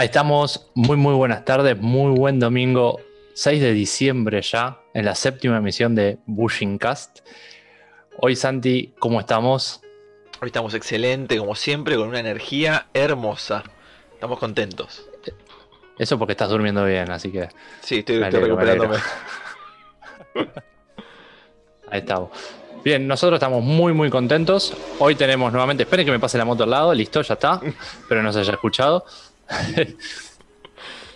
Ahí estamos, muy muy buenas tardes, muy buen domingo, 6 de diciembre ya, en la séptima emisión de Bushing Cast. Hoy Santi, ¿cómo estamos? Hoy estamos excelente, como siempre, con una energía hermosa. Estamos contentos. Eso porque estás durmiendo bien, así que... Sí, estoy, estoy recuperándome. Ahí estamos. Bien, nosotros estamos muy, muy contentos. Hoy tenemos nuevamente, esperen que me pase la moto al lado, listo, ya está, pero no se haya escuchado.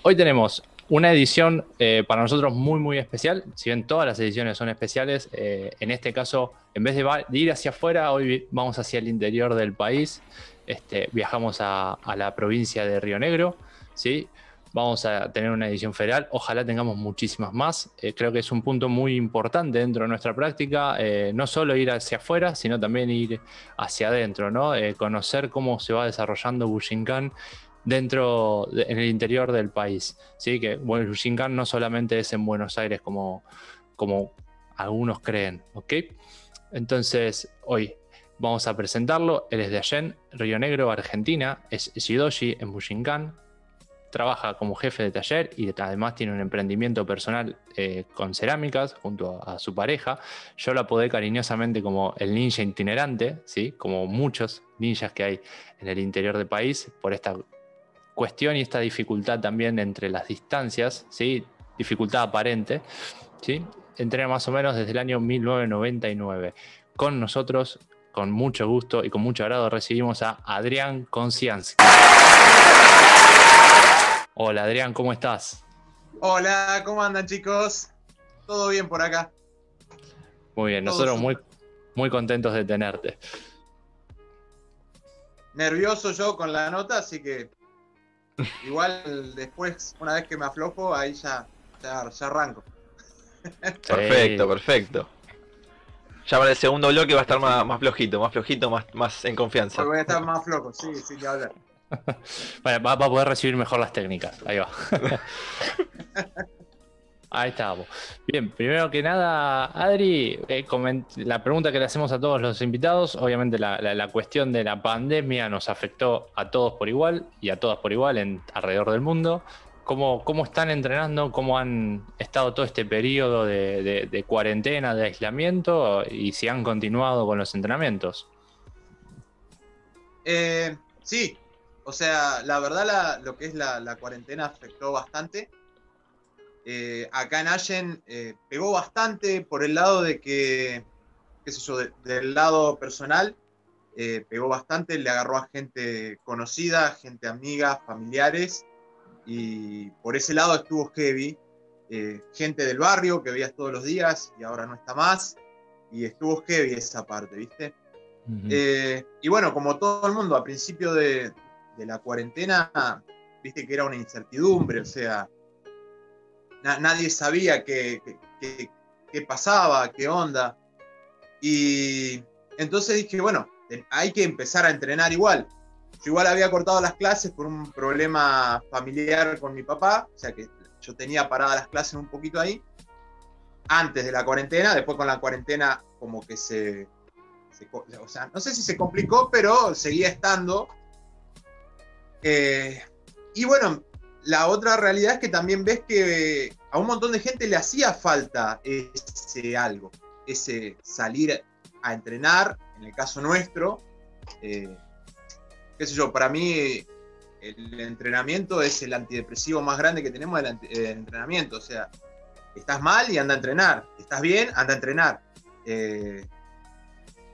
Hoy tenemos una edición eh, para nosotros muy, muy especial. Si bien todas las ediciones son especiales, eh, en este caso, en vez de, ir hacia afuera, hoy vamos hacia el interior del país. Este, viajamos a, la provincia de Río Negro. ¿sí? Vamos a tener una edición federal. Ojalá tengamos muchísimas más. Eh, creo que es un punto muy importante dentro de nuestra práctica. no solo ir hacia afuera, sino también ir hacia adentro. ¿no? conocer cómo se va desarrollando Bushinkan dentro, en el interior del país. ¿sí? Que bueno, el no solamente es en Buenos Aires como, como algunos creen. ¿ok? Entonces, hoy vamos a presentarlo. Él es de Allen, Río Negro, Argentina. Es Shidoshi en Bushinkan. Trabaja como jefe de taller y además tiene un emprendimiento personal eh, con cerámicas junto a, su pareja. Yo lo apodé cariñosamente como el ninja itinerante, ¿sí? como muchos ninjas que hay en el interior del país, por esta cuestión y esta dificultad también entre las distancias, ¿sí? dificultad aparente, ¿sí? entrena más o menos desde el año 1999. Con nosotros, con mucho gusto y con mucho agrado, recibimos a Adrián Konciansky. Hola Adrián, ¿cómo estás? Hola, ¿cómo andan chicos? ¿Todo bien por acá? Muy bien, nosotros muy, muy contentos de tenerte. Nervioso yo con la nota, así que Igual después, una vez que me aflojo, ahí ya, ya, arranco. Perfecto, perfecto. Ya para el segundo bloque va a estar más, más flojito, más flojito, más, más en confianza. Voy a estar más flojo, sí, sí, que hablar. va, a poder recibir mejor las técnicas. Ahí va. Ahí estamos. Bien, primero que nada, Adri, eh, la pregunta que le hacemos a todos los invitados, obviamente la, cuestión de la pandemia nos afectó a todos por igual y a todas por igual en, alrededor del mundo. ¿Cómo, ¿Cómo están entrenando? ¿Cómo han estado todo este periodo de, cuarentena, de aislamiento? Y si han continuado con los entrenamientos. Eh, sí, o sea, la verdad lo que es la cuarentena afectó bastante eh, acá en Allen eh, pegó bastante por el lado de que, qué sé yo, del lado personal, eh, pegó bastante, le agarró a gente conocida, gente amiga, familiares, y por ese lado estuvo heavy. gente del barrio que veías todos los días y ahora no está más, y estuvo heavy esa parte, ¿viste? y bueno, como todo el mundo, a principio de, de la cuarentena, viste que era una incertidumbre, o sea, nadie sabía qué, pasaba, qué onda. Y entonces dije, bueno, hay que empezar a entrenar igual. Yo igual había cortado las clases por un problema familiar con mi papá, o sea que yo tenía paradas las clases un poquito ahí, antes de la cuarentena, después con la cuarentena como que se, o sea, no sé si se complicó, pero seguía estando. Eh, y bueno, la otra realidad es que también ves que a un montón de gente le hacía falta ese algo, ese salir a entrenar, en el caso nuestro, eh, qué sé yo, para mí el entrenamiento es el antidepresivo más grande que tenemos, el, entrenamiento, o sea, estás mal y anda a entrenar, estás bien, anda a entrenar, eh,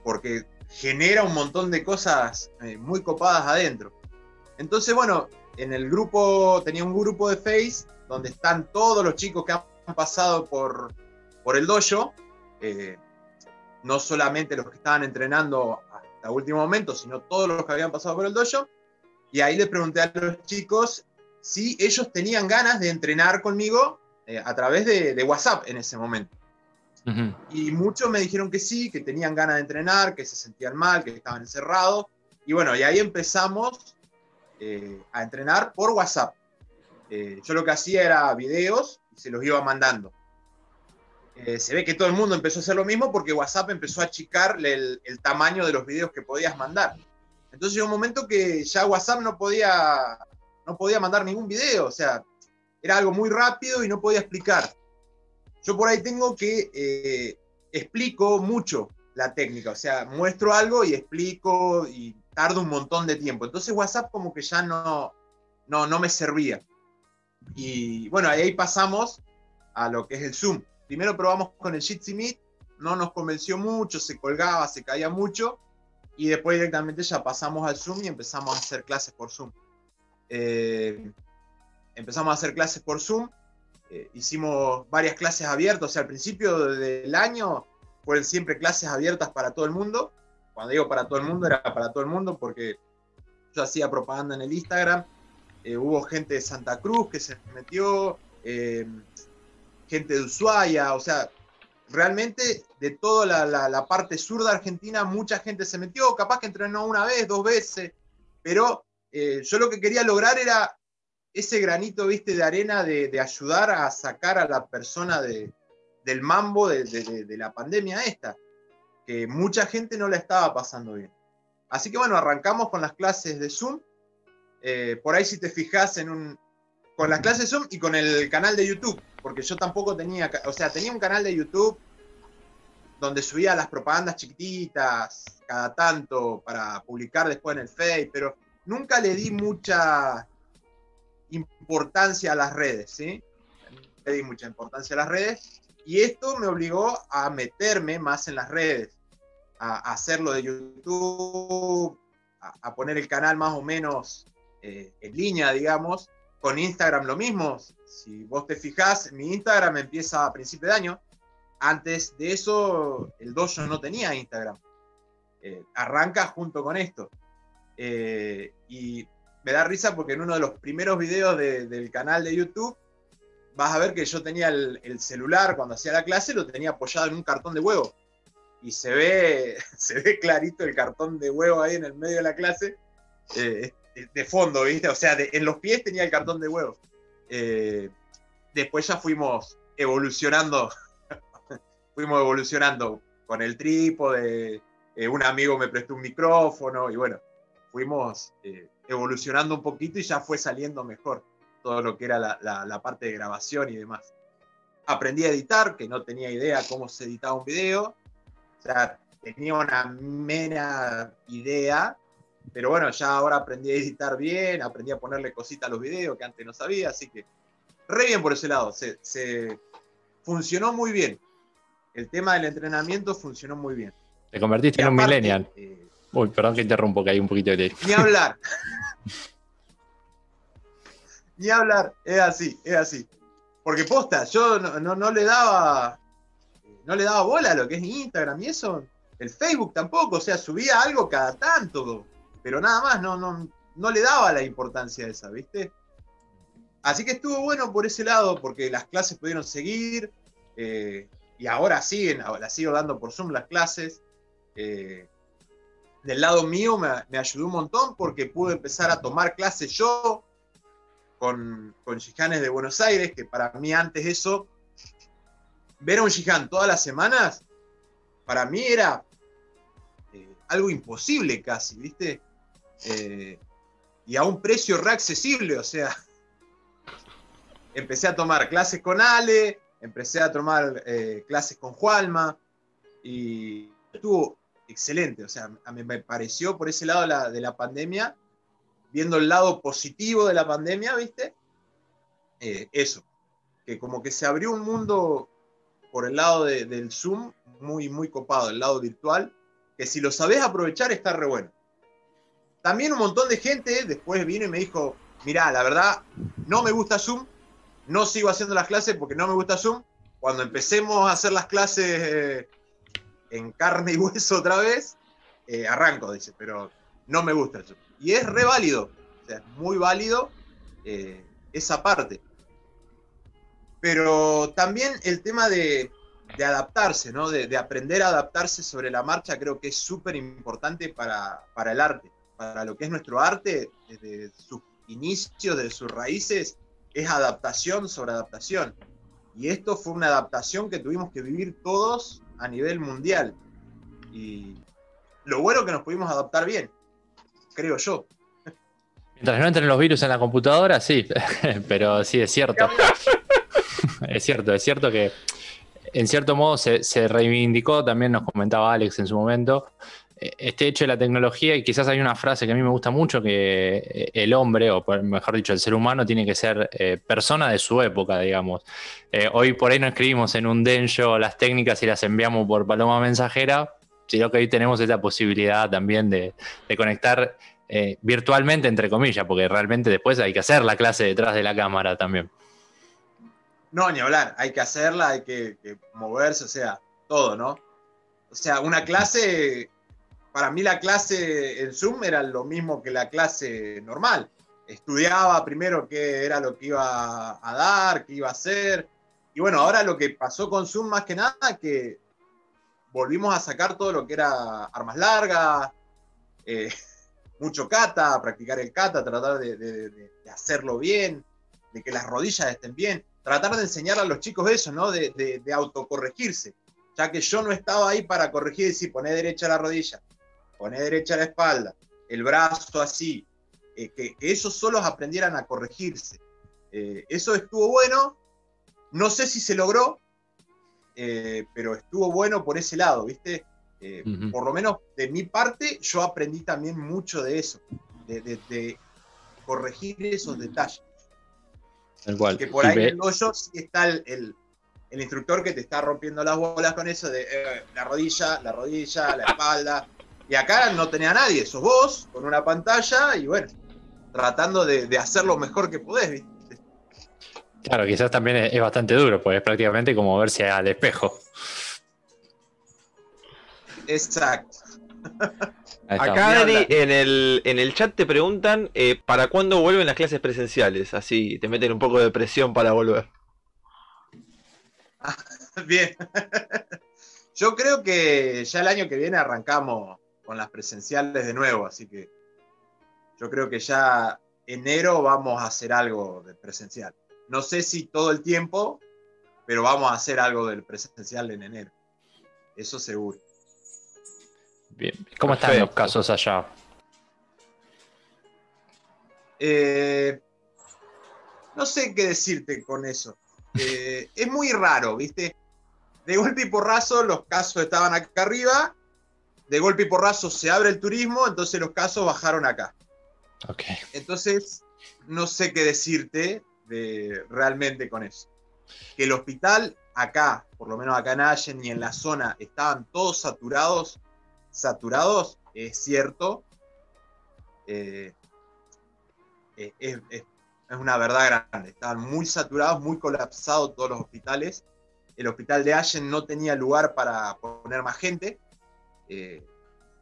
porque genera un montón de cosas eh, muy copadas adentro. Entonces, bueno, en el grupo, tenía un grupo de Face donde están todos los chicos que han pasado por, por el dojo, eh, no solamente los que estaban entrenando hasta último momento, sino todos los que habían pasado por el dojo. Y ahí le pregunté a los chicos si ellos tenían ganas de entrenar conmigo eh, a través de, WhatsApp en ese momento. Y muchos me dijeron que sí, que tenían ganas de entrenar, que se sentían mal, que estaban encerrados. Y bueno, y ahí empezamos eh, a entrenar por WhatsApp. Eh, yo lo que hacía era videos y se los iba mandando. Eh, se ve que todo el mundo empezó a hacer lo mismo porque WhatsApp empezó a achicarle el, tamaño de los videos que podías mandar. Entonces llegó un momento que ya WhatsApp no podía no podía mandar ningún video, o sea, era algo muy rápido y no podía explicar. Yo por ahí tengo que eh, explico mucho la técnica, o sea, muestro algo y explico y tardo un montón de tiempo. Entonces WhatsApp como que ya no, no, no me servía. Y bueno, ahí pasamos a lo que es el Zoom. Primero probamos con el Jitsi Meet, no nos convenció mucho, se colgaba, se caía mucho, y después directamente ya pasamos al Zoom y empezamos a hacer clases por Zoom. Eh, empezamos a hacer clases por Zoom, eh, hicimos varias clases abiertas, o sea, al principio del año fueron siempre clases abiertas para todo el mundo. Cuando digo para todo el mundo, era para todo el mundo porque yo hacía propaganda en el Instagram, eh, hubo gente de Santa Cruz que se metió, gente de Ushuaia, o sea, realmente de toda la, parte sur de Argentina mucha gente se metió, capaz que entrenó una vez, dos veces, pero eh, yo lo que quería lograr era ese granito, viste, de arena de, ayudar a sacar a la persona del mambo de, la pandemia esta, que mucha gente no la estaba pasando bien. Así que bueno, arrancamos con las clases de Zoom. Eh, por ahí si te fijas en un, con las clases Zoom y con el canal de YouTube, porque yo tampoco tenía, o sea, tenía un canal de YouTube donde subía las propagandas chiquititas cada tanto para publicar después en el Face, pero nunca le di mucha importancia a las redes, ¿sí? Le di mucha importancia a las redes y esto me obligó a meterme más en las redes, a, hacerlo de YouTube, a, poner el canal más o menos eh, en línea, digamos, con Instagram lo mismo. Si vos te fijás, mi Instagram empieza a principio de año. Antes de eso, el dojo no tenía Instagram. Eh, arranca junto con esto. Eh, y me da risa porque en uno de los primeros videos del canal de YouTube vas a ver que yo tenía el, celular cuando hacía la clase, lo tenía apoyado en un cartón de huevo. Y se ve, se ve clarito el cartón de huevo ahí en el medio de la clase. Eh, de fondo, ¿viste? O sea, en los pies tenía el cartón de huevo. Eh, después ya fuimos evolucionando, fuimos evolucionando con el trípode, eh, un amigo me prestó un micrófono y bueno, fuimos eh, evolucionando un poquito y ya fue saliendo mejor todo lo que era la, la, parte de grabación y demás. Aprendí a editar, que no tenía idea cómo se editaba un video, o sea, tenía una mera idea, pero bueno, ya ahora aprendí a editar bien, aprendí a ponerle cositas a los videos que antes no sabía, así que re bien por ese lado. Se, funcionó muy bien. El tema del entrenamiento funcionó muy bien. Te convertiste en un millennial. Eh, Uy, perdón que interrumpo, que hay un poquito de... Ni hablar. ni hablar, es así, es así. Porque posta, yo no, no, le daba no le daba bola a lo que es Instagram y eso. El Facebook tampoco, o sea, subía algo cada tanto pero nada más, no, no, no le daba la importancia esa, ¿viste? Así que estuvo bueno por ese lado, porque las clases pudieron seguir, eh, y ahora siguen, ahora sigo dando por Zoom las clases. Eh, del lado mío me, ayudó un montón porque pude empezar a tomar clases yo con, con de Buenos Aires, que para mí antes eso, ver a un Shihan todas las semanas, para mí era eh, algo imposible casi, ¿viste? Eh, y a un precio reaccesible, o sea, empecé a tomar clases con Ale, empecé a tomar eh, clases con Jualma, y estuvo excelente, o sea, a mí me pareció por ese lado de la pandemia, viendo el lado positivo de la pandemia, ¿viste? Eso, que como que se abrió un mundo por el lado del Zoom muy, muy copado, el lado virtual, que si lo sabes aprovechar está re bueno. También un montón de gente después vino y me dijo, mirá, la verdad, no me gusta Zoom, no sigo haciendo las clases porque no me gusta Zoom. Cuando empecemos a hacer las clases eh, en carne y hueso otra vez, eh, arranco, dice, pero no me gusta Zoom. Y es re válido, o sea, es muy válido eh, esa parte. Pero también el tema de, adaptarse, ¿no? De, aprender a adaptarse sobre la marcha creo que es súper importante para, para el arte para lo que es nuestro arte, desde sus inicios, desde sus raíces, es adaptación sobre adaptación. Y esto fue una adaptación que tuvimos que vivir todos a nivel mundial. Y lo bueno que nos pudimos adaptar bien, creo yo. Mientras no entren los virus en la computadora, sí, pero sí, es cierto. es cierto, es cierto que en cierto modo se, reivindicó, también nos comentaba Alex en su momento, eh, este hecho de la tecnología y quizás hay una frase que a mí me gusta mucho, que eh, el hombre, o mejor dicho, el ser humano tiene que ser eh, persona de su época, digamos. hoy por ahí no escribimos en un denso las técnicas y las enviamos por paloma mensajera, sino que hoy tenemos esta posibilidad también de, conectar virtualmente, entre comillas, porque realmente después hay que hacer la clase detrás de la cámara también. No, ni hablar, hay que hacerla, hay que, moverse, o sea, todo, ¿no? O sea, una clase, para mí la clase en Zoom era lo mismo que la clase normal. Estudiaba primero qué era lo que iba a dar, qué iba a hacer. Y bueno, ahora lo que pasó con Zoom más que nada, que volvimos a sacar todo lo que era armas largas, eh, mucho kata, practicar el kata, tratar de, hacerlo bien, de que las rodillas estén bien, tratar de enseñar a los chicos eso, ¿no? De, autocorregirse, ya que yo no estaba ahí para corregir y decir, poné derecha la rodilla, poné derecha la espalda, el brazo así, eh, que, que, esos solos aprendieran a corregirse. Eh, eso estuvo bueno, no sé si se logró, eh, pero estuvo bueno por ese lado, ¿viste? Por lo menos de mi parte, yo aprendí también mucho de eso, de, corregir esos detalles. Que por ahí en el dojo sí está el, instructor que te está rompiendo las bolas con eso de eh, la rodilla, la rodilla, la espalda. Y acá no tenía nadie, sos vos con una pantalla y bueno, tratando de, hacer lo mejor que podés, ¿viste? Claro, quizás también es, es bastante duro, pues es prácticamente como verse al espejo. Exacto. Acá, en el, en el chat te preguntan eh, ¿para cuándo vuelven las clases presenciales? Así te meten un poco de presión para volver. Bien. Yo creo que ya el año que viene arrancamos con las presenciales de nuevo, así que yo creo que ya enero vamos a hacer algo de presencial. No sé si todo el tiempo, pero vamos a hacer algo del presencial en enero. Eso seguro. ¿Cómo están los casos allá? Eh, no sé qué decirte con eso. Eh, es muy raro, ¿viste? De golpe y porrazo los casos estaban acá arriba, de golpe y porrazo se abre el turismo, entonces los casos bajaron acá. Okay. Entonces, no sé qué decirte de, realmente con eso. Que el hospital acá, por lo menos acá en Allen y en la zona, estaban todos saturados, saturados, es cierto. Eh, eh, es, una verdad grande. Estaban muy saturados, muy colapsados todos los hospitales. El hospital de Allen no tenía lugar para poner más gente. Eh,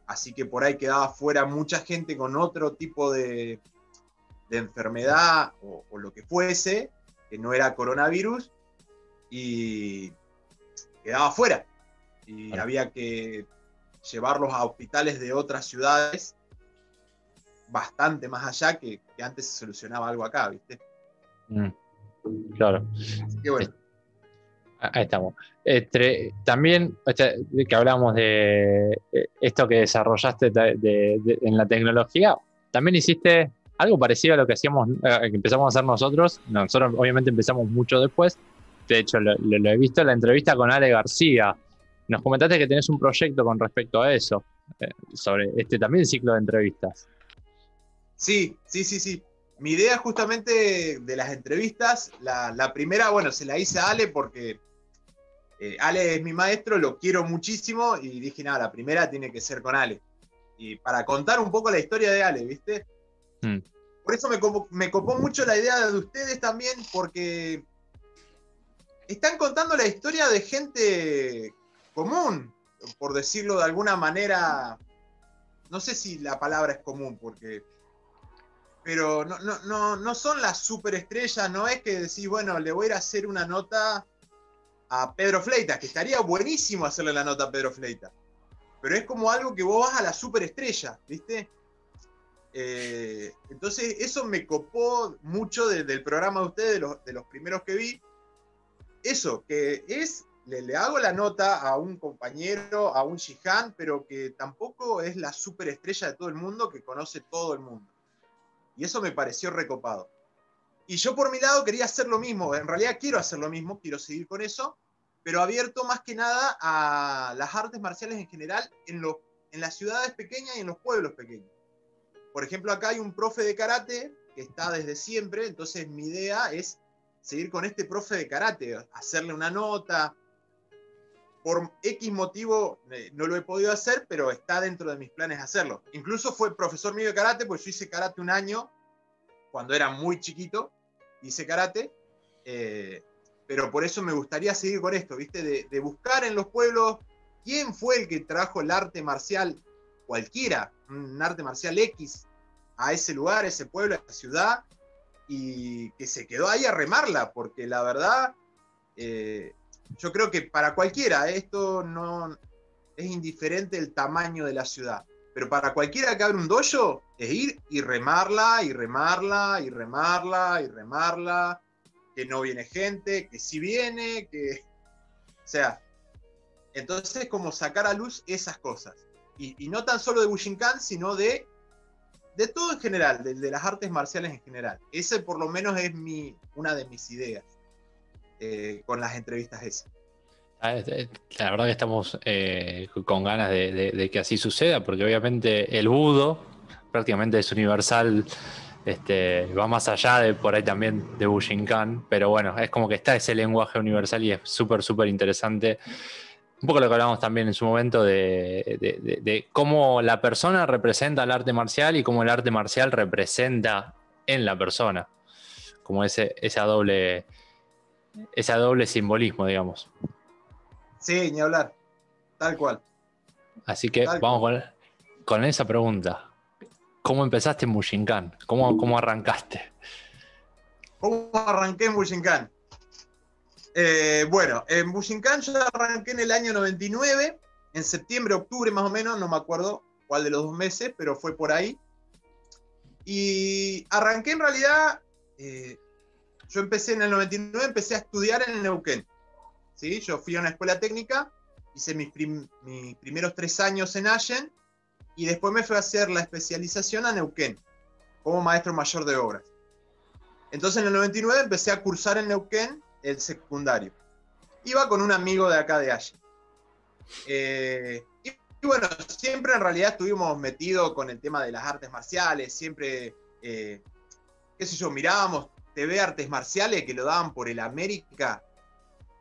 así que por ahí quedaba fuera mucha gente con otro tipo de, enfermedad o, lo que fuese, que no era coronavirus, y quedaba fuera. Y había que llevarlos a hospitales de otras ciudades bastante más allá que, antes se solucionaba algo acá, ¿viste? Mm, claro. bueno. Ahí estamos. también, este, que hablamos de eh, esto que desarrollaste en la tecnología, también hiciste algo parecido a lo que hacíamos, eh, que empezamos a hacer nosotros. Nosotros obviamente empezamos mucho después. De hecho, lo, lo he visto en la entrevista con Ale García, nos comentaste que tenés un proyecto con respecto a eso, eh, sobre este también ciclo de entrevistas. Sí, sí, sí, sí. Mi idea justamente de las entrevistas, la, primera, bueno, se la hice a Ale porque eh, Ale es mi maestro, lo quiero muchísimo y dije, nada, la primera tiene que ser con Ale. Y para contar un poco la historia de Ale, ¿viste? Mm. Por eso me, me copó mucho la idea de ustedes también, porque están contando la historia de gente común, por decirlo de alguna manera. No sé si la palabra es común, porque. Pero no, no, no, son las superestrellas, no es que decís, bueno, le voy a ir a hacer una nota a Pedro Fleita, que estaría buenísimo hacerle la nota a Pedro Fleita. Pero es como algo que vos vas a la superestrella, ¿viste? Eh, entonces, eso me copó mucho del programa de ustedes, de los, de los primeros que vi. Eso, que es le, hago la nota a un compañero, a un Shihan, pero que tampoco es la superestrella de todo el mundo, que conoce todo el mundo. Y eso me pareció recopado. Y yo por mi lado quería hacer lo mismo, en realidad quiero hacer lo mismo, quiero seguir con eso, pero abierto más que nada a las artes marciales en general en, en las ciudades pequeñas y en los pueblos pequeños. Por ejemplo, acá hay un profe de karate que está desde siempre, entonces mi idea es seguir con este profe de karate, hacerle una nota. Por X motivo eh, no lo he podido hacer, pero está dentro de mis planes hacerlo. Incluso fue profesor mío de karate, pues yo hice karate un año cuando era muy chiquito, hice karate, eh, pero por eso me gustaría seguir con esto, ¿viste? De, buscar en los pueblos quién fue el que trajo el arte marcial, cualquiera, un arte marcial X, a ese lugar, a ese pueblo, a esa ciudad, y que se quedó ahí a remarla, porque la verdad, eh, yo creo que para cualquiera, esto no es indiferente el tamaño de la ciudad, pero para cualquiera que abra un dojo, es ir y remarla, y remarla, y remarla, y remarla, que no viene gente, que sí viene, que... O sea, entonces como sacar a luz esas cosas. Y, no tan solo de Bushinkan, sino de de todo en general, de, las artes marciales en general. Ese por lo menos es mi, una de mis ideas eh, con las entrevistas esas. Ah, la verdad que estamos eh, con ganas de, que así suceda, porque obviamente el budo prácticamente es universal, este, va más allá de por ahí también de Bushinkan, pero bueno, es como que está ese lenguaje universal y es súper, súper interesante un poco lo que hablábamos también en su momento de, cómo la persona representa el arte marcial y cómo el arte marcial representa en la persona, como ese, esa doble, ese doble simbolismo, digamos. Sí, ni hablar, tal cual. Así que vamos con, con, esa pregunta. ¿Cómo empezaste en Mushinkan? ¿Cómo, ¿Cómo arrancaste? ¿Cómo arranqué en Mushinkan? Eh, bueno, en Bushinkan yo arranqué en el año 99, en septiembre, octubre más o menos, no me acuerdo cuál de los dos meses, pero fue por ahí. Y arranqué en realidad, eh, yo empecé en el 99, empecé a estudiar en el Neuquén. ¿sí? Yo fui a una escuela técnica, hice mis, mis primeros tres años en Allen y después me fui a hacer la especialización a Neuquén como maestro mayor de obras. Entonces en el 99 empecé a cursar en Neuquén el secundario. Iba con un amigo de acá de allí. Eh, y, bueno, siempre en realidad estuvimos metidos con el tema de las artes marciales, siempre, eh, qué sé yo, mirábamos TV Artes Marciales que lo daban por el América,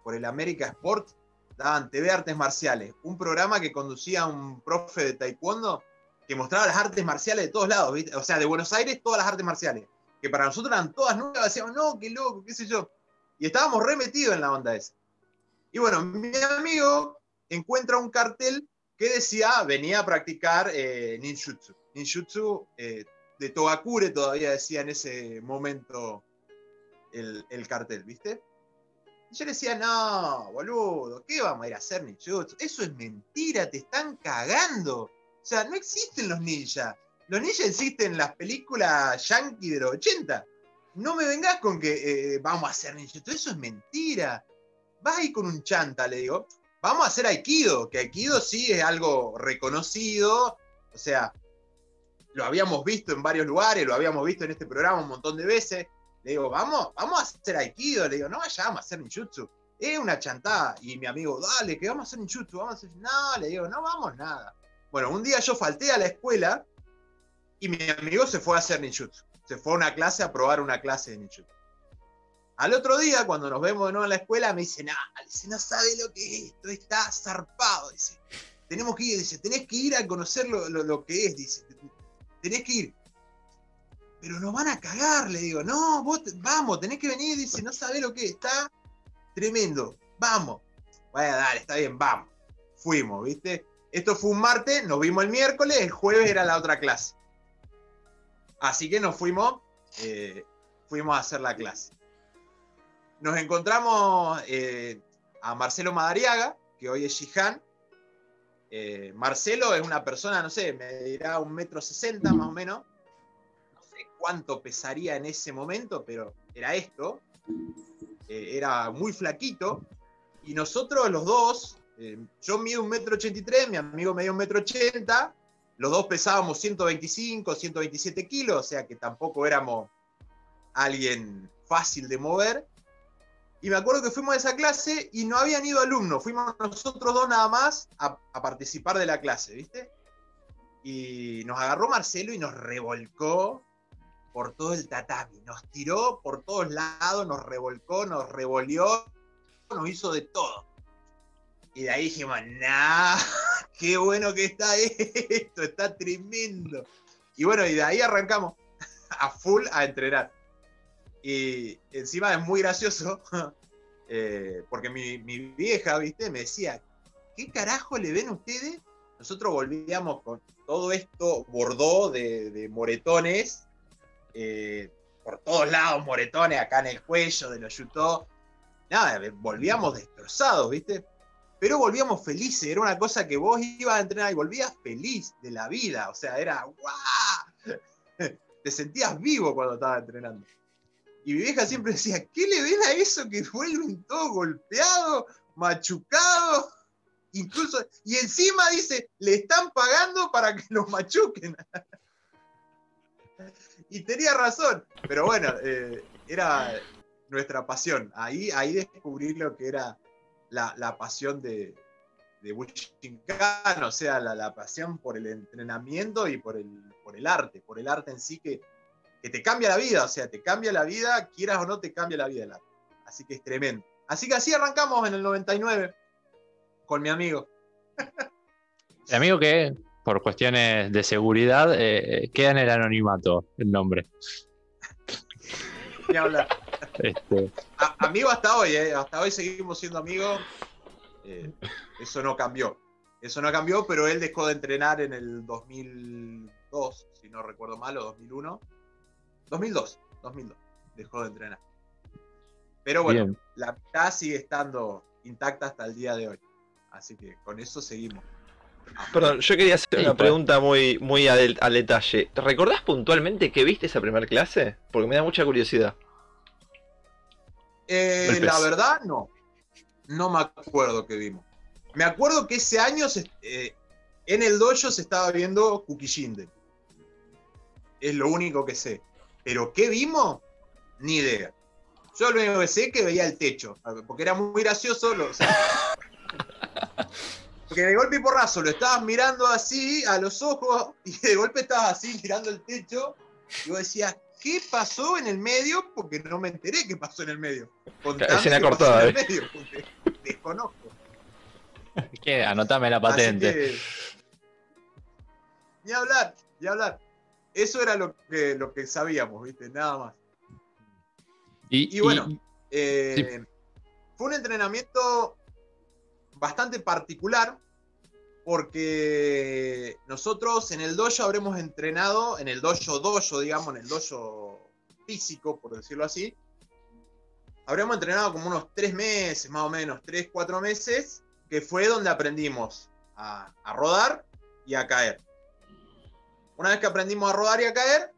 por el América Sport, daban TV Artes Marciales, un programa que conducía un profe de taekwondo que mostraba las artes marciales de todos lados, o sea, de Buenos Aires todas las artes marciales, que para nosotros eran todas nuevas, decíamos, no, qué loco, qué sé yo. Y estábamos remetidos en la onda esa. Y bueno, mi amigo encuentra un cartel que decía, venía a practicar eh, ninjutsu. Ninjutsu eh, de Togakure todavía decía en ese momento el, cartel, ¿viste? Y yo le decía, no, boludo, ¿qué vamos a ir a hacer ninjutsu? Eso es mentira, te están cagando. O sea, no existen los ninjas. Los ninjas existen en las películas yankee de los 80 no me vengas con que eh, vamos a hacer ninjutsu, eso es mentira. Vas ahí con un chanta, le digo, vamos a hacer aikido, que aikido sí es algo reconocido, o sea, lo habíamos visto en varios lugares, lo habíamos visto en este programa un montón de veces. Le digo, vamos, vamos a hacer aikido, le digo, no vayamos a hacer ninjutsu, es una chantada. Y mi amigo, dale, que vamos a hacer ninjutsu, vamos a hacer... No, le digo, no vamos nada. Bueno, un día yo falté a la escuela y mi amigo se fue a hacer ninjutsu se fue a una clase a probar una clase de ninjutsu. Al otro día, cuando nos vemos de nuevo en la escuela, me dice, no, dice, no sabe lo que es esto, está zarpado, dice. Tenemos que ir, dice, tenés que ir a conocer lo, que es, dice. Tenés que ir. Pero nos van a cagar, le digo, no, vos, vamos, tenés que venir, dice, no sabe lo que es, está tremendo, vamos. Vaya, dale, está bien, vamos. Fuimos, ¿viste? Esto fue un martes, nos vimos el miércoles, el jueves era la otra clase. Así que nos fuimos, eh, fuimos a hacer la clase. Nos encontramos eh, a Marcelo Madariaga, que hoy es Shihan. Eh, Marcelo es una persona, no sé, me dirá un metro sesenta más o menos. Cuánto pesaría en ese momento, pero era esto. era muy flaquito. Y nosotros los dos, yo mido un metro ochenta y tres, mi amigo medía un metro ochenta, los dos pesábamos 125, 127 kilos, o sea que tampoco éramos alguien fácil de mover. Y me acuerdo que fuimos a esa clase y no habían ido alumnos, fuimos nosotros dos nada más a, participar de la clase, ¿viste? Y nos agarró Marcelo y nos revolcó por todo el tatami, nos tiró por todos lados, nos revolcó, nos revolvió, nos hizo de todo. Y de ahí dijimos, nah, qué bueno que está esto, está tremendo. Y bueno, y de ahí arrancamos a full a entrenar. Y encima es muy gracioso, eh, porque mi, vieja, ¿viste? Me decía, ¿qué carajo le ven ustedes? Nosotros volvíamos con todo esto bordó de, moretones, eh, por todos lados moretones, acá en el cuello de los yutó. Nada, volvíamos destrozados, ¿viste? Pero volvíamos felices, era una cosa que vos ibas a entrenar y volvías feliz de la vida, o sea, era ¡guau! Te sentías vivo cuando estabas entrenando. Y mi vieja siempre decía, ¿qué le ven a eso que vuelven todo golpeado, machucado? Incluso, y encima dice, le están pagando para que los machuquen. Y tenía razón, pero bueno, eh, era nuestra pasión. Ahí, ahí descubrí lo que era la, pasión de, de Bushinkan, o sea, la, pasión por el entrenamiento y por el, por el arte, por el arte en sí que que te cambia la vida, o sea, te cambia la vida, quieras o no, te cambia la vida el arte. Así que es tremendo. Así que así arrancamos en el 99 con mi amigo. El amigo que, por cuestiones de seguridad, eh, queda en el anonimato el nombre. Ni hablar. Este. amigo hasta hoy, eh, hasta hoy seguimos siendo amigos. Eh, eso no cambió. Eso no cambió, pero él dejó de entrenar en el 2002, si no recuerdo mal, o 2001 2002, 2002, dejó de entrenar. Pero bueno, la mitad sigue estando intacta hasta el día de hoy. Así que con eso seguimos. Perdón, yo quería hacer una pregunta muy, muy al, detalle. ¿Te recordás puntualmente que viste esa primera clase? Porque me da mucha curiosidad. Eh, la verdad, no. No me acuerdo qué vimos. Me acuerdo que ese año eh, en el dojo se estaba viendo Kukishinde. Es lo único que sé. Pero ¿qué vimos? Ni idea. Yo lo único que sé es que veía el techo, porque era muy gracioso. porque de golpe y porrazo lo estabas mirando así a los ojos y de golpe estabas así mirando el techo y vos decías, ¿qué pasó en el medio? Porque no me enteré qué pasó en el medio. Escena cortada. En el medio, desconozco. ¿Qué? Anotame la patente. Ni hablar, ni hablar. Eso era lo que, lo que sabíamos, ¿viste? Nada más. Y, bueno, eh, fue un entrenamiento bastante particular porque nosotros en el dojo habremos entrenado, en el dojo dojo, digamos, en el dojo físico, por decirlo así, habremos entrenado como unos tres meses, más o menos, tres, cuatro meses, que fue donde aprendimos a rodar y a caer. Una vez que aprendimos a rodar y a caer,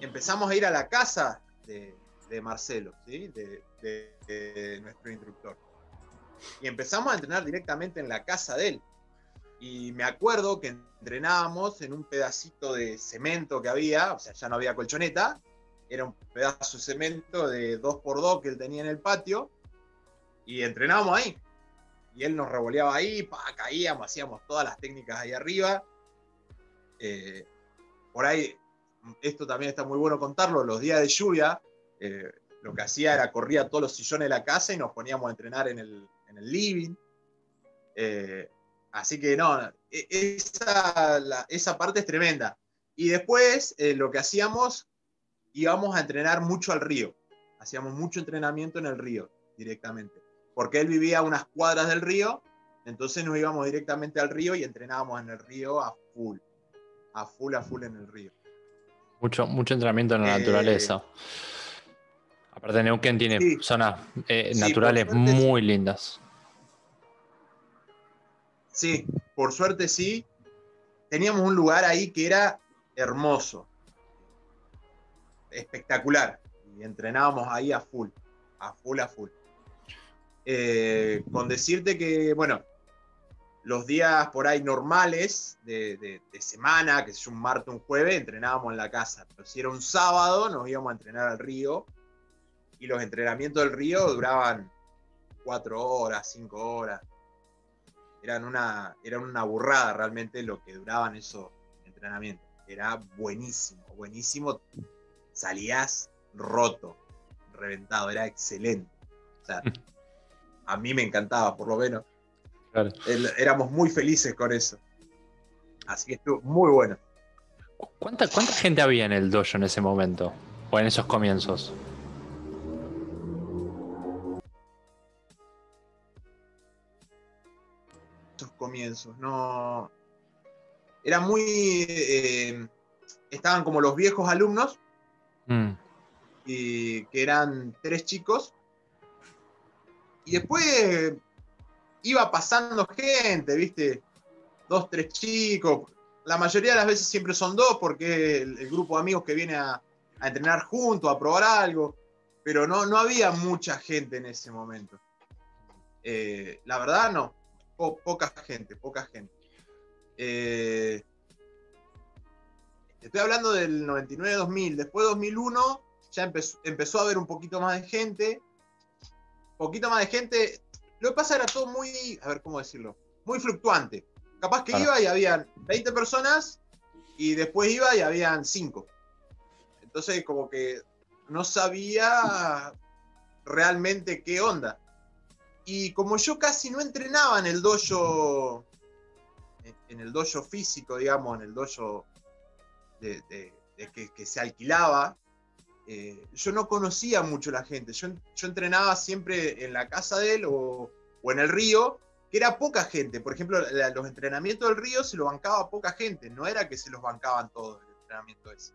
empezamos a ir a la casa de, Marcelo, ¿sí? de, nuestro instructor. Y empezamos a entrenar directamente en la casa de él. Y me acuerdo que entrenábamos en un pedacito de cemento que había, o sea, ya no había colchoneta, era un pedazo de cemento de 2x2 que él tenía en el patio, y entrenábamos ahí. Y él nos revoleaba ahí, caíamos, hacíamos todas las técnicas ahí arriba. Eh, por ahí, esto también está muy bueno contarlo, los días de lluvia, eh, lo que hacía era corría todos los sillones de la casa y nos poníamos a entrenar en el, living. Eh, así que no, e, esa, esa, parte es tremenda. Y después eh, lo que hacíamos, íbamos a entrenar mucho al río. Hacíamos mucho entrenamiento en el río directamente. Porque él vivía a unas cuadras del río, entonces nos íbamos directamente al río y entrenábamos en el río a full a full a full en el río. Mucho, mucho entrenamiento en la eh, naturaleza. Aparte, Neuquén tiene zonas eh, naturales muy lindas. Sí, por suerte sí. Teníamos un lugar ahí que era hermoso, espectacular. Y entrenábamos ahí a full, a full, a full. Eh, con decirte que, bueno, los días por ahí normales de, semana, que es un martes, un jueves, entrenábamos en la casa. Pero si era un sábado, nos íbamos a entrenar al río. Y los entrenamientos del río duraban cuatro horas, cinco horas. Eran una, eran una burrada realmente lo que duraban esos entrenamientos. Era buenísimo, buenísimo. Salías roto, reventado, era excelente. O sea, a mí me encantaba, por lo menos éramos muy felices con eso. Así que estuvo muy bueno. ¿Cuánta, ¿Cuánta gente había en el dojo en ese momento? ¿O en esos comienzos? Esos comienzos, no. Era muy. Eh, estaban como los viejos alumnos. Mm. Y que eran tres chicos. Y después iba pasando gente, ¿viste? Dos, tres chicos. La mayoría de las veces siempre son dos porque el, el grupo de amigos que viene a, entrenar juntos, a probar algo. Pero no, no había mucha gente en ese momento. Eh, la verdad, no. Poca gente, poca gente. Eh, estoy hablando del 99-2000. Después de 2001 ya empezó, empezó a haber un poquito más de gente. Poquito más de gente lo que pasa era todo muy, a ver cómo decirlo, muy fluctuante. Capaz que iba y habían 20 personas y después iba y habían 5. Entonces como que no sabía realmente qué onda. Y como yo casi no entrenaba en el dojo, en el dojo físico, digamos, en el dojo que, se alquilaba, eh, yo no conocía mucho la gente. Yo, entrenaba siempre en la casa de él o, en el río, que era poca gente. Por ejemplo, los entrenamientos del río se lo bancaba poca gente, no era que se los bancaban todos el entrenamiento ese.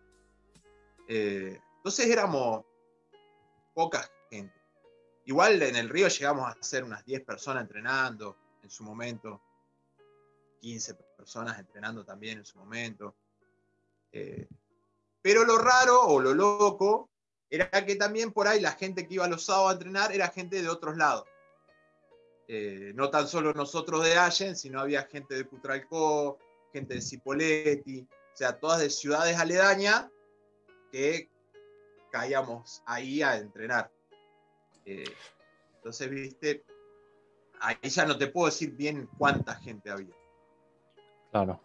Eh, entonces éramos poca. Igual en el río llegamos a ser unas 10 personas entrenando en su momento, 15 personas entrenando también en su momento. Eh, pero lo raro o lo loco era que también por ahí la gente que iba los sábados a entrenar era gente de otros lados. Eh, no tan solo nosotros de Allen, sino había gente de Putralcó, gente de Cipoletti, o sea, todas de ciudades aledañas que caíamos ahí a entrenar. Eh, entonces, viste, ahí ya no te puedo decir bien cuánta gente había. Claro.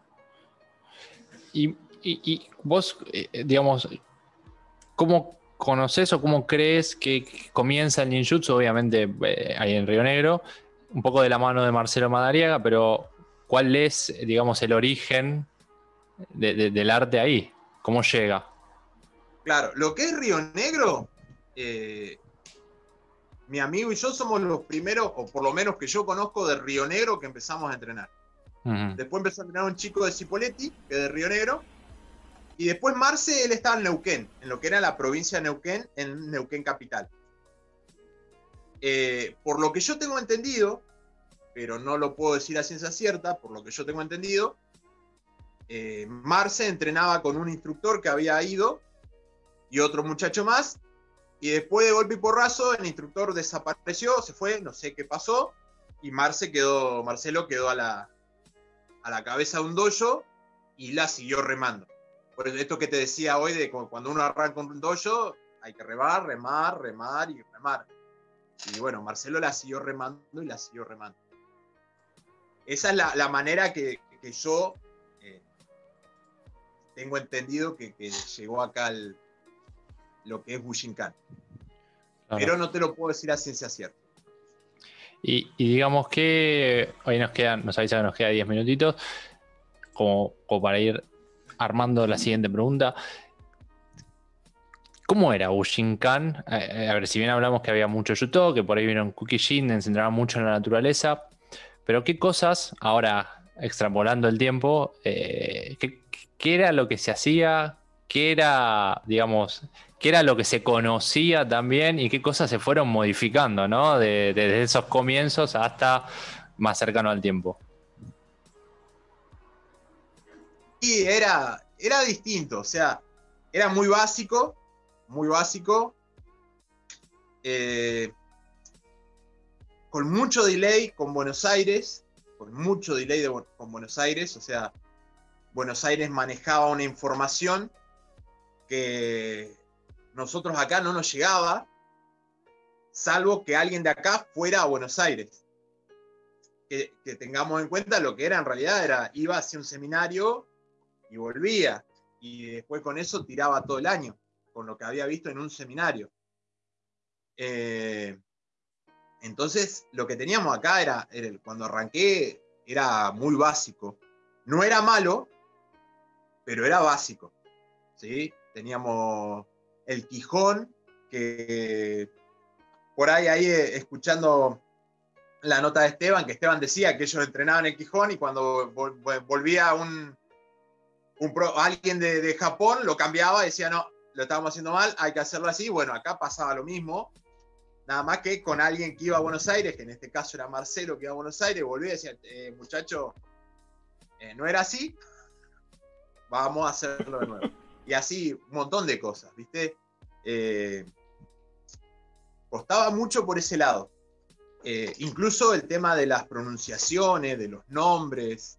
Y y, vos, eh, digamos, ¿cómo conoces o cómo crees que comienza el ninjutsu? Obviamente eh, ahí en Río Negro, un poco de la mano de Marcelo Madariaga, pero ¿cuál es, digamos, el origen del arte ahí? ¿Cómo llega? Claro, lo que es Río Negro, eh, mi amigo y yo somos los primeros, o por lo menos que yo conozco de Río Negro, que empezamos a entrenar. Después empezó a entrenar un chico de Cipoletti, que es de Río Negro, y después Marce, él estaba en Neuquén, en lo que era la provincia de Neuquén, en Neuquén capital. Eh, por lo que yo tengo entendido, pero no lo puedo decir a ciencia cierta, por lo que yo tengo entendido, eh, Marce entrenaba con un instructor que había ido y otro muchacho más, y después de golpe y porrazo, el instructor desapareció, se fue, no sé qué pasó, y quedó, Marcelo quedó a la, a la cabeza de un dojo y la siguió remando. Por esto que te decía hoy, de cuando uno arranca un dojo, hay que remar, remar, remar y remar. Y bueno, Marcelo la siguió remando y la siguió remando. Esa es la, manera que, yo eh, tengo entendido que, llegó acá lo que es Bushinkan. Pero no te lo puedo decir a ciencia cierta. Y, digamos que hoy nos quedan, nos avisa que nos queda 10 minutitos, como, como para ir armando la siguiente pregunta. ¿Cómo era Ushinkan? Eh, eh, a ver, si bien hablamos que había mucho Yuto, que por ahí vieron Kukishin, se centraba mucho en la naturaleza, pero ¿qué cosas, ahora extrapolando el tiempo, eh, ¿qué, era lo que se hacía? ¿Qué era, digamos, qué era lo que se conocía también y qué cosas se fueron modificando, ¿no? desde esos comienzos hasta más cercano al tiempo. Y era, era distinto, o sea, era muy básico, muy básico, eh, con mucho delay con Buenos Aires, con mucho delay con Buenos Aires, o sea, Buenos Aires manejaba una información que nosotros acá no nos llegaba, salvo que alguien de acá fuera a Buenos Aires. Que, tengamos en cuenta lo que era en realidad, era iba hacia un seminario y volvía, y después con eso tiraba todo el año, con lo que había visto en un seminario. Eh, entonces, lo que teníamos acá era, cuando arranqué, era muy básico. No era malo, pero era básico. ¿sí? Teníamos el Quijón, que por ahí, ahí eh, escuchando la nota de Esteban, que Esteban decía que ellos entrenaban el Quijón y cuando volvía un, alguien de, de, Japón lo cambiaba decía, no, lo estábamos haciendo mal, hay que hacerlo así. Bueno, acá pasaba lo mismo. Nada más que con alguien que iba a Buenos Aires, que en este caso era Marcelo que iba a Buenos Aires, volvía y decía, eh, muchacho, eh, no era así, vamos a hacerlo de nuevo. Y así, un montón de cosas, ¿viste? Eh, costaba mucho por ese lado. incluso el tema de las pronunciaciones, de los nombres.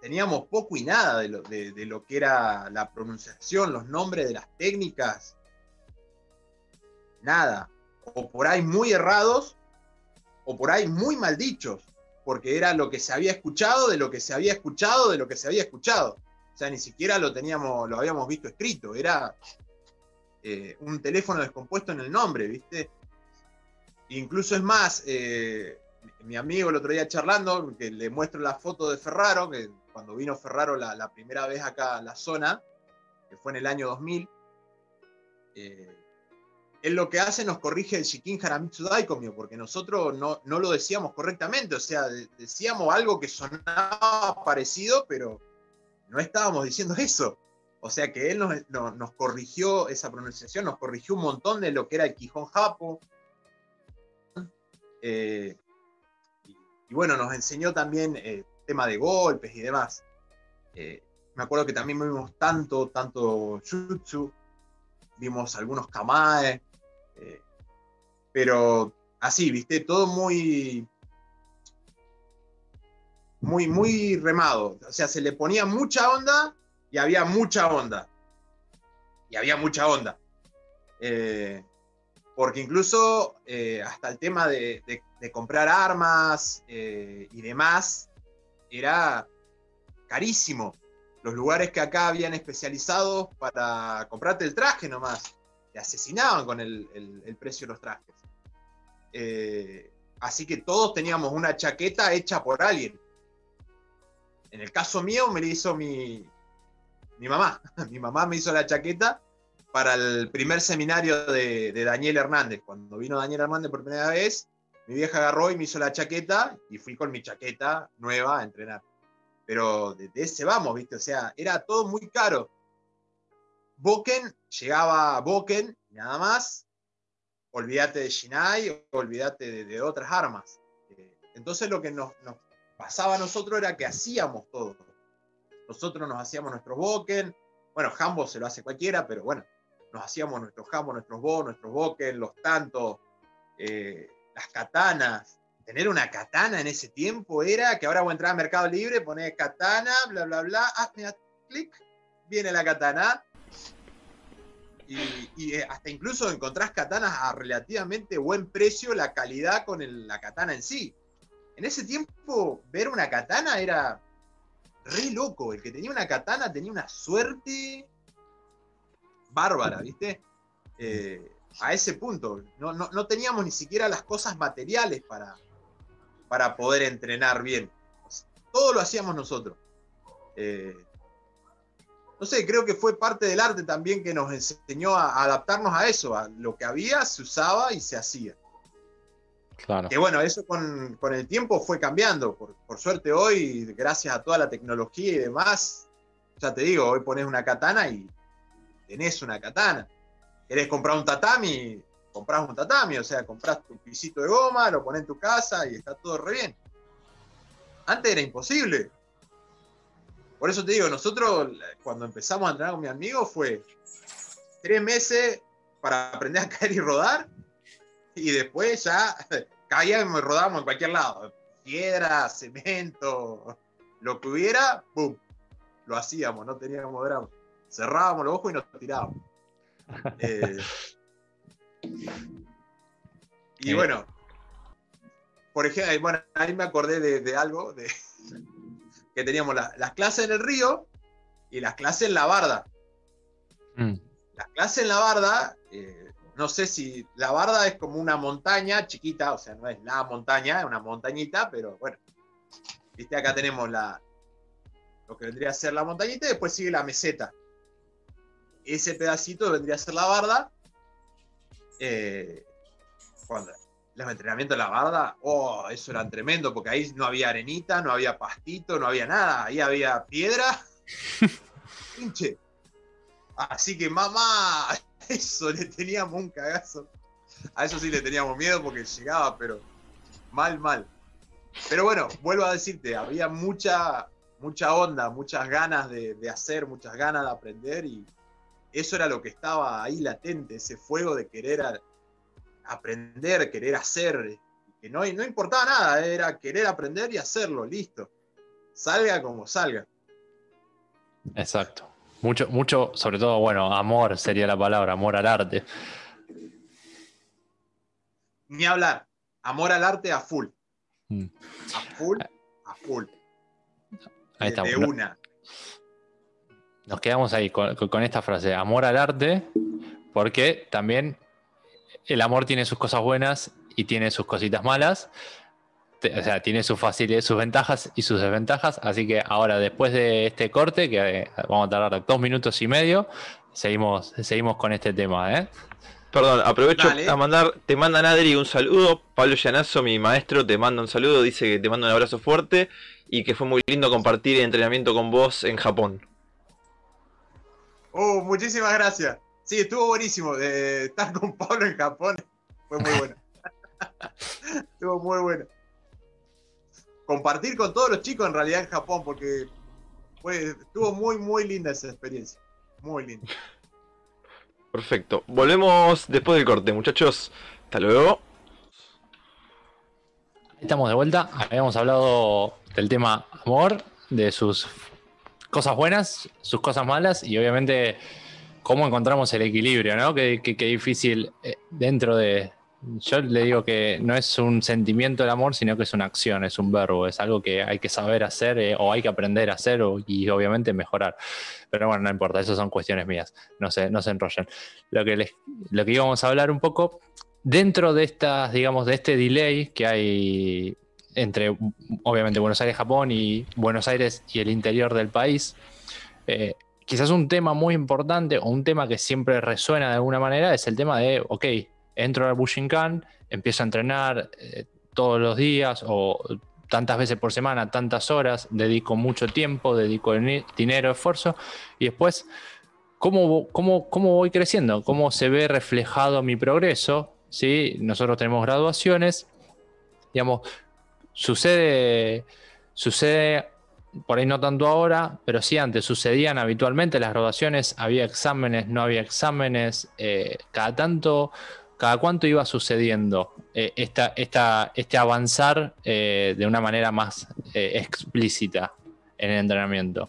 teníamos poco y nada de lo, de lo, que era la pronunciación, los nombres de las técnicas nada. O por ahí muy errados, o por ahí muy mal dichos, porque era lo que se había escuchado, de lo que se había escuchado, de lo que se había escuchado. O sea, ni siquiera lo teníamos, lo habíamos visto escrito, era eh, un teléfono descompuesto en el nombre, ¿viste? Incluso es más, eh, mi amigo el otro día charlando, que le muestro la foto de Ferraro, que cuando vino Ferraro la, primera vez acá a la zona, que fue en el año 2000, eh, él lo que hace nos corrige el Shikin Haramitsu Daikomyo, porque nosotros no, no, lo decíamos correctamente, o sea, decíamos algo que sonaba parecido, pero no estábamos diciendo eso. O sea que él nos, corrigió esa pronunciación, nos corrigió un montón de lo que era el Quijón Japo. Eh, y, bueno, nos enseñó también el eh, tema de golpes y demás. Eh, me acuerdo que también vimos tanto, tanto Jutsu, vimos algunos Kamae, eh, pero así, viste, todo muy, muy, muy remado. O sea, se le ponía mucha onda y había mucha onda. Y había mucha onda. Eh, porque incluso eh, hasta el tema de, comprar armas y demás era carísimo. Los lugares que acá habían especializados para comprarte el traje nomás te asesinaban con el, precio de los trajes. Eh, así que todos teníamos una chaqueta hecha por alguien. En el caso mío me la hizo mi, mi mamá. Mi mamá me hizo la chaqueta para el primer seminario de, Daniel Hernández. Cuando vino Daniel Hernández por primera vez, mi vieja agarró y me hizo la chaqueta y fui con mi chaqueta nueva a entrenar. Pero de ese vamos, ¿viste? O sea, era todo muy caro. Boken, llegaba Boken, nada más, olvídate de Shinai, olvídate de, otras armas. Eh, entonces lo que nos, pasaba a nosotros era que hacíamos todo. Nosotros nos hacíamos nuestros Boken, bueno, Hambo se lo hace cualquiera, pero bueno, nos hacíamos nuestros Hambo, nuestros Bo, nuestros Boken, los tantos, eh, las katanas. Tener una katana en ese tiempo era que ahora voy a entrar a Mercado Libre, poner katana, bla, bla, bla, ah, clic, viene la katana, y, eh, hasta incluso encontrás katanas a relativamente buen precio, la calidad con la katana en sí. En ese tiempo, ver una katana era re loco. El que tenía una katana tenía una suerte bárbara, ¿viste? Eh, a ese punto. No, teníamos ni siquiera las cosas materiales para, para poder entrenar bien. Todo lo hacíamos nosotros. Eh, no sé, creo que fue parte del arte también que nos enseñó a adaptarnos a eso, a lo que había, se usaba y se hacía. Claro. Que bueno, eso con, el tiempo fue cambiando. Por, suerte hoy, gracias a toda la tecnología y demás, ya te digo, hoy pones una katana y tenés una katana. Querés comprar un tatami, compras un tatami, o sea, compras tu pisito de goma, lo pones en tu casa y está todo re bien. Antes era imposible. Por eso te digo, nosotros cuando empezamos a entrenar con mi amigo fue tres meses para aprender a caer y rodar y después ya caíamos y rodábamos en cualquier lado. Piedra, cemento, lo que hubiera, ¡pum! Lo hacíamos, no teníamos drama. Cerrábamos los ojos y nos tirábamos. Eh, y eh. bueno, por ejemplo, bueno, ahí me acordé de, algo, de, que teníamos las clases en el río y las clases en la barda. Mm. Las clases en la barda, eh, no sé si la barda es como una montaña chiquita, o sea, no es la montaña, es una montañita, pero bueno, viste, acá tenemos la, lo que vendría a ser la montañita y después sigue la meseta. Ese pedacito vendría a ser la barda. Eh, cuando los entrenamientos de la barda, oh, eso era tremendo, porque ahí no había arenita, no había pastito, no había nada, ahí había piedra. Pinche. Así que mamá, eso le teníamos un cagazo. A eso sí le teníamos miedo porque llegaba, pero mal, mal. Pero bueno, vuelvo a decirte, había mucha, mucha onda, muchas ganas de, hacer, muchas ganas de aprender y eso era lo que estaba ahí latente, ese fuego de querer aprender, querer hacer, que no, no importaba nada, era querer aprender y hacerlo, listo. Salga como salga. Exacto. Mucho, mucho, sobre todo, bueno, amor sería la palabra, amor al arte. Ni hablar. Amor al arte a full. Mm. A full, a full. Ahí está. De una. Nos quedamos ahí con, con, esta frase, amor al arte, porque también el amor tiene sus cosas buenas y tiene sus cositas malas o sea, tiene sus facilidades, sus ventajas y sus desventajas. Así que ahora, después de este corte, que eh, vamos a tardar dos minutos y medio, seguimos, seguimos con este tema, ¿eh? Perdón, aprovecho a mandar, te manda Nadri un saludo. Pablo Llanazo, mi maestro, te manda un saludo, dice que te manda un abrazo fuerte y que fue muy lindo compartir el entrenamiento con vos en Japón. Oh, muchísimas gracias. Sí, estuvo buenísimo. de estar con Pablo en Japón fue muy bueno. estuvo muy bueno compartir con todos los chicos en realidad en Japón, porque fue, estuvo muy, muy linda esa experiencia. Muy linda. Perfecto. Volvemos después del corte, muchachos. Hasta luego. Estamos de vuelta. Habíamos hablado del tema amor, de sus cosas buenas, sus cosas malas y obviamente cómo encontramos el equilibrio, ¿no? Qué, difícil eh, dentro de, yo le digo que no es un sentimiento el amor, sino que es una acción, es un verbo, es algo que hay que saber hacer eh, o hay que aprender a hacer y obviamente mejorar. Pero bueno, no importa, esas son cuestiones mías, no se, no se enrollen. Lo que, les, lo que íbamos a hablar un poco, dentro de estas, digamos, de este delay que hay entre, obviamente, Buenos Aires, Japón y Buenos Aires y el interior del país, eh, quizás un tema muy importante o un tema que siempre resuena de alguna manera es el tema de, ok, entro al Bushinkan, empiezo a entrenar eh, todos los días o tantas veces por semana, tantas horas, dedico mucho tiempo, dedico dinero, esfuerzo, y después, ¿cómo, cómo, cómo voy creciendo? ¿Cómo se ve reflejado mi progreso? ¿Sí? Nosotros tenemos graduaciones, digamos, sucede, sucede por ahí no tanto ahora, pero sí antes sucedían habitualmente las graduaciones, había exámenes, no había exámenes, eh, cada tanto ¿Cada cuánto iba sucediendo eh, este avanzar eh, de una manera más eh, explícita en el entrenamiento?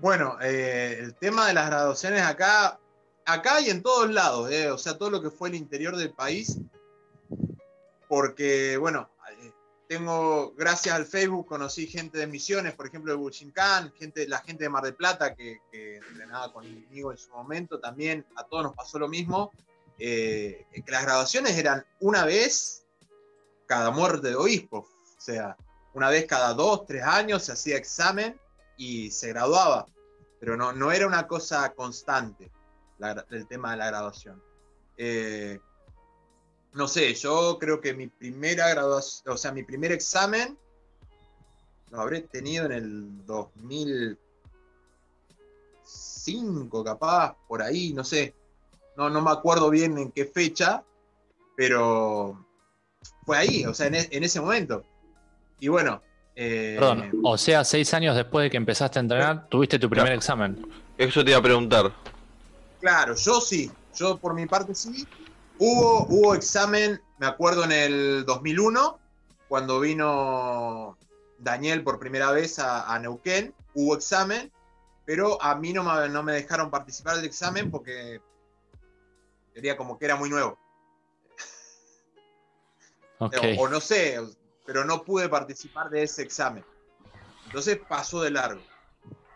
Bueno, el tema de las graduaciones acá, acá y en todos lados, o sea, todo lo que fue el interior del país, porque, bueno, tengo, gracias al Facebook, conocí gente de Misiones, por ejemplo, de Buchincan, gente, la gente de Mar del Plata que, entrenaba conmigo en su momento, también a todos nos pasó lo mismo, eh, que las graduaciones eran una vez cada muerte de obispo, o sea, una vez cada dos, tres años se hacía examen y se graduaba, pero no, no era una cosa constante el tema de la graduación. Eh, no sé, yo creo que mi primera graduación, o sea, mi primer examen lo habré tenido en el 2005, capaz, por ahí, no sé. No, no me acuerdo bien en qué fecha, pero fue ahí, o sea, en, e, ese momento. Y bueno. Eh, Perdón, o sea, seis años después de que empezaste a entrenar, tuviste tu primer examen. Eso te iba a preguntar. Claro, yo sí, yo por mi parte sí, Hubo, hubo examen, me acuerdo en el 2001, cuando vino Daniel por primera vez a, Neuquén, hubo examen, pero a mí no me, no me dejaron participar del examen porque sería como que era muy nuevo. O, no sé, pero no pude participar de ese examen. Entonces pasó de largo.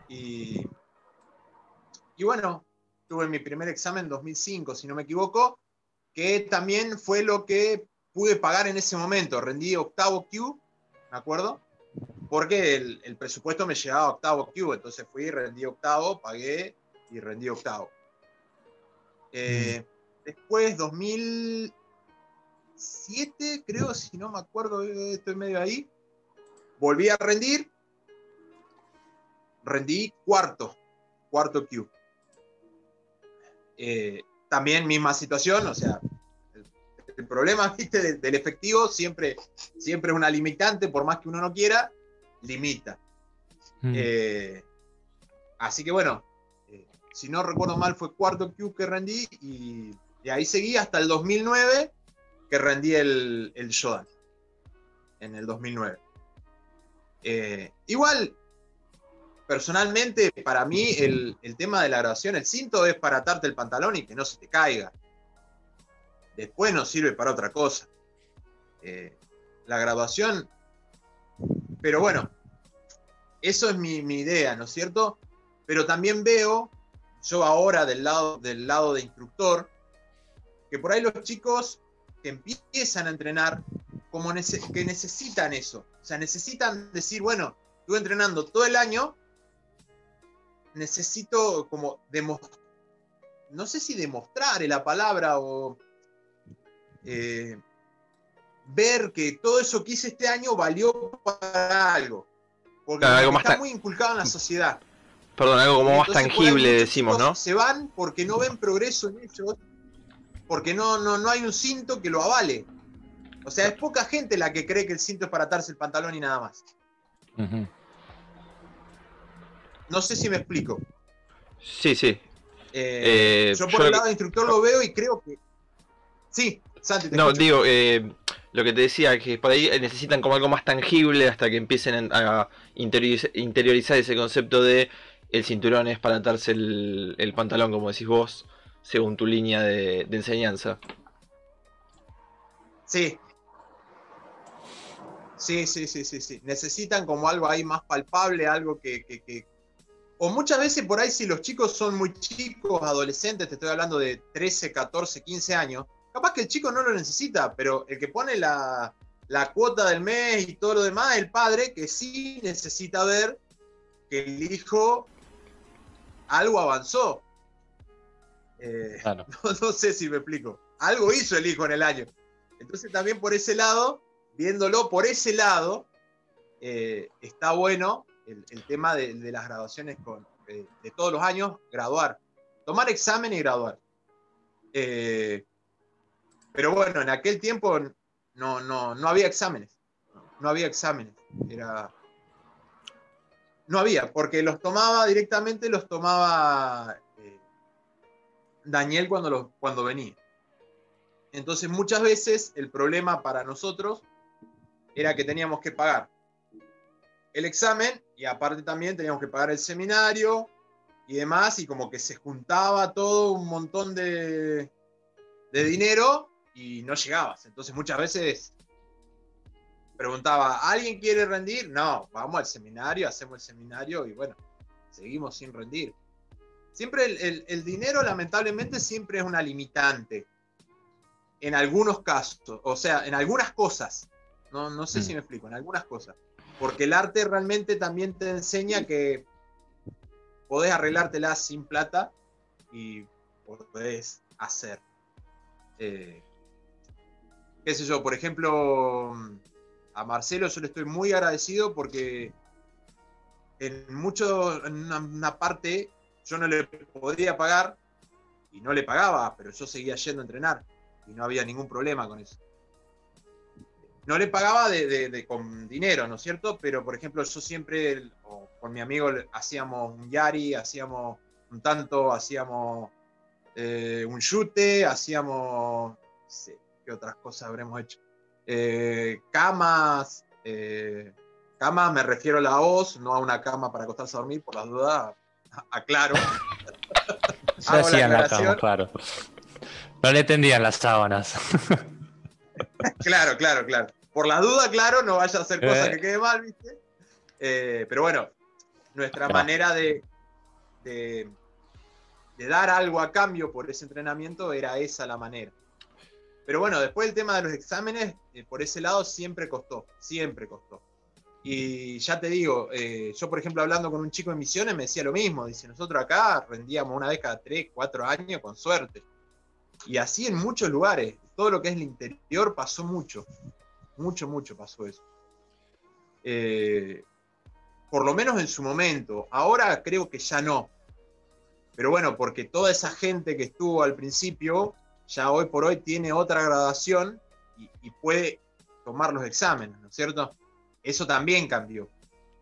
Y, y bueno, tuve mi primer examen en 2005, si no me equivoco, que también fue lo que pude pagar en ese momento. Rendí octavo Q, ¿me acuerdo? Porque el, presupuesto me llegaba a octavo Q, entonces fui, rendí octavo, pagué y rendí octavo. Eh, después, 2007, creo, si no me acuerdo, estoy medio ahí, volví a rendir, rendí cuarto, cuarto Q. Eh, también misma situación, o sea, el, problema ¿viste? Del, efectivo siempre, siempre es una limitante, por más que uno no quiera, limita. Mm. Eh, así que bueno, eh, si no recuerdo mal, fue cuarto Q que rendí y, ahí seguí hasta el 2009 que rendí el, el Shodan. En el 2009. Eh, igual, personalmente, para mí, el, tema de la grabación, el cinto es para atarte el pantalón y que no se te caiga. Después no sirve para otra cosa. Eh, la graduación. Pero bueno, eso es mi, idea, ¿no es cierto? Pero también veo, yo ahora del lado, del lado de instructor, que por ahí los chicos que empiezan a entrenar, como que necesitan eso. O sea, necesitan decir, bueno, estuve entrenando todo el año, necesito como demostrar, no sé si demostrar la palabra o eh, ver que todo eso que hice este año valió para algo. Porque algo está muy inculcado en la sociedad. Perdón, algo como más tangible decimos, ¿no? Se van porque no ven progreso en ellos, porque no, no, no hay un cinto que lo avale. O sea, es poca gente la que cree que el cinto es para atarse el pantalón y nada más. No sé si me explico. Sí, sí. Eh, eh, yo por el lado de instructor lo veo y creo que. Sí, Santi. Te no, digo, eh, lo que te decía, que por ahí necesitan como algo más tangible hasta que empiecen a interiorizar ese concepto de el cinturón es para atarse el, pantalón, como decís vos, según tu línea de, enseñanza. Sí. Sí, sí, sí, sí, sí. Necesitan como algo ahí más palpable, algo que, o muchas veces por ahí si los chicos son muy chicos, adolescentes, te estoy hablando de 13, 14, 15 años, capaz que el chico no lo necesita, pero el que pone la, cuota del mes y todo lo demás, el padre que sí necesita ver que el hijo algo avanzó. Eh, no, sé si me explico. Algo hizo el hijo en el año. Entonces también por ese lado, viéndolo por ese lado, eh, está bueno el, tema de, las graduaciones con, de, todos los años, graduar, tomar examen y graduar. Eh, pero bueno, en aquel tiempo no, no, no había exámenes, no había exámenes, era... No había, porque los tomaba directamente, los tomaba eh, Daniel cuando, los, cuando venía. Entonces muchas veces el problema para nosotros era que teníamos que pagar el examen y aparte también teníamos que pagar el seminario y demás y como que se juntaba todo un montón de, de dinero y no llegabas. Entonces muchas veces preguntaba, ¿alguien quiere rendir? No, vamos al seminario, hacemos el seminario y bueno, seguimos sin rendir. Siempre el, dinero lamentablemente siempre es una limitante. En algunos casos, o sea, en algunas cosas. No, no sé si mm. me explico, en algunas cosas. Porque el arte realmente también te enseña que podés arreglártela sin plata y podés hacer. Eh, por ejemplo, a Marcelo yo le estoy muy agradecido porque en mucho, en una, parte yo no le podía pagar y no le pagaba, pero yo seguía yendo a entrenar y no había ningún problema con eso no le pagaba de, con dinero, ¿no es cierto? Pero, por ejemplo, yo siempre, con mi amigo, hacíamos un yari, hacíamos un tanto, hacíamos eh, un chute, hacíamos sé, ¿qué otras cosas habremos hecho? Eh, camas, eh, cama me refiero a la voz, no a una cama para acostarse a dormir, por las dudas, aclaro. Se hacían la, cama, claro. No le tendían las sábanas. claro, claro, claro. Por la duda, claro, no vaya a hacer cosas que quede mal, ¿viste? pero bueno, nuestra manera de, de, dar algo a cambio por ese entrenamiento era esa la manera. Pero bueno, después el tema de los exámenes, eh, por ese lado siempre costó, siempre costó. Y ya te digo, eh, yo por ejemplo hablando con un chico en misiones me decía lo mismo, dice, nosotros acá rendíamos una vez cada 3, 4 años con suerte. Y así en muchos lugares, todo lo que es el interior pasó mucho, mucho, mucho pasó eso. Eh, por lo menos en su momento. Ahora creo que ya no. Pero bueno, porque toda esa gente que estuvo al principio, ya hoy por hoy tiene otra graduación y, puede tomar los exámenes, ¿no es cierto? Eso también cambió.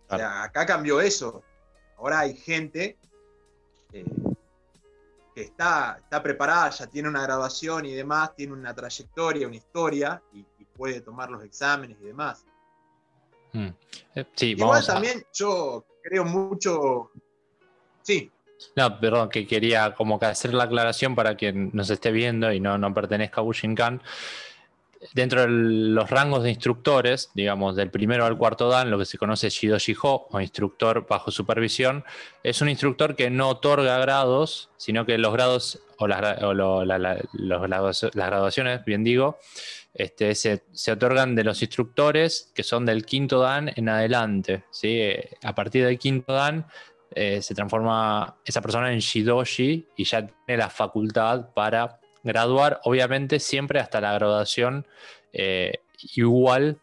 O sea, acá cambió eso. Ahora hay gente eh, que está, está preparada, ya tiene una graduación y demás, tiene una trayectoria, una historia y puede tomar los exámenes y demás. Mm. Eh, sí, Igual también yo creo mucho. Sí. No, perdón, que quería como que hacer la aclaración para quien nos esté viendo y no, no pertenezca a Bushinkan. Dentro de los rangos de instructores, digamos, del primero al cuarto dan, lo que se conoce Shidoshi Ho, o instructor bajo supervisión, es un instructor que no otorga grados, sino que los grados, o las, las graduaciones, bien digo, este, se, otorgan de los instructores que son del quinto Dan en adelante. ¿sí? A partir del quinto Dan eh, se transforma esa persona en Shidoshi y ya tiene la facultad para graduar, obviamente siempre hasta la graduación eh, igual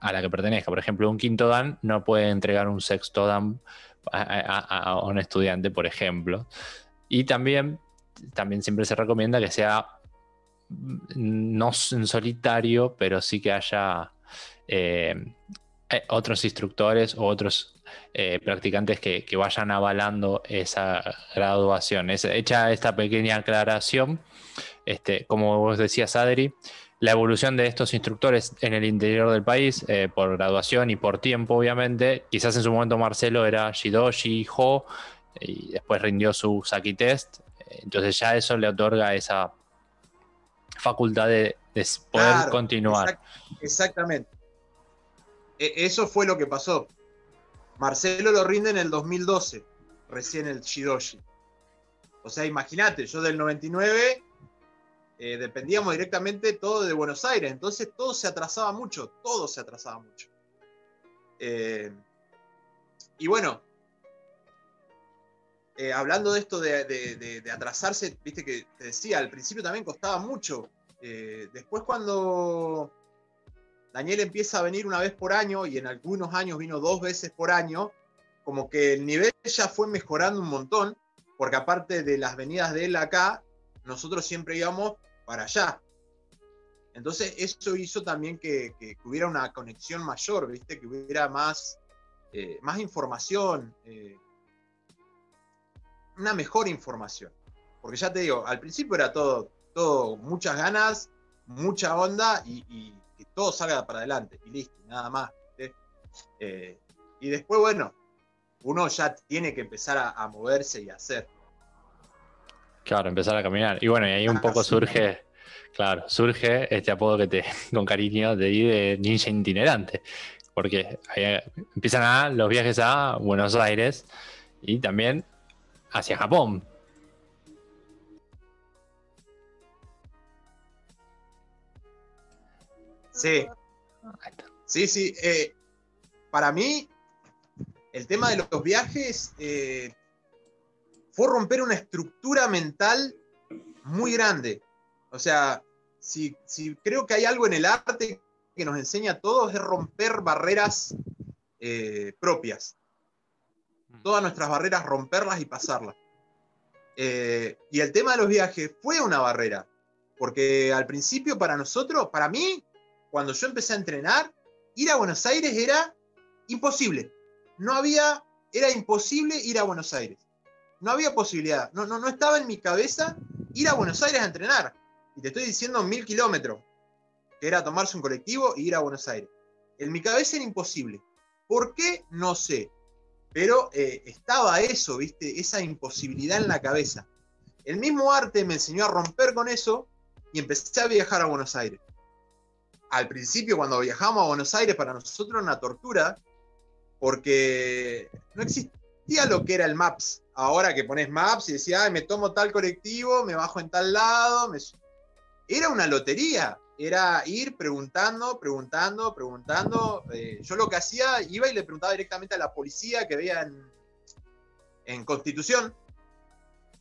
a la que pertenezca. Por ejemplo, un quinto Dan no puede entregar un sexto Dan a, un estudiante, por ejemplo. Y también, también siempre se recomienda que sea no en solitario, pero sí que haya eh, eh, otros instructores o otros eh, practicantes que, vayan avalando esa graduación. Es, hecha esta pequeña aclaración, este, como vos decías, Adri, la evolución de estos instructores en el interior del país, por graduación y por tiempo, obviamente. Quizás en su momento Marcelo era Shidoshi, Ho, y después rindió su Saki Test. Entonces ya eso le otorga esa facultad de, poder continuar. exactamente. E, eso fue lo que pasó. Marcelo lo rinde en el 2012, recién el Shidoshi. O sea, imagínate, yo del 99 eh, dependíamos directamente todo de Buenos Aires, entonces todo se atrasaba mucho, todo se atrasaba mucho. Eh, y bueno, eh, hablando de esto de, atrasarse, viste que te decía, al principio también costaba mucho. Después cuando Daniel empieza a venir una vez por año y en algunos años vino dos veces por año, como que el nivel ya fue mejorando un montón, porque aparte de las venidas de él acá, nosotros siempre íbamos para allá. Entonces eso hizo también que, hubiera una conexión mayor, ¿viste? que hubiera más, eh, más información una mejor información. Porque ya te digo, al principio era todo, todo muchas ganas, mucha onda y, que todo salga para adelante y listo, nada más. Eh, y después, bueno, uno ya tiene que empezar a, moverse y a hacer. Claro, empezar a caminar. Y bueno, y ahí un poco surge, claro, surge este apodo que te, con cariño, de de ninja itinerante. Porque ahí empiezan a los viajes a Buenos Aires y también hacia Japón. Sí. Sí, sí. Eh, para mí, el tema de los viajes eh, fue romper una estructura mental muy grande. O sea, si, creo que hay algo en el arte que nos enseña a todos es romper barreras eh, propias todas nuestras barreras, romperlas y pasarlas. Eh, y el tema de los viajes fue una barrera, porque al principio para nosotros, para mí, cuando yo empecé a entrenar, ir a Buenos Aires era imposible. No había, era imposible ir a Buenos Aires. No había posibilidad. No, no, no estaba en mi cabeza ir a Buenos Aires a entrenar. Y te estoy diciendo mil kilómetros, que era tomarse un colectivo e ir a Buenos Aires. En mi cabeza era imposible. ¿Por qué? No sé. Pero eh, estaba eso, ¿viste? Esa imposibilidad en la cabeza. El mismo arte me enseñó a romper con eso y empecé a viajar a Buenos Aires. Al principio, cuando viajamos a Buenos Aires, para nosotros era una tortura, porque no existía lo que era el Maps. Ahora que pones Maps y decías, me tomo tal colectivo, me bajo en tal lado. Era una lotería. Era ir preguntando, preguntando, preguntando. Eh, yo lo que hacía, iba y le preguntaba directamente a la policía que veía en Constitución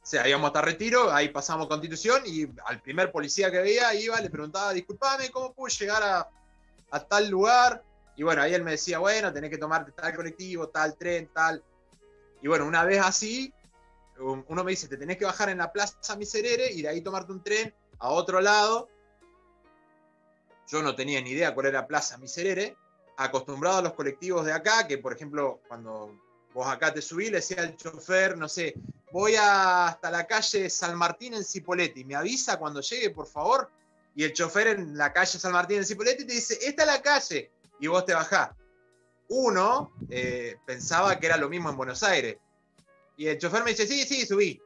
o sea, íbamos hasta retiro, ahí pasamos constitución y al primer policía que veía iba, le preguntaba, disculpame, ¿cómo pude llegar a, tal lugar? Y bueno, ahí él me decía, bueno, tenés que tomarte tal colectivo, tal tren, tal. Y bueno, una vez así, uno me dice, te tenés que bajar en la Plaza Miserere y de ahí tomarte un tren a otro lado. Yo no tenía ni idea cuál era Plaza Miserere, acostumbrado a los colectivos de acá, que por ejemplo, cuando vos acá te subí, le decía al chofer, no sé, voy hasta la calle San Martín en Cipoletti, me avisa cuando llegue, por favor. Y el chofer en la calle San Martín en Cipoletti te dice, esta es la calle, y vos te bajás. Uno eh, pensaba que era lo mismo en Buenos Aires. Y el chofer me dice, sí, sí, subí.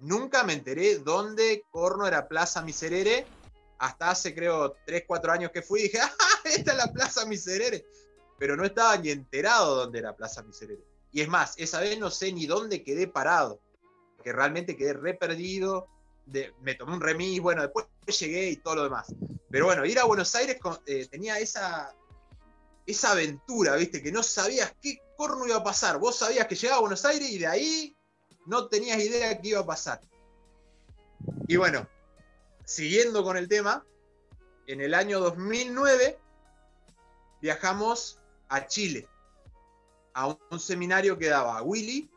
Nunca me enteré dónde corno era Plaza Miserere. Hasta hace, creo, 3, 4 años que fui dije, ¡ah, esta es la Plaza Miserere! Pero no estaba ni enterado dónde era Plaza Miserere. Y es más, esa vez no sé ni dónde quedé parado, que realmente quedé re perdido, me tomé un remis, bueno, después llegué y todo lo demás. Pero bueno, ir a Buenos Aires eh, tenía esa, esa aventura, ¿viste? Que no sabías qué corno iba a pasar. Vos sabías que llegaba a Buenos Aires y de ahí no tenías idea qué iba a pasar. Y bueno, siguiendo con el tema, en el año 2009 viajamos a Chile a un, seminario que daba Willy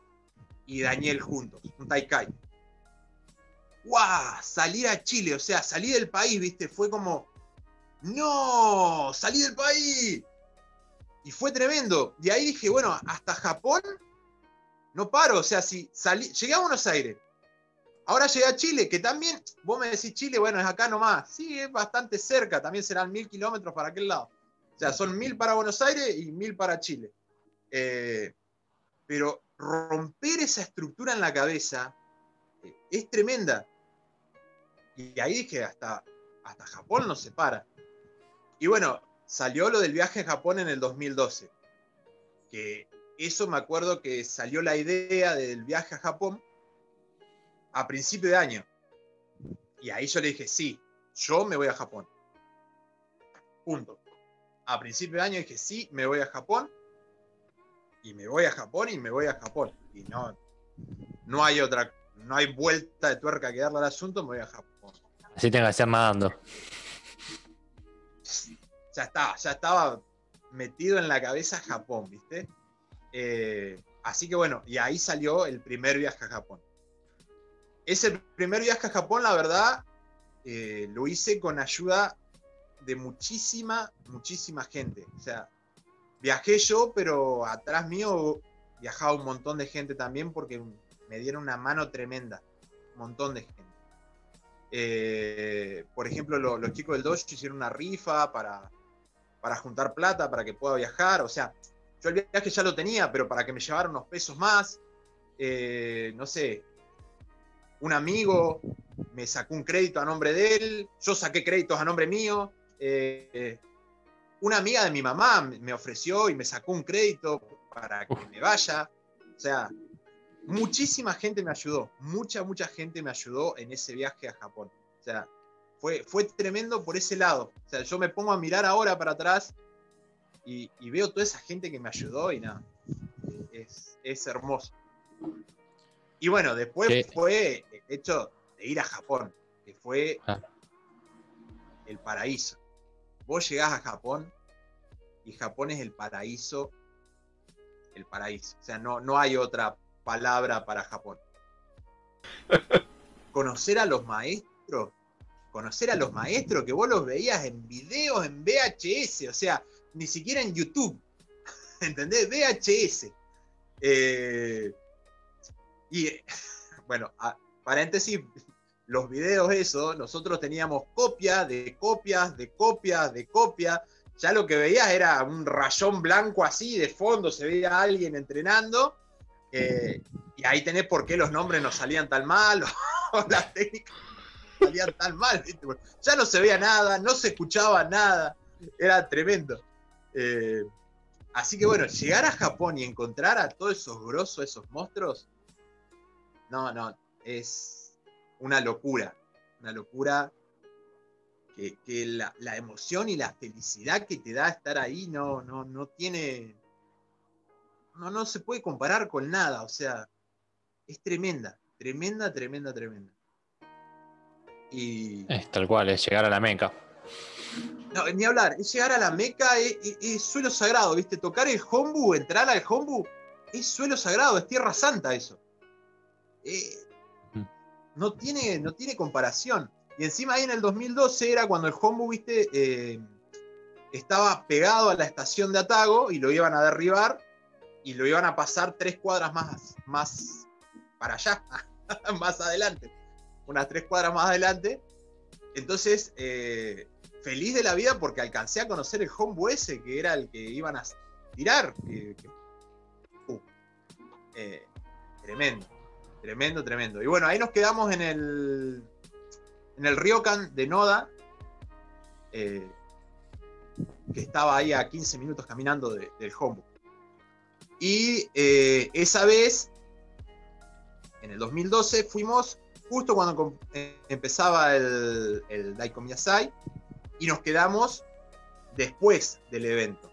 y Daniel juntos, un Taikai. ¡Guau! Salir a Chile, o sea, salí del país, ¿viste? Fue como, ¡No! ¡Salí del país! Y fue tremendo. Y ahí dije, bueno, hasta Japón no paro. O sea, si salí, llegué a Buenos Aires, ahora llegué a Chile, que también, vos me decís Chile, bueno, es acá nomás. Sí, es bastante cerca, también serán mil kilómetros para aquel lado. O sea, son mil para Buenos Aires y mil para Chile. Eh, pero romper esa estructura en la cabeza eh, es tremenda. Y ahí dije, hasta, hasta Japón no se para. Y bueno, salió lo del viaje a Japón en el 2012. Que eso me acuerdo que salió la idea del viaje a Japón a principio de año. Y ahí yo le dije, sí, yo me voy a Japón. Punto. A principio de año dije, sí, me voy a Japón y me voy a Japón y me voy a Japón. Y no, no hay otra, no hay vuelta de tuerca que darle al asunto, me voy a Japón. Así tenga que ser nadando. Ya estaba, ya estaba metido en la cabeza Japón, ¿viste? Eh, así que bueno, y ahí salió el primer viaje a Japón. Ese primer viaje a Japón, la verdad, eh, lo hice con ayuda de muchísima, muchísima gente. O sea, viajé yo, pero atrás mío viajaba un montón de gente también porque me dieron una mano tremenda. Un montón de gente. Eh, por ejemplo, los chicos del Dojo hicieron una rifa para, para juntar plata para que pueda viajar. O sea, yo el viaje ya lo tenía, pero para que me llevaran unos pesos más. Eh, no sé, un amigo me sacó un crédito a nombre de él, yo saqué créditos a nombre mío. Eh, una amiga de mi mamá me ofreció y me sacó un crédito para que me vaya. O sea, muchísima gente me ayudó, mucha, mucha gente me ayudó en ese viaje a Japón. O sea, fue, fue tremendo por ese lado. O sea, yo me pongo a mirar ahora para atrás y, veo toda esa gente que me ayudó y nada, es, hermoso. Y bueno, después fue el hecho de ir a Japón, que fue ah. el paraíso vos llegás a Japón y Japón es el paraíso, el paraíso. O sea, no, no hay otra palabra para Japón. Conocer a los maestros, conocer a los maestros que vos los veías en videos, en VHS, o sea, ni siquiera en YouTube. ¿Entendés? VHS. Eh, y bueno, paréntesis, los videos eso, nosotros teníamos copia de copias, de copias, de copias. Ya lo que veías era un rayón blanco así, de fondo se veía a alguien entrenando. Eh, y ahí tenés por qué los nombres no salían tan mal, o, las técnicas salían tan mal. Ya no se veía nada, no se escuchaba nada. Era tremendo. Eh, así que bueno, llegar a Japón y encontrar a todos esos grosos, esos monstruos, no, no, es, una locura, una locura que, la, emoción y la felicidad que te da estar ahí no, no, no tiene, no, no se puede comparar con nada, o sea, es tremenda, tremenda, tremenda, tremenda. Y... Es tal cual, es llegar a la Meca. No, ni hablar, es llegar a la Meca, es, suelo sagrado, ¿viste? Tocar el hombu, entrar al hombu, es suelo sagrado, es tierra santa eso. Eh, no tiene, no tiene comparación. Y encima ahí en el 2012 era cuando el Hombu, viste, eh, estaba pegado a la estación de Atago y lo iban a derribar y lo iban a pasar tres cuadras más, más para allá, más adelante, unas tres cuadras más adelante. Entonces, eh, feliz de la vida porque alcancé a conocer el Hombu ese, que era el que iban a tirar. Uh, eh, tremendo. Tremendo, tremendo. Y bueno, ahí nos quedamos en el, en el Ryokan de Noda, eh, que estaba ahí a 15 minutos caminando del Hombu. Y eh, esa vez, en el 2012, fuimos justo cuando eh, empezaba el, el Daiko y nos quedamos después del evento.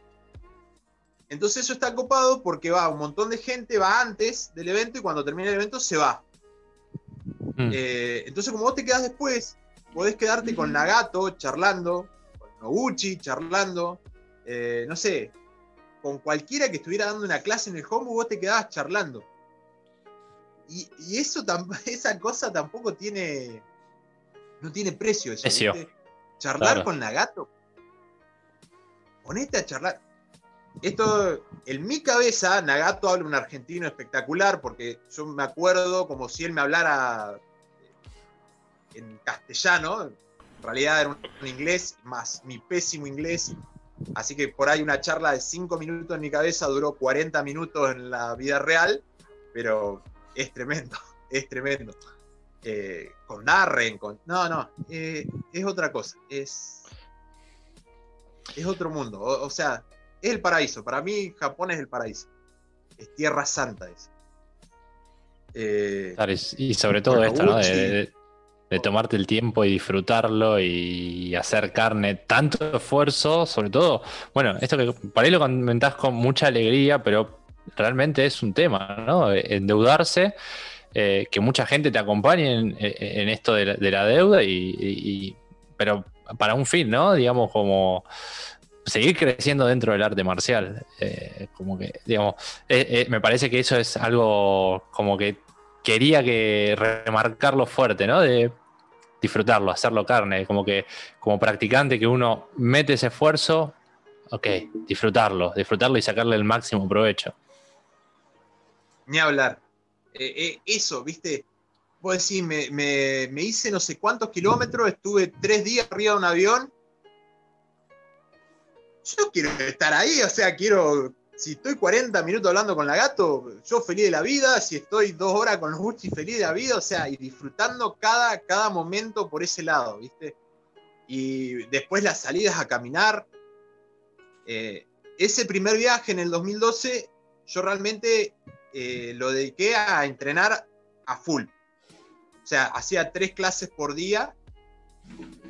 Entonces eso está copado porque va un montón de gente, va antes del evento y cuando termina el evento se va. Mm. Eh, entonces como vos te quedas después, podés quedarte con Nagato charlando, con Noguchi charlando, eh, no sé, con cualquiera que estuviera dando una clase en el home, vos te quedabas charlando. Y, eso esa cosa tampoco tiene, no tiene precio eso. Charlar con Nagato. Ponete a charlar esto, en mi cabeza, Nagato habla un argentino espectacular, porque yo me acuerdo como si él me hablara en castellano, en realidad era un, inglés, más mi pésimo inglés, así que por ahí una charla de 5 minutos en mi cabeza duró 40 minutos en la vida real, pero es tremendo, es tremendo. Eh, con Darren, con... No, no, eh, es otra cosa, es... Es otro mundo, o sea, es el paraíso. Para mí, Japón es el paraíso. Es tierra santa eso. Eh, y sobre todo esto, ¿no? De, tomarte el tiempo y disfrutarlo y hacer carne, tanto esfuerzo, sobre todo, bueno, esto que para ahí lo comentás con mucha alegría, pero realmente es un tema, ¿no? Endeudarse, eh, que mucha gente te acompañe en, esto de la, deuda, y, pero para un fin, ¿no? Digamos, como seguir creciendo dentro del arte marcial. Eh, como que, digamos, eh, eh, me parece que eso es algo como que quería que remarcarlo fuerte, ¿no? De disfrutarlo, hacerlo carne, como que como practicante que uno mete ese esfuerzo, ok, disfrutarlo, disfrutarlo y sacarle el máximo provecho. Ni hablar. eso, viste, vos decís, me, me hice no sé cuántos kilómetros, estuve tres días arriba de un avión yo quiero estar ahí, o sea, quiero, si estoy 40 minutos hablando con la gato, yo feliz de la vida, si estoy dos horas con Gucci feliz de la vida, o sea, y disfrutando cada, cada momento por ese lado, ¿viste? Y después las salidas a caminar. Eh, ese primer viaje en el 2012, yo realmente eh, lo dediqué a entrenar a full. O sea, hacía tres clases por día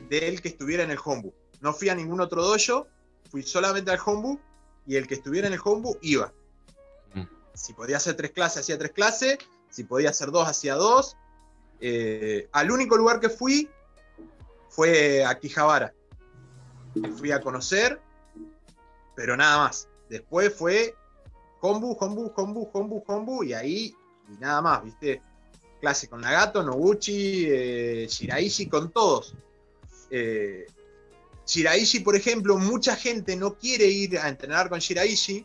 del que estuviera en el homebook. No fui a ningún otro dojo fui solamente al homebook y el que estuviera en el homebook iba. Mm. Si podía hacer tres clases, hacía tres clases. Si podía hacer dos, hacía dos. Eh, al único lugar que fui fue a Quijabara. Fui a conocer, pero nada más. Después fue Hombu, Hombu, Hombu, Hombu, Hombu, y ahí, y nada más, ¿viste? Clase con Nagato, Noguchi, eh, Shiraishi, con todos. Eh, Shiraishi, por ejemplo, mucha gente no quiere ir a entrenar con Shiraishi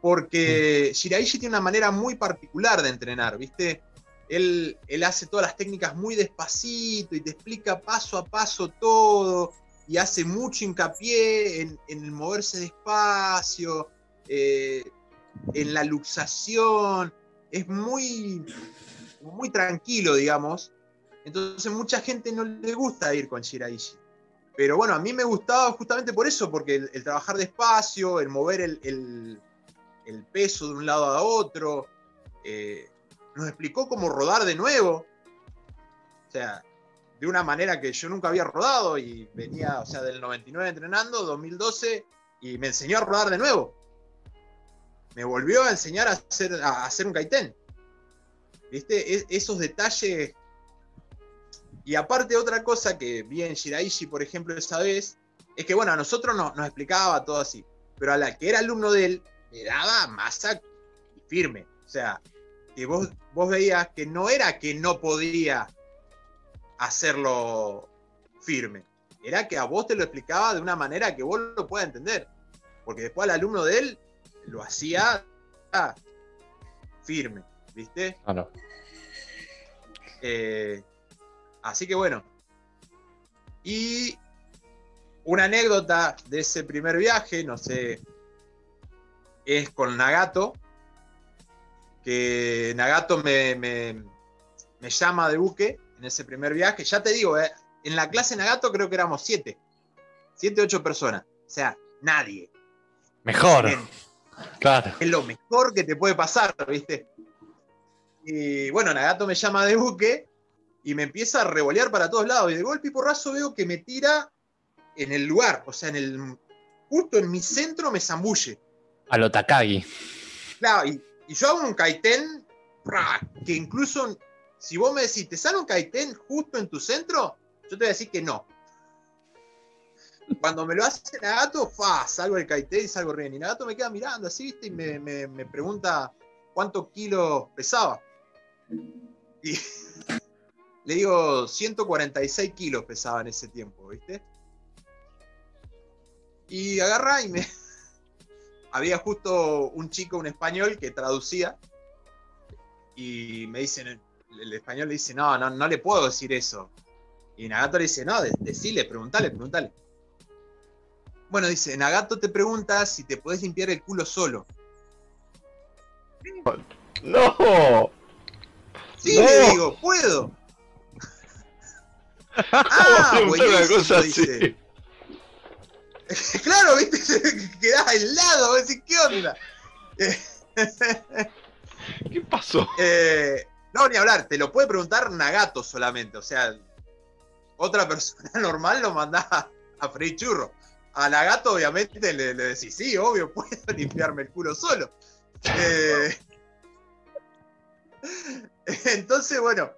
porque Shiraishi tiene una manera muy particular de entrenar, ¿viste? él, él hace todas las técnicas muy despacito y te explica paso a paso todo y hace mucho hincapié en, en el moverse despacio, eh, en la luxación, es muy, muy tranquilo, digamos. Entonces mucha gente no le gusta ir con Shiraishi. Pero bueno, a mí me gustaba justamente por eso, porque el, trabajar despacio, el mover el, peso de un lado a otro, eh, nos explicó cómo rodar de nuevo. O sea, de una manera que yo nunca había rodado y venía, o sea, del 99 entrenando, 2012, y me enseñó a rodar de nuevo. Me volvió a enseñar a hacer, a hacer un kaiten. ¿Viste? esos detalles. Y aparte, otra cosa que vi en Shiraishi, por ejemplo, esa vez, es que, bueno, a nosotros nos explicaba todo así, pero a la que era alumno de él, le daba masa firme. O sea, que vos, vos veías que no era que no podía hacerlo firme, era que a vos te lo explicaba de una manera que vos lo puedas entender. Porque después al alumno de él lo hacía firme, ¿viste? Claro. Eh, así que bueno. Y una anécdota de ese primer viaje, no sé, es con Nagato, que Nagato me, me, llama de buque en ese primer viaje. Ya te digo, eh, en la clase Nagato creo que éramos siete, siete, ocho personas. O sea, nadie. Mejor. Claro. Es lo mejor que te puede pasar, ¿viste? Y bueno, Nagato me llama de buque y me empieza a revolear para todos lados. Y de golpe y porrazo veo que me tira en el lugar, o sea, en el justo en mi centro me zambulle. A lo Takagi. Claro, y y yo hago un kaiten que incluso si vos me decís, ¿te sale un kaiten justo en tu centro? Yo te voy a decir que no. Cuando me lo hace Nagato, fa, salgo del kaiten y salgo bien. Y Nagato me queda mirando así, ¿viste? Y me, pregunta cuántos kilos pesaba. Y le digo, 146 kilos pesaba en ese tiempo, ¿viste? Y agarra y me, había justo un chico, un español, que traducía y me dicen, el español le dice, no, no, no le puedo decir eso. Y Nagato le dice, no, decile, preguntale, preguntale. Bueno, dice, Nagato te pregunta si te puedes limpiar el culo solo. ¡No! Sí, le digo, puedo. Ah, buenísimo, dice. claro, viste, quedás helado, decís, ¿qué onda? ¿Qué pasó? Eh, no, ni hablar, te lo puede preguntar Nagato solamente, o sea, otra persona normal lo mandás a, freír churro. A Nagato, obviamente, le, decís, sí, obvio, puedo limpiarme el culo solo. Eh, entonces, bueno,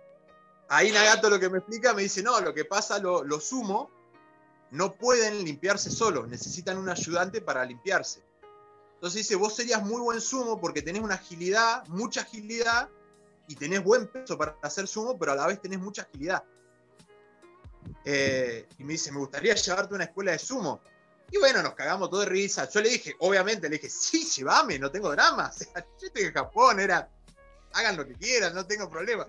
ahí Nagato lo que me explica, me dice, no, lo que pasa lo, lo sumo no pueden limpiarse solos, necesitan un ayudante para limpiarse. Entonces dice, vos serías muy buen sumo porque tenés una agilidad, mucha agilidad, y tenés buen peso para hacer sumo, pero a la vez tenés mucha agilidad. Eh, y me dice, me gustaría llevarte a una escuela de sumo. Y bueno, nos cagamos todo de risa. Yo le dije, obviamente, le dije, sí, llévame, no tengo drama. O sea, yo estoy en Japón, era, hagan lo que quieran, no tengo problema.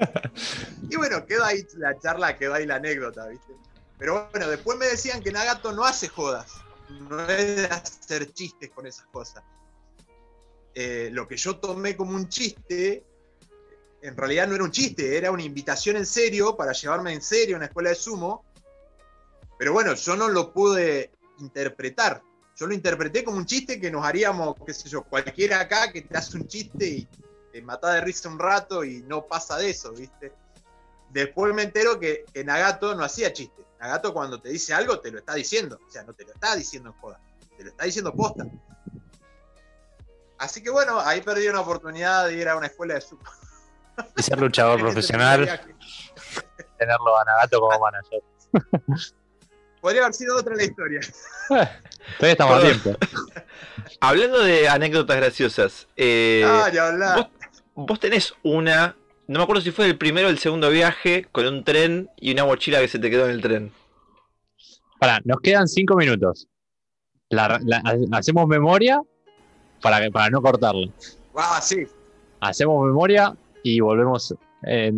y bueno, quedó ahí la charla, quedó ahí la anécdota, ¿viste? Pero bueno, después me decían que Nagato no hace jodas, no es de hacer chistes con esas cosas. Eh, lo que yo tomé como un chiste, en realidad no era un chiste, era una invitación en serio para llevarme en serio a una escuela de sumo. Pero bueno, yo no lo pude interpretar. Yo lo interpreté como un chiste que nos haríamos, qué sé yo, cualquiera acá que te hace un chiste y te mata de risa un rato y no pasa de eso, ¿viste? Después me entero que, que Nagato no hacía chistes. Nagato cuando te dice algo te lo está diciendo. O sea, no te lo está diciendo en joda, te lo está diciendo posta. Así que bueno, ahí perdí una oportunidad de ir a una escuela de sumo. Y ser luchador profesional, tenerlo a Nagato como manager. Podría haber sido otra la historia. todavía estamos a tiempo. Hablando de anécdotas graciosas, eh, ah, ya vos, vos tenés una no me acuerdo si fue el primero o el segundo viaje con un tren y una mochila que se te quedó en el tren. Para, nos quedan cinco minutos. hacemos memoria para, para no cortarla. Ah, sí. Hacemos memoria y volvemos eh,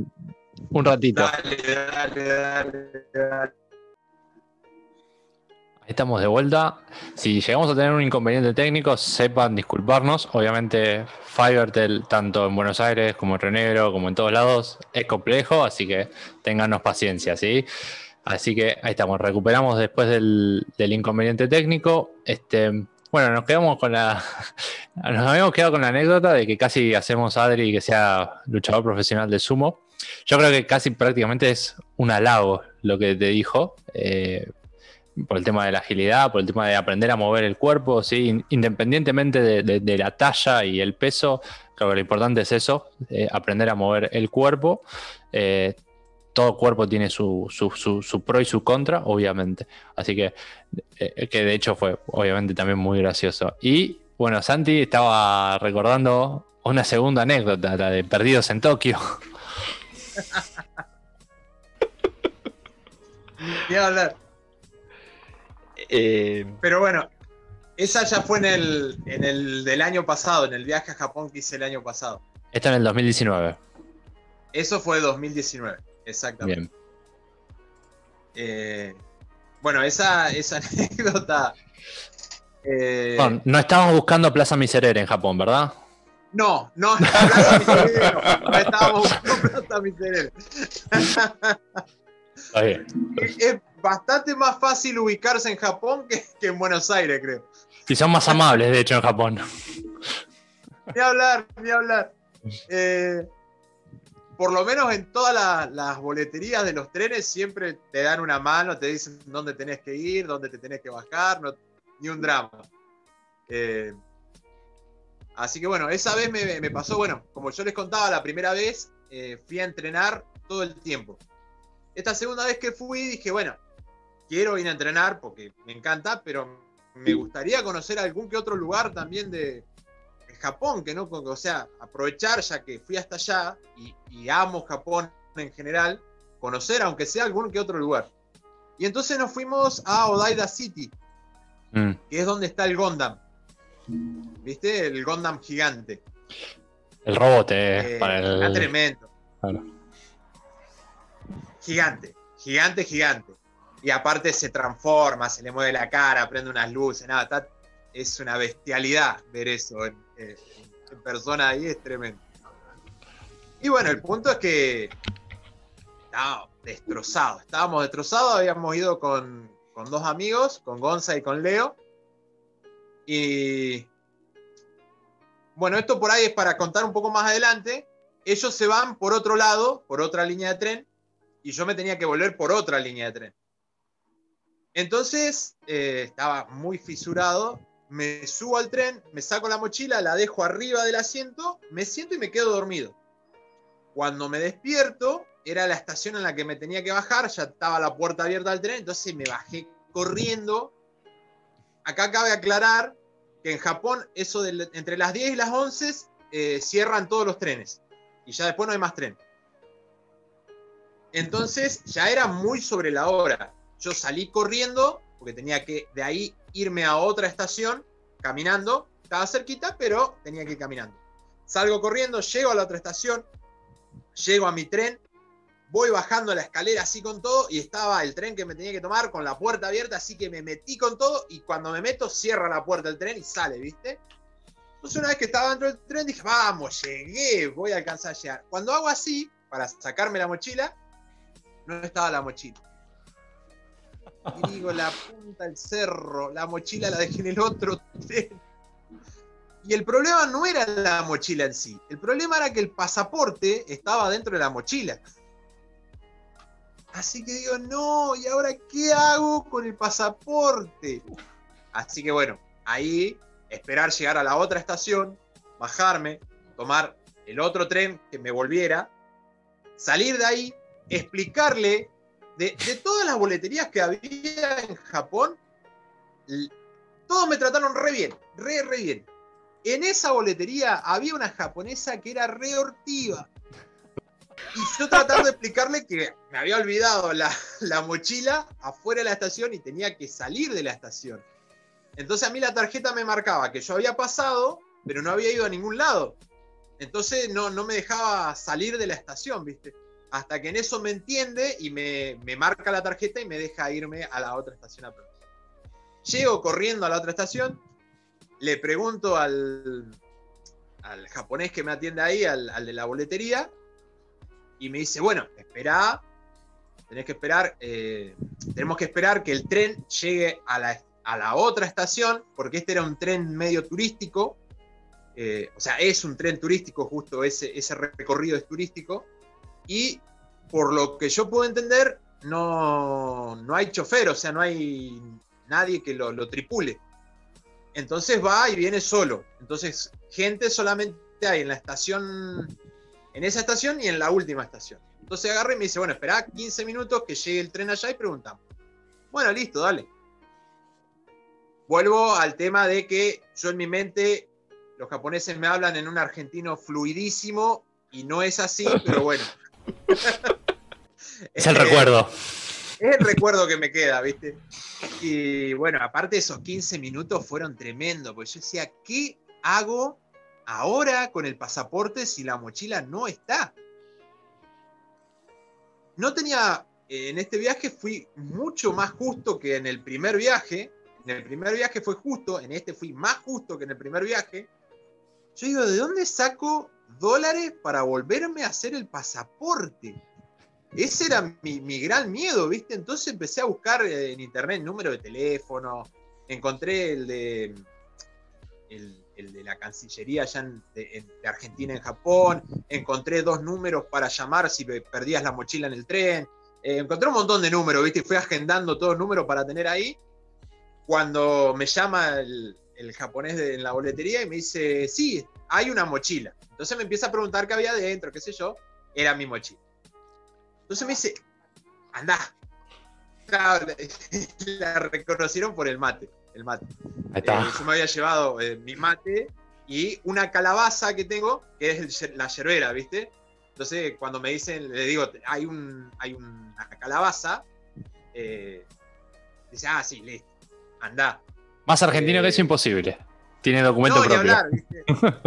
un ratito. Dale, dale, dale, dale. Estamos de vuelta. Si llegamos a tener un inconveniente técnico, sepan disculparnos. Obviamente, Fivertel, tanto en Buenos Aires como en Renegro, como en todos lados, es complejo, así que téngannos paciencia, ¿sí? Así que ahí estamos, recuperamos después del, inconveniente técnico. Este, bueno, nos quedamos con la. Nos habíamos quedado con la anécdota de que casi hacemos a Adri que sea luchador profesional de sumo. Yo creo que casi prácticamente es un halago lo que te dijo. eh, por el tema de la agilidad, por el tema de aprender a mover el cuerpo, ¿sí? In- independientemente de, la talla y el peso, creo que lo importante es eso, eh, aprender a mover el cuerpo. Eh, todo cuerpo tiene su, su- su- pro y su contra, obviamente. Así que, eh, que de hecho fue obviamente también muy gracioso. Y bueno, Santi estaba recordando una segunda anécdota, la de Perdidos en Tokio. Ni hablar. Eh, Pero bueno, esa ya fue en el, en el del año pasado, en el viaje a Japón que hice el año pasado. Esto en el 2019. Eso fue 2019, exactamente. Bien. Eh, bueno, esa, esa anécdota. eh, Bueno, no estábamos buscando Plaza Miserere en Japón, ¿verdad? no, no, Plaza Miserere no, no estábamos buscando Plaza Miserere. Está bien. Es bastante más fácil ubicarse en Japón que, que en Buenos Aires, creo. Y son más amables, de hecho, en Japón. Ni hablar, ni hablar. Eh, por lo menos en todas la- las boleterías de los trenes siempre te dan una mano, te dicen dónde tenés que ir, dónde te tenés que bajar, no- ni un drama. Eh, así que bueno, esa vez me, me pasó, bueno, como yo les contaba la primera vez, eh, fui a entrenar todo el tiempo. Esta segunda vez que fui dije, bueno, quiero ir a entrenar porque me encanta, pero me gustaría conocer algún que otro lugar también de, de Japón, que no, o sea, aprovechar ya que fui hasta allá y, y amo Japón en general, conocer aunque sea algún que otro lugar. Y entonces nos fuimos a Odaida City, Mm, que es donde está el Gondam. ¿Viste? El Gondam gigante. El robot, eh, Eh, para está el. tremendo. Claro. Gigante, gigante, gigante. Y aparte se transforma, se le mueve la cara, prende unas luces, nada, es una bestialidad ver eso en, eh, persona ahí, es tremendo. Y bueno, el punto es que estábamos destrozados, estábamos destrozados, habíamos ido con, con dos amigos, con Gonza y con Leo. Y bueno, esto por ahí es para contar un poco más adelante. Ellos se van por otro lado, por otra línea de tren, y yo me tenía que volver por otra línea de tren. Entonces, eh, estaba muy fisurado, me subo al tren, me saco la mochila, la dejo arriba del asiento, me siento y me quedo dormido. Cuando me despierto, era la estación en la que me tenía que bajar, ya estaba la puerta abierta del tren, entonces me bajé corriendo. Acá cabe aclarar que en Japón, eso entre las 10 y las 11 eh, cierran todos los trenes y ya después no hay más tren. Entonces ya era muy sobre la hora. Yo salí corriendo porque tenía que de ahí irme a otra estación caminando. Estaba cerquita, pero tenía que ir caminando. Salgo corriendo, llego a la otra estación, llego a mi tren, voy bajando la escalera así con todo y estaba el tren que me tenía que tomar con la puerta abierta, así que me metí con todo y cuando me meto cierra la puerta del tren y sale, ¿viste? Entonces una vez que estaba dentro del tren dije, vamos, llegué, voy a alcanzar a llegar. Cuando hago así, para sacarme la mochila, no estaba la mochila. Y digo, la punta del cerro, la mochila la dejé en el otro tren. Y el problema no era la mochila en sí, el problema era que el pasaporte estaba dentro de la mochila. Así que digo, no, ¿y ahora qué hago con el pasaporte? Así que bueno, ahí esperar llegar a la otra estación, bajarme, tomar el otro tren que me volviera, salir de ahí, explicarle de, todas las boleterías que había en Japón, todos me trataron re bien, re, re bien. En esa boletería había una japonesa que era re hortiva. Y yo tratando de explicarle que me había olvidado la, la mochila afuera de la estación y tenía que salir de la estación. Entonces a mí la tarjeta me marcaba que yo había pasado, pero no había ido a ningún lado. Entonces no, no me dejaba salir de la estación, ¿viste? Hasta que en eso me entiende y me, marca la tarjeta y me deja irme a la otra estación a Llego corriendo a la otra estación, le pregunto al, japonés que me atiende ahí, al, al, de la boletería, y me dice, bueno, espera, tenés que esperar, eh, tenemos que esperar que el tren llegue a la, a la, otra estación, porque este era un tren medio turístico, eh, o sea, es un tren turístico, justo ese, ese recorrido es turístico, y por lo que yo puedo entender, no, no hay chofer, o sea, no hay nadie que lo, lo tripule. Entonces va y viene solo. Entonces, gente solamente hay en la estación, en esa estación y en la última estación. Entonces agarra y me dice, bueno, espera 15 minutos que llegue el tren allá y preguntamos. Bueno, listo, dale. Vuelvo al tema de que yo en mi mente, los japoneses me hablan en un argentino fluidísimo y no es así, pero bueno. es el recuerdo. Es el recuerdo que me queda, ¿viste? Y bueno, aparte esos 15 minutos fueron tremendos, porque yo decía, ¿qué hago ahora con el pasaporte si la mochila no está? No tenía, en este viaje fui mucho más justo que en el primer viaje. En el primer viaje fue justo, en este fui más justo que en el primer viaje. Yo digo, ¿de dónde saco dólares para volverme a hacer el pasaporte? Ese era mi, mi, gran miedo, ¿viste? Entonces empecé a buscar en internet número de teléfono, encontré el de, el, de la Cancillería allá en, de, de, Argentina en Japón, encontré dos números para llamar si perdías la mochila en el tren, eh, encontré un montón de números, ¿viste? Y fui agendando todos los números para tener ahí. Cuando me llama el, el japonés de, en la boletería y me dice, sí, hay una mochila. Entonces me empieza a preguntar qué había dentro, qué sé yo, era mi mochila. Entonces me dice, anda. La reconocieron por el mate. El mate. Eh, yo me había llevado eh, mi mate y una calabaza que tengo, que es el, la yerbera, ¿viste? Entonces, cuando me dicen, le digo, hay, un, hay una calabaza, eh, dice, ah, sí, listo, anda. Más argentino que eso imposible. Tiene documento no, propio. Ni hablar,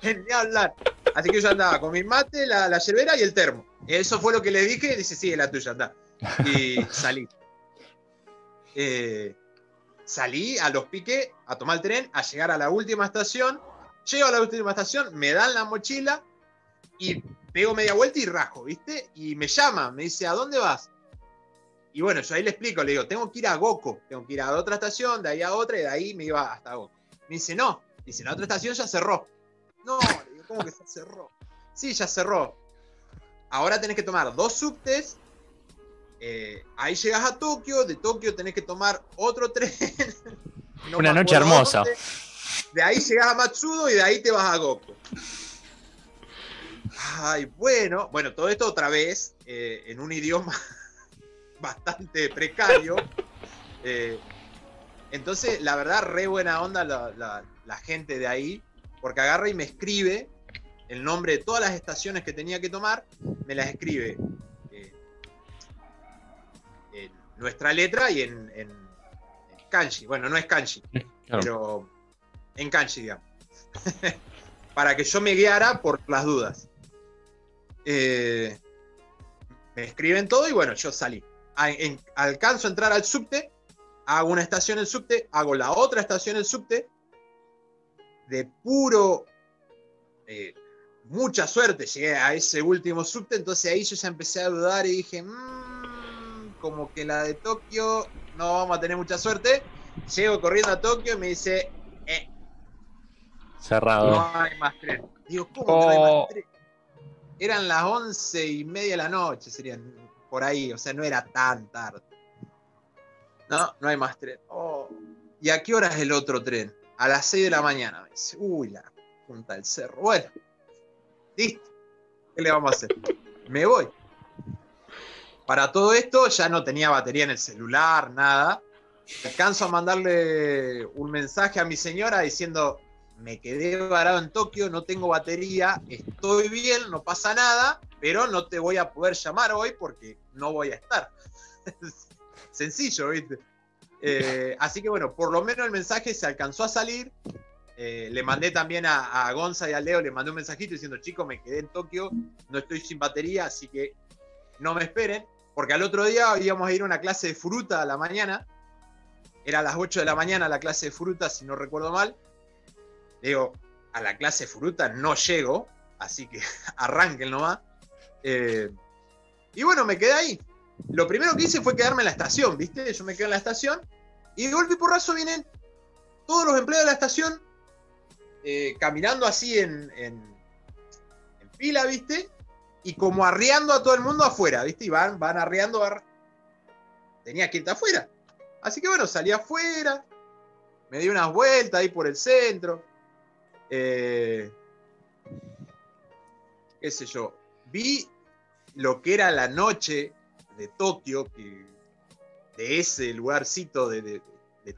¿viste? ni hablar. Así que yo andaba con mi mate, la, la yerbera y el termo. Eso fue lo que le dije. Dice, sí, es la tuya, anda. Y salí. Eh, salí a los piques a tomar el tren, a llegar a la última estación. Llego a la última estación, me dan la mochila y pego media vuelta y rajo, ¿viste? Y me llama, me dice, ¿a dónde vas? Y bueno, yo ahí le explico, le digo, tengo que ir a Goku, tengo que ir a otra estación, de ahí a otra y de ahí me iba hasta Goku. Me dice, no. Dice, la otra estación ya cerró. No, le digo, ¿cómo que ya cerró? Sí, ya cerró. Ahora tenés que tomar dos subtes. Eh, ahí llegas a Tokio. De Tokio tenés que tomar otro tren. no Una noche hermosa. De ahí llegas a Matsudo y de ahí te vas a Goku. Ay, bueno. Bueno, todo esto otra vez eh, en un idioma bastante precario. Eh, entonces, la verdad, re buena onda la, la, la, gente de ahí, porque agarra y me escribe el nombre de todas las estaciones que tenía que tomar, me las escribe eh, en nuestra letra y en, en, en, kanji. Bueno, no es kanji, claro. pero en kanji, digamos. Para que yo me guiara por las dudas. Eh, me escriben todo y bueno, yo salí. A, en, alcanzo a entrar al subte hago una estación en subte, hago la otra estación en subte, de puro, eh, mucha suerte llegué a ese último subte, entonces ahí yo ya empecé a dudar y dije, mmm, como que la de Tokio no vamos a tener mucha suerte. Llego corriendo a Tokio y me dice, eh, cerrado. No hay más tren. Digo, ¿cómo oh. no hay más tren? Eran las once y media de la noche, serían por ahí, o sea, no era tan tarde. No, no hay más tren. Oh. ¿Y a qué hora es el otro tren? A las 6 de la mañana. Me dice, uy, la punta del cerro. Bueno, listo. ¿Qué le vamos a hacer? Me voy. Para todo esto ya no tenía batería en el celular, nada. Alcanzo a mandarle un mensaje a mi señora diciendo, me quedé varado en Tokio, no tengo batería, estoy bien, no pasa nada, pero no te voy a poder llamar hoy porque no voy a estar. sencillo, ¿viste? Eh, así que bueno, por lo menos el mensaje se alcanzó a salir Eh, le mandé también a, a, y a Leo, le mandé un mensajito diciendo, chicos, me quedé en Tokio, no estoy sin batería, así que no me esperen, porque al otro día íbamos a ir a una clase de fruta a la mañana, era a las 8 de la mañana la clase de fruta, si no recuerdo mal. Digo, a la clase fruta no llego, así que arranquen nomás. Eh, y bueno, me quedé ahí. Lo primero que hice fue quedarme en la estación, ¿viste? Yo me quedé en la estación y de golpe y porrazo vienen todos los empleados de la estación eh, caminando así en, en, fila, ¿viste? Y como arriando a todo el mundo afuera, ¿viste? Y van, van arriando. Tenía que irte afuera. Así que bueno, salí afuera, me di unas vueltas ahí por el centro. Eh, qué sé yo. Vi lo que era la noche de Tokio, que de ese lugarcito de,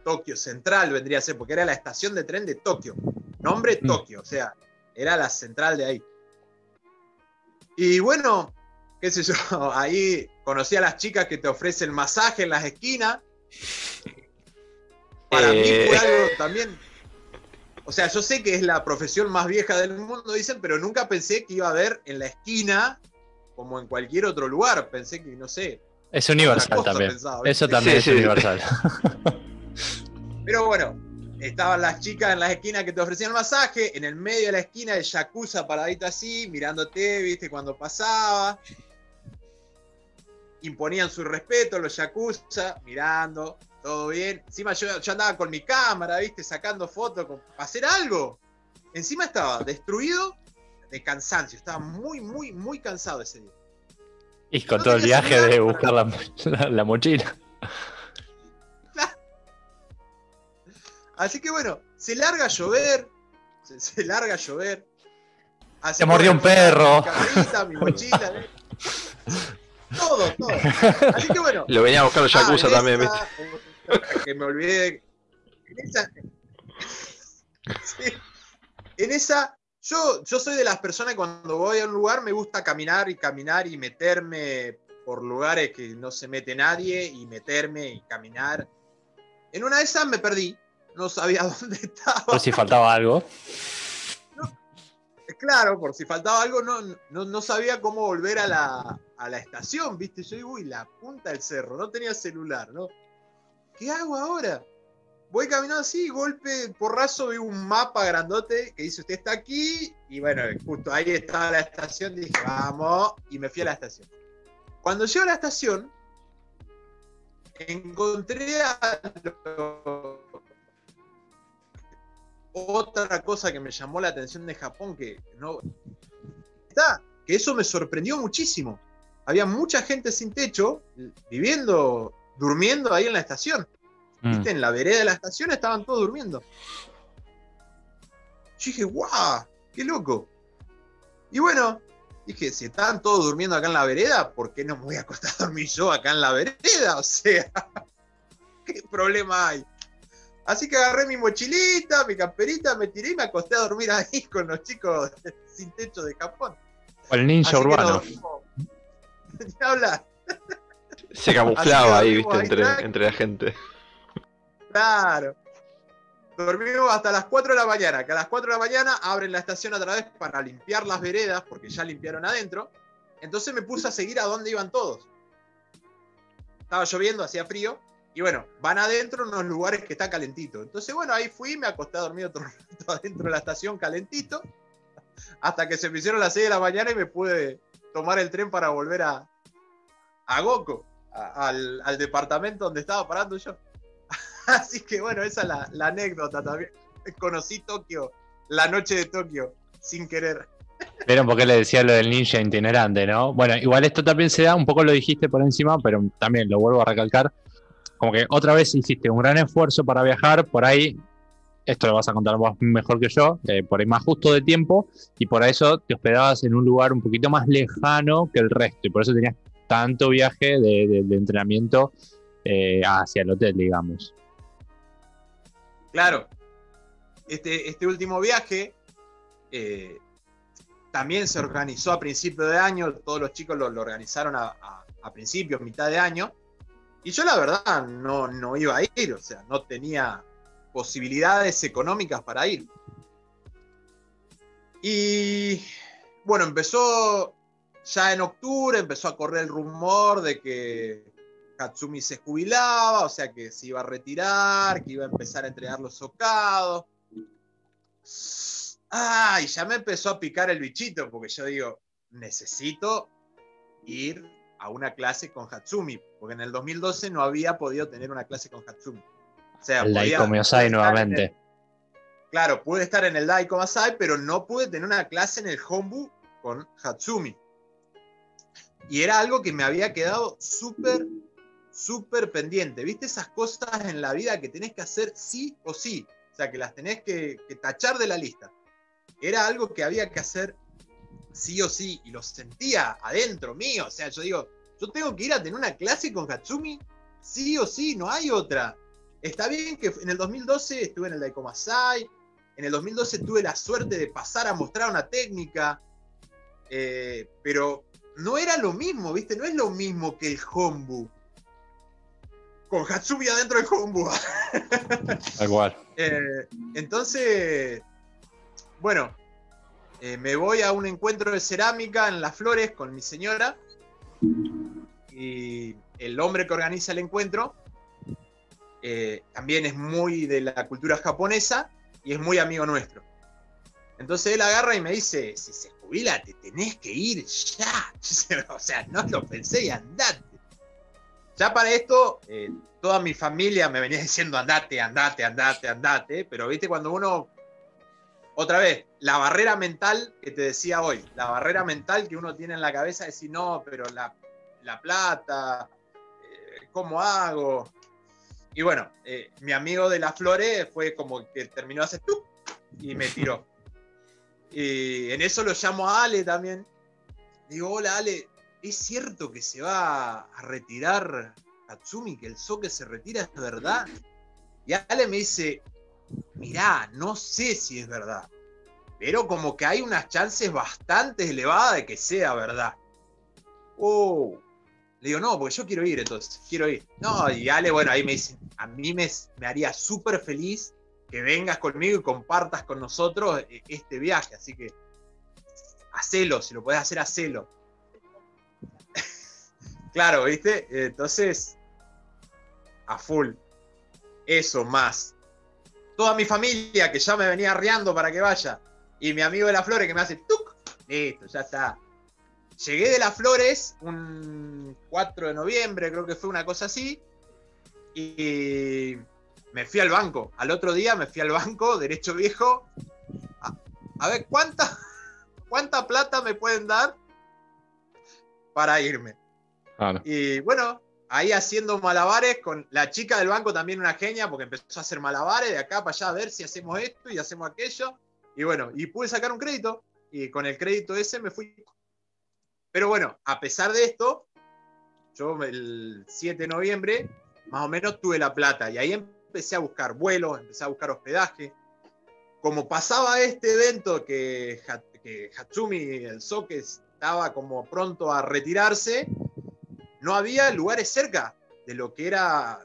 Tokio Central vendría a ser, porque era la estación de tren de Tokio. Nombre mm. Tokio, o sea, era la central de ahí. Y bueno, qué sé yo, ahí conocí a las chicas que te ofrecen masaje en las esquinas. Para mí fue eh. algo también. O sea, yo sé que es la profesión más vieja del mundo, dicen, pero nunca pensé que iba a haber en la esquina como en cualquier otro lugar. Pensé que, no sé. Es universal también. Eso también es universal. Pero bueno, estaban las chicas en las esquinas que te ofrecían masaje, en el medio de la esquina el yakuza paradito así, mirándote, viste, cuando pasaba. Imponían su respeto los yakuza, mirando, todo bien. Encima yo, andaba con mi cámara, viste, sacando fotos para hacer algo. Encima estaba destruido de cansancio, estaba muy, muy, muy cansado ese día. Y con todo el viaje de buscar la, mochila. Así que bueno, se larga a llover, se, larga a llover. se mordió un perro. Mi, mochila, ¿eh? Todo, todo. Así que bueno. Lo venía a buscar los ah, Yakuza también, ¿viste? Que me olvidé. En esa. En esa yo, yo soy de las personas que cuando voy a un lugar me gusta caminar y caminar y meterme por lugares que no se mete nadie y meterme y caminar. En una de esas me perdí, no sabía dónde estaba. Por si faltaba algo. claro, por si faltaba algo, no, no, sabía cómo volver a la, a la, estación, ¿viste? Yo digo, uy, la punta del cerro, no tenía celular, ¿no? ¿Qué hago ahora? voy caminando así, golpe, porrazo, veo un mapa grandote que dice usted está aquí, y bueno, justo ahí estaba la estación, dije, vamos, y me fui a la estación. Cuando llego a la estación, encontré otra cosa que me llamó la atención de Japón, que no está, que eso me sorprendió muchísimo. Había mucha gente sin techo, viviendo, durmiendo ahí en la estación. ¿Viste? Mm. En la vereda de la estación estaban todos durmiendo. Yo dije, ¡guau! ¡Qué loco! Y bueno, dije, si estaban todos durmiendo acá en la vereda, ¿por qué no me voy a acostar a dormir yo acá en la vereda? O sea, ¿qué problema hay? Así que agarré mi mochilita, mi camperita, me tiré y me acosté a dormir ahí con los chicos sin techo de Japón. O el ninja urbano. habla. Se camuflaba ahí, viste, entre la gente. Claro. Dormimos hasta las 4 de la mañana, que a las 4 de la mañana abren la estación otra vez para limpiar las veredas, porque ya limpiaron adentro. Entonces me puse a seguir a dónde iban todos. Estaba lloviendo, hacía frío, y bueno, van adentro en unos lugares que está calentito. Entonces, bueno, ahí fui, me acosté a dormir otro rato adentro de la estación calentito, hasta que se me hicieron las 6 de la mañana y me pude tomar el tren para volver a, a Al, al departamento donde estaba parando yo. Así que bueno, esa es la, anécdota también. Conocí Tokio, la noche de Tokio, sin querer. Vieron por qué le decía lo del ninja itinerante, ¿no? Bueno, igual esto también se da, un poco lo dijiste por encima, pero también lo vuelvo a recalcar. Como que otra vez hiciste un gran esfuerzo para viajar, por ahí, esto lo vas a contar vos mejor que yo, eh, por ahí más justo de tiempo, y por eso te hospedabas en un lugar un poquito más lejano que el resto, y por eso tenías tanto viaje de, entrenamiento eh, hacia el hotel, digamos. Claro, este, este último viaje eh, también se organizó a principio de año, todos los chicos lo, organizaron a, a, principios, mitad de año, y yo la verdad no, no iba a ir, o sea, no tenía posibilidades económicas para ir. Y bueno, empezó ya en octubre, empezó a correr el rumor de que Katsumi se jubilaba, o sea que se iba a retirar, que iba a empezar a entregar los socados. Ah, y ya me empezó a picar el bichito, porque yo digo, necesito ir a una clase con Hatsumi, porque en el 2012 no había podido tener una clase con Hatsumi. O sea, el Daiko nuevamente. claro, pude estar en el Daiko Masai, pero no pude tener una clase en el Hombu con Hatsumi. Y era algo que me había quedado súper, súper pendiente. ¿Viste esas cosas en la vida que tenés que hacer sí o sí? O sea, que las tenés que, tachar de la lista. Era algo que había que hacer sí o sí, y lo sentía adentro mío. O sea, yo digo, yo tengo que ir a tener una clase con Hatsumi, sí o sí, no hay otra. Está bien que en el 2012 estuve en el Daiko Masai, en el 2012 tuve la suerte de pasar a mostrar una técnica, eh, pero no era lo mismo, ¿viste? No es lo mismo que el Hombu. Con Hatsumi adentro del Hombu. Igual. Eh, entonces, bueno, eh, me voy a un encuentro de cerámica en Las Flores con mi señora. Y el hombre que organiza el encuentro eh, también es muy de la cultura japonesa y es muy amigo nuestro. Entonces él agarra y me dice, si se jubila, te tenés que ir ya. o sea, no lo pensé y andate. Ya para esto, eh, toda mi familia me venía diciendo andate, andate, andate, andate, pero viste cuando uno, otra vez, la barrera mental que te decía hoy, la barrera mental que uno tiene en la cabeza de decir, no, pero la, plata, eh, ¿cómo hago? Y bueno, eh, mi amigo de las flores fue como que terminó hace tú y me tiró. Y en eso lo llamo a Ale también. Digo, hola Ale, ¿es cierto que se va a retirar Katsumi, que el Soke se retira, es verdad? Y Ale me dice, mirá, no sé si es verdad, pero como que hay unas chances bastante elevadas de que sea verdad. Oh. Le digo, no, porque yo quiero ir entonces, quiero ir. No, y Ale, bueno, ahí me dice, a mí me, me haría súper feliz que vengas conmigo y compartas con nosotros eh, este viaje. Así que hacelo, si lo puedes hacer, hacelo. claro, ¿viste? Entonces, a full. Eso más. Toda mi familia que ya me venía arriando para que vaya. Y mi amigo de las flores que me hace ¡tuc! Listo, ya está. Llegué de las flores un 4 de noviembre, creo que fue una cosa así. Y me fui al banco. Al otro día me fui al banco, derecho viejo. A, ver, ¿cuánta, ¿cuánta plata me pueden dar para irme? Y bueno, ahí haciendo malabares con la chica del banco, también una genia, porque empezó a hacer malabares de acá para allá a ver si hacemos esto y hacemos aquello. Y bueno, y pude sacar un crédito. Y con el crédito ese me fui. Pero bueno, a pesar de esto, yo el 7 de noviembre, más o menos tuve la plata. Y ahí empecé a buscar vuelos, empecé a buscar hospedaje. Como pasaba este evento que, Hatsumi, el Soke, estaba como pronto a retirarse, no había lugares cerca de lo que era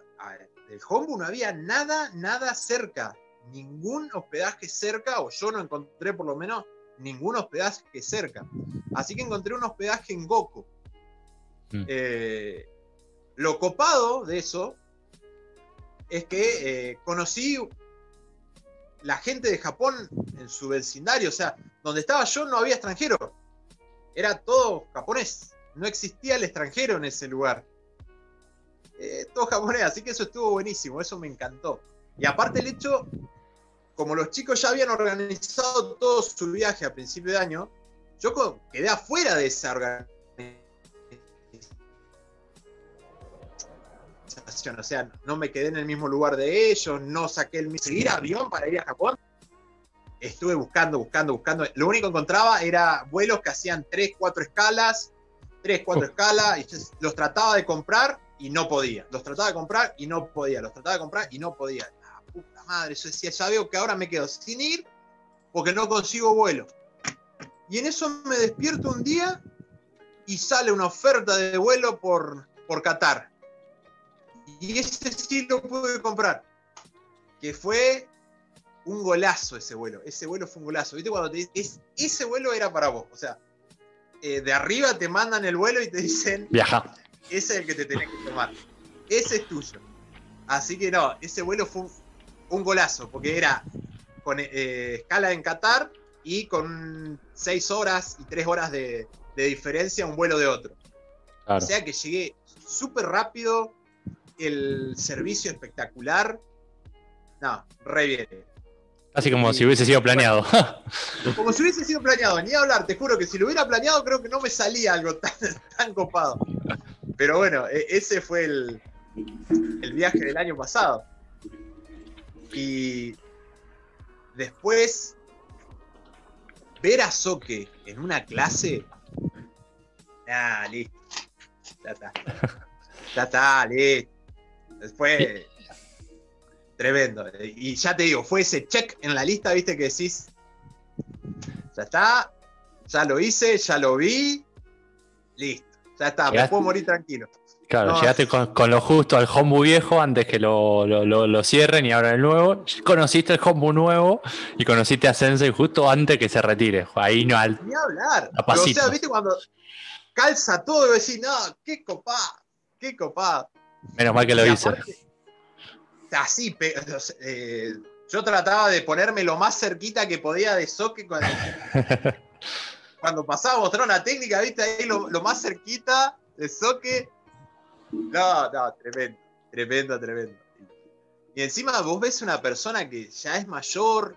el Hombu, no había nada, nada cerca, ningún hospedaje cerca, o yo no encontré por lo menos ningún hospedaje cerca. Así que encontré un hospedaje en Goku. Mm. Eh, lo copado de eso es que eh, conocí la gente de Japón en su vecindario, o sea, donde estaba yo no había extranjero, era todo japonés, no existía el extranjero en ese lugar. Eh, todo japonés, así que eso estuvo buenísimo, eso me encantó. Y aparte el hecho, como los chicos ya habían organizado todo su viaje a principio de año, yo quedé afuera de esa organización o sea, no me quedé en el mismo lugar de ellos, no saqué el seguir avión para ir a Japón. Estuve buscando, buscando, buscando. Lo único que encontraba era vuelos que hacían 3, 4 escalas, 3, 4 escalas, y los trataba de comprar y no podía. Los trataba de comprar y no podía. Los trataba de comprar y no podía. La puta madre, yo decía, ya veo que ahora me quedo sin ir porque no consigo vuelo. Y en eso me despierto un día y sale una oferta de vuelo por, por Qatar. Y ese sí lo pude comprar. Que fue un golazo ese vuelo. Ese vuelo fue un golazo. ¿Viste cuando te es, ese vuelo era para vos? O sea, eh, de arriba te mandan el vuelo y te dicen. Viaja. Ese es el que te tenés que tomar. Ese es tuyo. Así que no, ese vuelo fue un, golazo, porque era con eh, escala en Qatar y con seis horas y tres horas de, diferencia un vuelo de otro. O sea que llegué súper rápido, el servicio espectacular. No, re bien. Así como si hubiese sido planeado. como si hubiese sido planeado, ni hablar, te juro que si lo hubiera planeado creo que no me salía algo tan, tan copado. Pero bueno, e, ese fue el, el viaje del año pasado. Y después, ver a Soque en una clase. Ah, listo. Ya está. Ya está, listo. Después. Tremendo. Y ya te digo, fue ese check en la lista, viste, que decís. Ya está. Ya lo hice, ya lo vi. Listo. Ya está, me puedo morir tranquilo. Claro, llegaste con, lo justo al Hombu viejo antes que lo, lo, cierren y ahora el nuevo. Conociste el Hombu nuevo y conociste a Sensei justo antes que se retire. Ahí no al. Ni hablar. o sea, viste cuando calza todo y decís, no, qué copada, qué copada. Menos mal que lo hice. Así, eh, yo trataba de ponerme lo más cerquita que podía de Soque cuando, cuando pasaba a mostrar una técnica, viste ahí lo, lo más cerquita de Soque no, no, tremendo, tremendo, tremendo. Y encima vos ves una persona que ya es mayor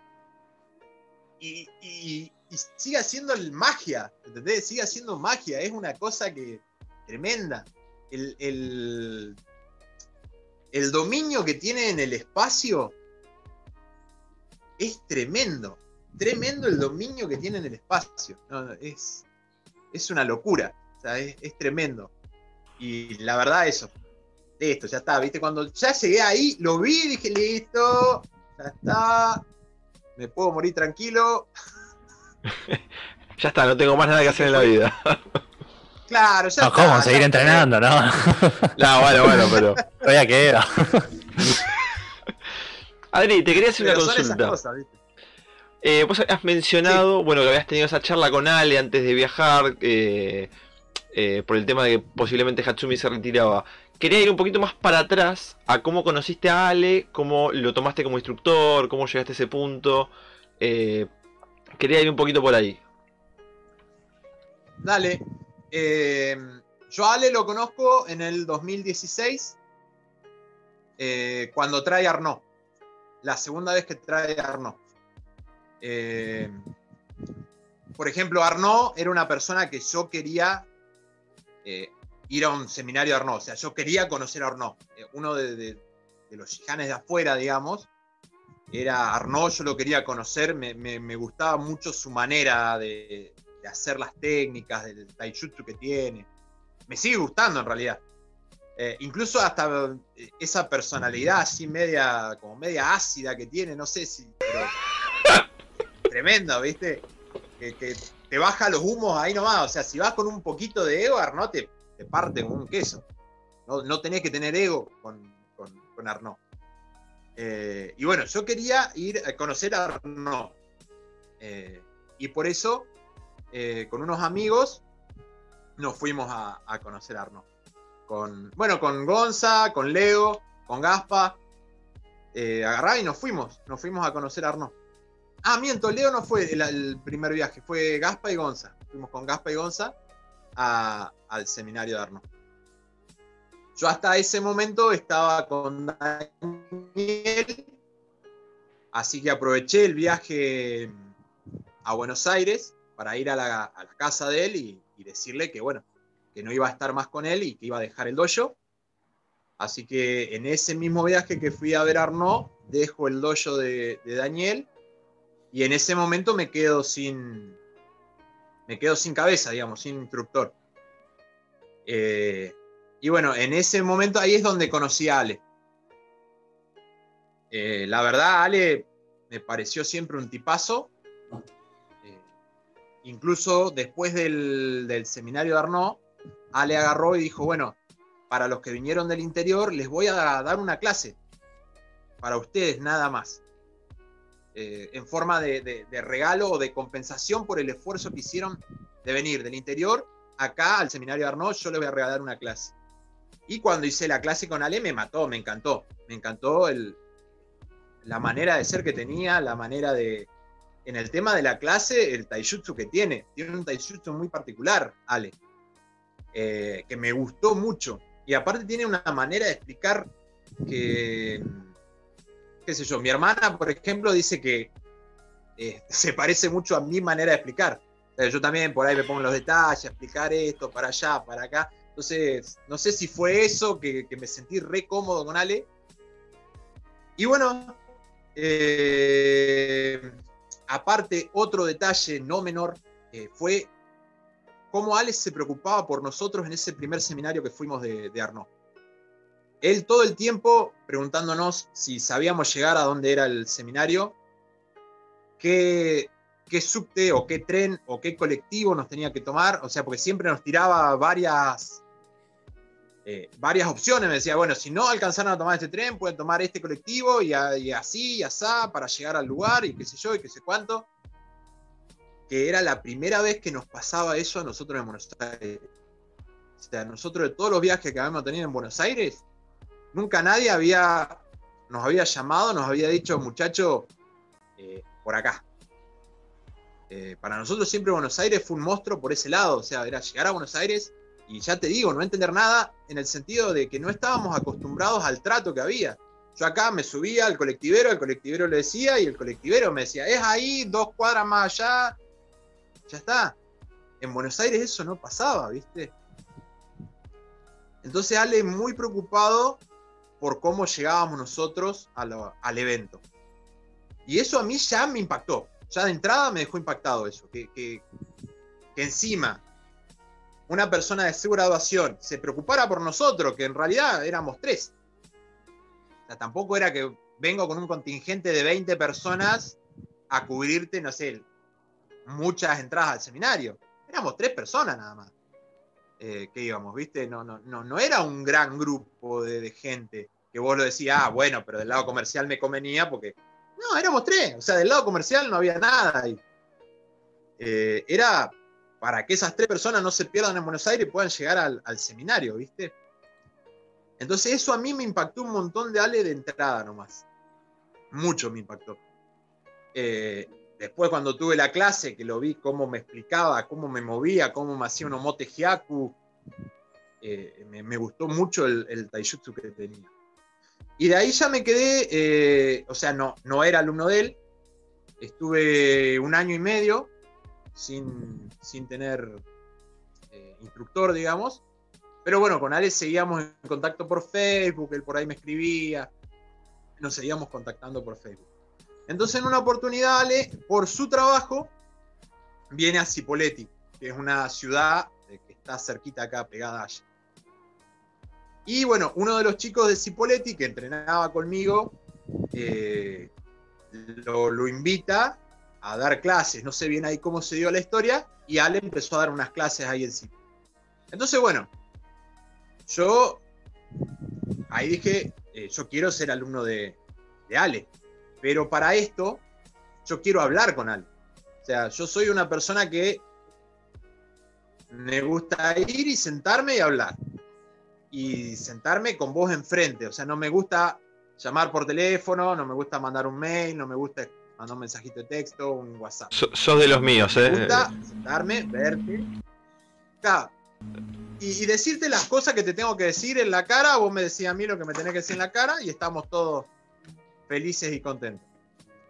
y, sigue haciendo magia, ¿entendés? Sigue haciendo magia, es una cosa que tremenda. El, el, dominio que tiene en el espacio es tremendo. Tremendo el dominio que tiene en el espacio. es, es una locura. es tremendo. Y la verdad, eso. Listo, ya está. ¿Viste? Cuando ya llegué ahí, lo vi, dije, listo, ya está. Me puedo morir tranquilo. ya está, no tengo más nada que hacer en la vida. Claro, ya no, ¿Cómo? Seguir entrenando, ¿no? no, bueno, bueno, pero. Todavía queda. Adri, te quería hacer una consulta. Cosas, ¿viste? Eh, vos has mencionado, bueno, que habías tenido esa charla con Ale antes de viajar. Eh, eh, por el tema de que posiblemente Hatsumi se retiraba. Quería ir un poquito más para atrás a cómo conociste a Ale, cómo lo tomaste como instructor, cómo llegaste a ese punto. Eh, quería ir un poquito por ahí. Dale. Eh, yo Ale lo conozco en el 2016, cuando trae Arnaud. La segunda vez que trae Arnaud. por ejemplo, Arnaud era una persona que yo quería eh, ir a un seminario de Arnaud. O sea, yo quería conocer a Arnaud. Eh, uno de, los chicanes de afuera, digamos, era Arnaud, yo lo quería conocer, me, gustaba mucho su manera de, hacer las técnicas, del taijutsu que tiene. Me sigue gustando en realidad. Eh, incluso hasta esa personalidad así media, como media ácida que tiene, no sé si... tremendo, ¿viste? que, te baja los humos ahí nomás. O sea, si vas con un poquito de ego, Arnaud te, parte con un queso. No, tenés que tener ego con, con, Arnaud. Eh, y bueno, yo quería ir a conocer a Arnaud. Eh, y por eso, eh, con unos amigos, nos fuimos a, conocer a Arnaud. Con, bueno, con Gonza, con Leo, con Gaspa. agarrá y nos fuimos. Nos fuimos a conocer a Arnaud. Ah, miento, Leo no fue el, primer viaje, fue Gaspa y Gonza. Fuimos con Gaspa y Gonza al seminario de Arno. Yo hasta ese momento estaba con Daniel, así que aproveché el viaje a Buenos Aires para ir a la, casa de él y, decirle que, bueno, que no iba a estar más con él y que iba a dejar el dojo. Así que en ese mismo viaje que fui a ver a Arnaud, dejo el dojo de Daniel y en ese momento me quedo sin, me quedo sin cabeza, digamos, sin instructor. Eh, y bueno, en ese momento ahí es donde conocí a Ale. Eh, la verdad, Ale me pareció siempre un tipazo. Incluso después del, del, seminario de Arnaud, Ale agarró y dijo, bueno, para los que vinieron del interior les voy a dar una clase. Para ustedes nada más. eh, en forma de, regalo o de compensación por el esfuerzo que hicieron de venir del interior acá al seminario de Arnaud, yo les voy a regalar una clase. Y cuando hice la clase con Ale me mató, me encantó, me encantó el, la manera de ser que tenía, la manera de, en el tema de la clase, el taijutsu que tiene. Tiene un taijutsu muy particular, Ale, eh, que me gustó mucho. Y aparte tiene una manera de explicar que, qué sé yo, mi hermana, por ejemplo, dice que eh, se parece mucho a mi manera de explicar. yo también por ahí me pongo los detalles, explicar esto, para allá, para acá. Entonces, no sé si fue eso que, me sentí re cómodo con Ale. Y bueno, eh, aparte, otro detalle no menor eh, fue cómo Alex se preocupaba por nosotros en ese primer seminario que fuimos de, de Arnaud. Él todo el tiempo preguntándonos si sabíamos llegar a dónde era el seminario, qué, qué subte o qué tren o qué colectivo nos tenía que tomar, o sea, porque siempre nos tiraba varias eh, varias opciones. Me decía, bueno, si no alcanzaron a tomar este tren, pueden tomar este colectivo y, así y asá para llegar al lugar y qué sé yo y qué sé cuánto. Que era la primera vez que nos pasaba eso a nosotros en Buenos Aires. O sea, nosotros de todos los viajes que habíamos tenido en Buenos Aires, nunca nadie había, nos había llamado, nos había dicho, muchacho, eh, por acá. Eh, para nosotros siempre Buenos Aires fue un monstruo por ese lado, o sea, era llegar a Buenos Aires y ya te digo, no entender nada en el sentido de que no estábamos acostumbrados al trato que había. Yo acá me subía al colectivero, el colectivero le decía y el colectivero me decía, es ahí, dos cuadras más allá, ya está. En Buenos Aires eso no pasaba, ¿viste? Entonces Ale muy preocupado por cómo llegábamos nosotros al evento. Y eso a mí ya me impactó. Ya de entrada me dejó impactado eso. Que, que, que encima una persona de su graduación se preocupara por nosotros, que en realidad éramos tres. O sea, tampoco era que vengo con un contingente de 20 personas a cubrirte, no sé, muchas entradas al seminario. Éramos tres personas nada más. Eh, que íbamos, ¿viste? No, no, no, no era un gran grupo de, gente que vos lo decías, ah, bueno, pero del lado comercial me convenía porque. No, éramos tres. O sea, del lado comercial no había nada. Eh, era para que esas tres personas no se pierdan en Buenos Aires y puedan llegar al, seminario, ¿viste? Entonces eso a mí me impactó un montón de Ale de entrada nomás. Mucho me impactó. Eh, después cuando tuve la clase, que lo vi cómo me explicaba, cómo me movía, cómo me hacía un omote hyaku, eh, me, gustó mucho el, el, taijutsu que tenía. Y de ahí ya me quedé, eh, o sea, no, no era alumno de él, estuve un año y medio sin, sin tener eh, instructor, digamos. Pero bueno, con Alex seguíamos en contacto por Facebook, él por ahí me escribía, nos seguíamos contactando por Facebook. Entonces en una oportunidad Ale, por su trabajo, viene a Cipolletti, que es una ciudad que está cerquita acá, pegada allá. Y bueno, uno de los chicos de Cipolletti que entrenaba conmigo, eh, lo, lo, invita a dar clases, no sé bien ahí cómo se dio la historia, y Ale empezó a dar unas clases ahí en sí. Entonces, bueno, yo ahí dije, eh, yo quiero ser alumno de, de, Ale, pero para esto yo quiero hablar con Ale. O sea, yo soy una persona que me gusta ir y sentarme y hablar. Y sentarme con vos enfrente. O sea, no me gusta llamar por teléfono, no me gusta mandar un mail, no me gusta mandar un mensajito de texto, un WhatsApp. sos de los míos, ¿eh? Me gusta sentarme, verte. Y, decirte las cosas que te tengo que decir en la cara, vos me decís a mí lo que me tenés que decir en la cara y estamos todos felices y contentos.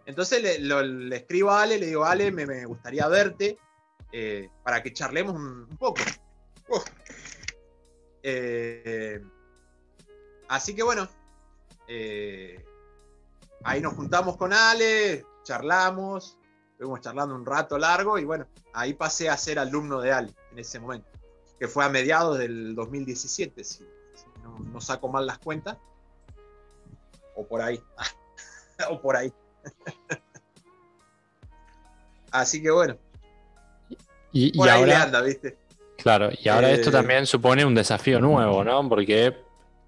Entonces le, escribo a Ale, le digo, Ale, me, gustaría verte eh, para que charlemos un, poco. Eh, así que bueno, eh, ahí nos juntamos con Ale, charlamos, estuvimos charlando un rato largo y bueno, ahí pasé a ser alumno de Ali en ese momento, que fue a mediados del 2017, si, no, saco mal las cuentas, o por ahí, o por ahí. Así que bueno. Y, ahora, anda, ¿viste? Claro, y ahora esto eh, también supone un desafío nuevo, ¿no? Porque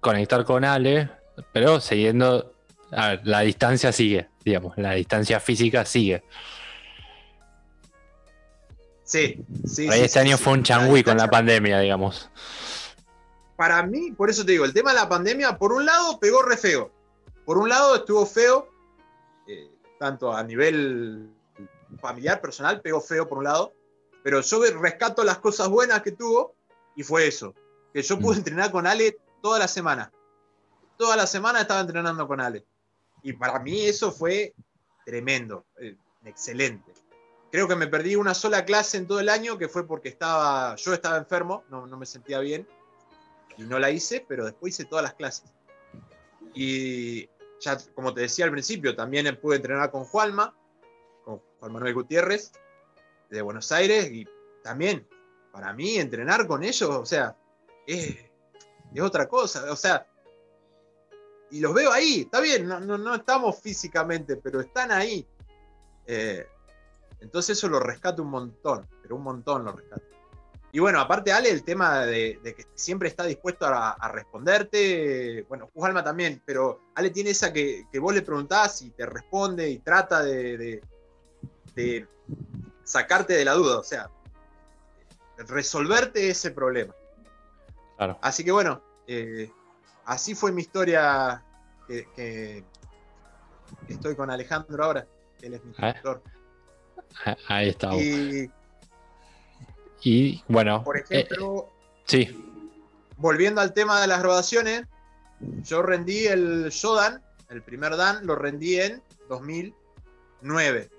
conectar con Ale, pero siguiendo A ver, la distancia sigue, digamos, la distancia física sigue. Sí, sí. Ahí sí, este sí, año sí. fue un changüí con la pandemia, digamos. Para mí, por eso te digo, el tema de la pandemia, por un lado, pegó re feo. Por un lado, estuvo feo, eh, tanto a nivel familiar, personal, pegó feo por un lado, pero yo rescato las cosas buenas que tuvo y fue eso, que yo pude Mm. entrenar con Ale toda la semana. Toda la semana estaba entrenando con Ale. Y para mí eso fue tremendo, eh, excelente. Creo que me perdí una sola clase en todo el año, que fue porque estaba, yo estaba enfermo, no, no me sentía bien, y no la hice, pero después hice todas las clases. Y ya, como te decía al principio, también pude entrenar con Juanma, con Juan Manuel Gutiérrez, de Buenos Aires, y también, para mí, entrenar con ellos, o sea, es, es otra cosa, o sea, y los veo ahí, está bien, no, no, no estamos físicamente, pero están ahí. Eh, entonces eso lo rescato un montón, pero un montón lo rescato. Y bueno, aparte Ale, el tema de, de que siempre está dispuesto a, a responderte, bueno, Jujalma también, pero Ale tiene esa que, que vos le preguntás y te responde y trata de, de- de sacarte de la duda, o sea, resolverte ese problema. Claro. Así que bueno, eh, así fue mi historia que, que estoy con Alejandro ahora, él es mi Ah. instructor. Ah, Ahí está. Y, Y, bueno, por eh, ejemplo, sí, volviendo al tema de las graduaciones, yo rendí el Shodan, el primer Dan, lo rendí en 2009.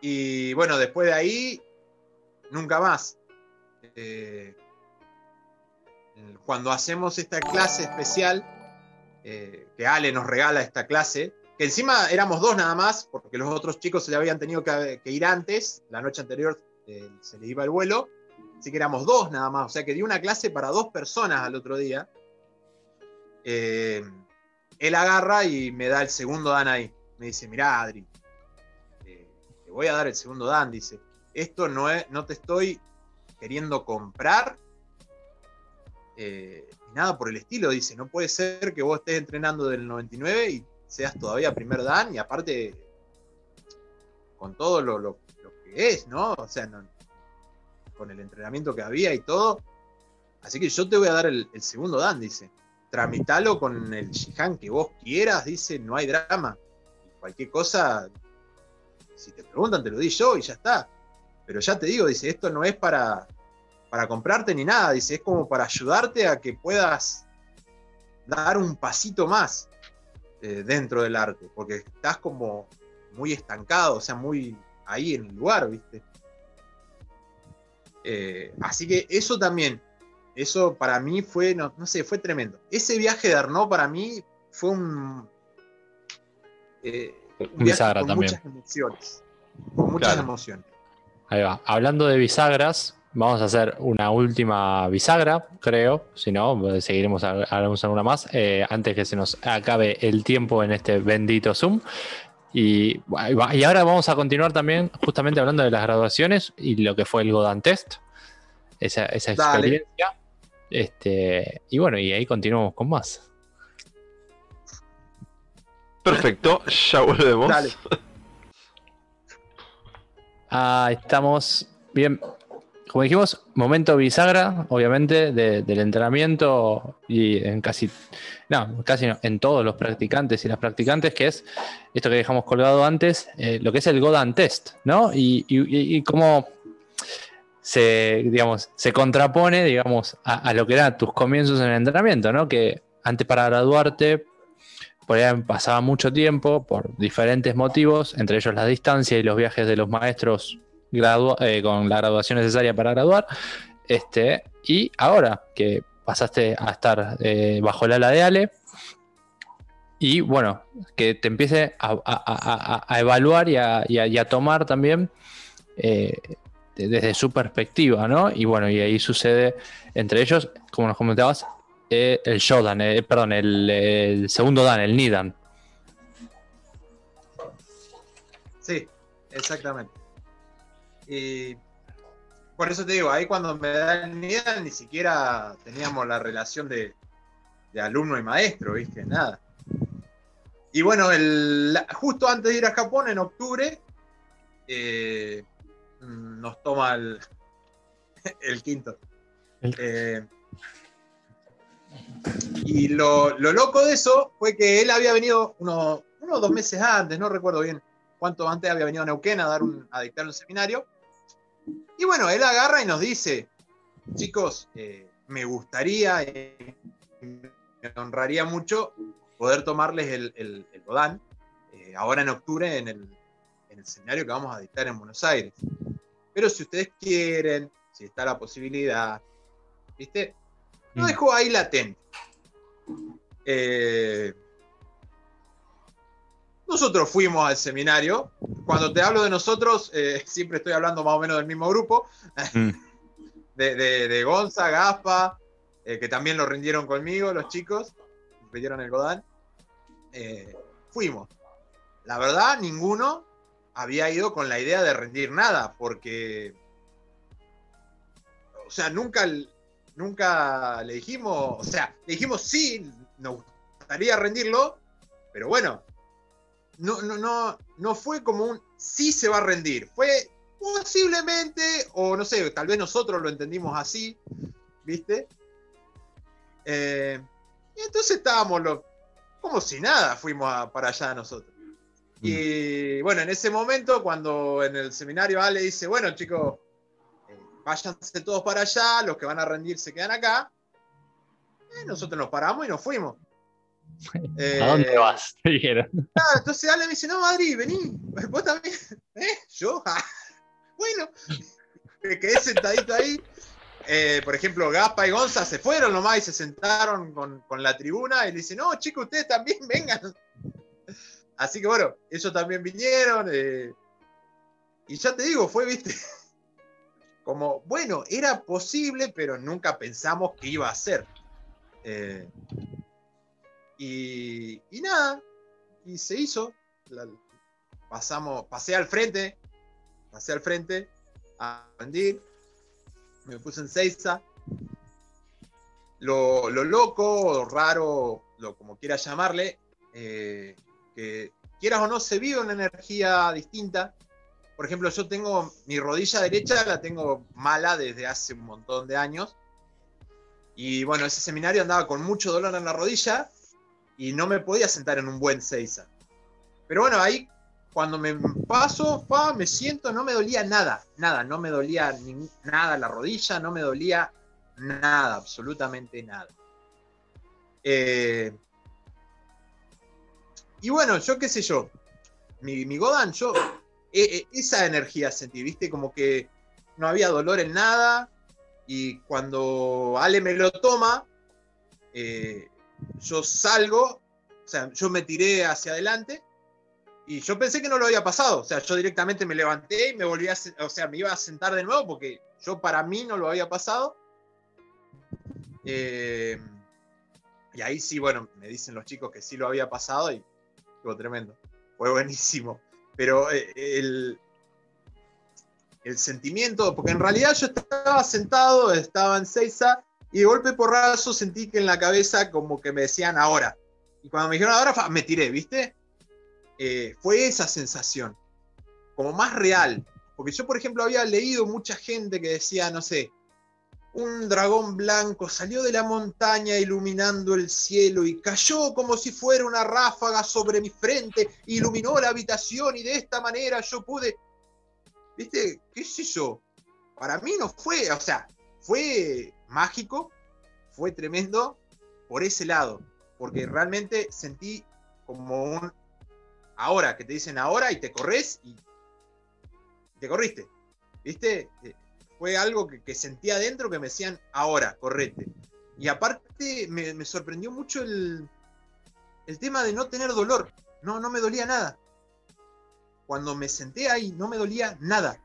Y bueno, después de ahí, nunca más. Eh, cuando hacemos esta clase especial, eh, que Ale nos regala esta clase, que encima éramos dos nada más, porque los otros chicos se le habían tenido que, ir antes, la noche anterior eh, se le iba el vuelo, Así que éramos dos nada más. O sea que di una clase para dos personas al otro día. Eh, él agarra y me da el segundo Dan ahí. Me dice, mirá, Adri, eh, te voy a dar el segundo Dan. Dice, esto no, es, no te estoy queriendo comprar. Eh, nada por el estilo. Dice, no puede ser que vos estés entrenando del 99 y seas todavía primer Dan. Y aparte, con todo lo, lo- lo que es, ¿no? O sea, con el entrenamiento que había y todo. Así que yo te voy a dar el, el segundo Dan, dice. Tramitalo con el Shihan que vos quieras, dice, no hay drama. Cualquier cosa, si te preguntan, te lo di yo y ya está. Pero ya te digo, dice, esto no es para, para comprarte ni nada, dice, es como para ayudarte a que puedas dar un pasito más eh, dentro del arte, porque estás como muy estancado, o sea, muy ahí en el lugar, ¿viste? Eh, así que eso también, eso para mí fue, no, no sé, fue tremendo. Ese viaje de Arnaud para mí fue un, eh, un viaje Bisagra con también. muchas emociones. Con muchas Claro. emociones. Ahí va. Hablando de bisagras, vamos a hacer una última bisagra, creo. Si no, pues, seguiremos, a- haremos alguna más. eh, antes que se nos acabe el tiempo en este bendito Zoom. Y, y ahora vamos a continuar también justamente hablando de las graduaciones y lo que fue el Godan Test. Esa, esa Dale. experiencia. Este, y bueno, y ahí continuamos con más. Perfecto, ya volvemos. Dale. Ah, estamos bien. Como dijimos, momento bisagra, obviamente, de- del entrenamiento y en casi, no, casi no, en todos los practicantes y las practicantes, que es esto que dejamos colgado antes, eh, lo que es el Godan Test, ¿no? Y cómo se, digamos, se contrapone, digamos, a, a lo que eran tus comienzos en el entrenamiento, ¿no? Que antes para graduarte, por ahí pasaba mucho tiempo por diferentes motivos, entre ellos la distancia y los viajes de los maestros eh, con la graduación necesaria para graduar. Este, y ahora que pasaste a estar eh, bajo el ala de Ale, y bueno, que te empiece a, evaluar y a, tomar también eh, de- desde su perspectiva, ¿no? Y bueno, y ahí sucede entre ellos, como nos comentabas, el Shodan, eh, perdón, el, el segundo Dan, el Nidan. Sí, exactamente. Y por eso te digo, ahí cuando me da el NIDA ni siquiera teníamos la relación de, de alumno y maestro, ¿viste? Nada. Y bueno, el, justo antes de ir a Japón, en octubre, eh, nos toma el, el quinto. Eh, y lo, loco de eso fue que él había venido unos, unos dos meses antes, no recuerdo bien cuánto antes había venido a Neuquén a, dar un, a dictar un seminario. Y bueno, él agarra y nos dice, chicos, eh, me gustaría, me honraría mucho poder tomarles el, el, Godán eh, ahora en octubre en el, en el seminario que vamos a dictar en Buenos Aires. Pero si ustedes quieren, si está la posibilidad, ¿viste? Lo mm. dejo ahí latente. Eh, nosotros fuimos al seminario. Cuando te hablo de nosotros, eh, siempre estoy hablando más o menos del mismo grupo. Mm. De, Gonza, Gaspa, eh, que también lo rindieron conmigo, los chicos. Rindieron el Godán. fuimos. La verdad, ninguno había ido con la idea de rendir nada, porque. O sea, nunca, nunca le dijimos. O sea, le dijimos sí, nos gustaría rendirlo, pero bueno, no, no, no, no fue como un sí se va a rendir. Fue posiblemente, o no sé, tal vez nosotros lo entendimos así, ¿viste? Eh, y entonces estábamos como si nada, fuimos para allá nosotros. Y mm. bueno, en ese momento, cuando en el seminario Ale dice, bueno chicos, eh, váyanse todos para allá, los que van a rendir se quedan acá, eh, nosotros nos paramos y nos fuimos. ¿A dónde eh, vas? entonces Ale me dice, no, Madrid, vení, vos también. ¿Eh? ¿Yo? Ah, bueno, me quedé sentadito ahí. Eh, por ejemplo, Gaspa y Gonza se fueron nomás y se sentaron con, la tribuna y le dice, no, chicos, ustedes también vengan. Así que bueno, ellos también vinieron. y ya te digo, fue, viste, como, bueno, era posible, pero nunca pensamos que iba a ser. Y, nada, y se hizo. pasamos, pasé al frente, pasé al frente a rendir, me puse en Seiza. Lo, loco, lo raro, lo como quieras llamarle, eh, que quieras o no, se vive una energía distinta. Por ejemplo, yo tengo mi rodilla derecha, la tengo mala desde hace un montón de años. Y bueno, ese seminario andaba con mucho dolor en la rodilla y no me podía sentar en un buen Seiza. Pero bueno, ahí cuando me paso, pa, me siento, no me dolía nada, nada, no me dolía ni, nada la rodilla, no me dolía nada, absolutamente nada. Eh, y bueno, yo qué sé yo, mi, mi Godan, yo e, e, esa energía sentí, viste, como que no había dolor en nada, y cuando Ale me lo toma, eh, yo salgo, o sea, yo me tiré hacia adelante y yo pensé que no lo había pasado. O sea, yo directamente me levanté y me volví a, o sea, me iba a sentar de nuevo porque yo para mí no lo había pasado. Eh, y ahí sí, bueno, me dicen los chicos que sí lo había pasado y fue tremendo. Fue buenísimo. Pero eh, el, el sentimiento, porque en realidad yo estaba sentado, estaba en Seiza y de golpe porrazo sentí que en la cabeza como que me decían ahora. Y cuando me dijeron ahora, me tiré, ¿viste? Eh, fue esa sensación, como más real. Porque yo, por ejemplo, había leído mucha gente que decía, no sé, un dragón blanco salió de la montaña iluminando el cielo y cayó como si fuera una ráfaga sobre mi frente, iluminó la habitación y de esta manera yo pude, ¿viste? ¿Qué sé yo? Para mí no fue, o sea, fue mágico, fue tremendo por ese lado, porque realmente sentí como un ahora, que te dicen ahora y te corres y te corriste, ¿viste? Eh, fue algo que, sentía adentro que me decían ahora, correte. Y aparte me, sorprendió mucho el, el tema de no tener dolor, no, no me dolía nada. Cuando me senté ahí, no me dolía nada.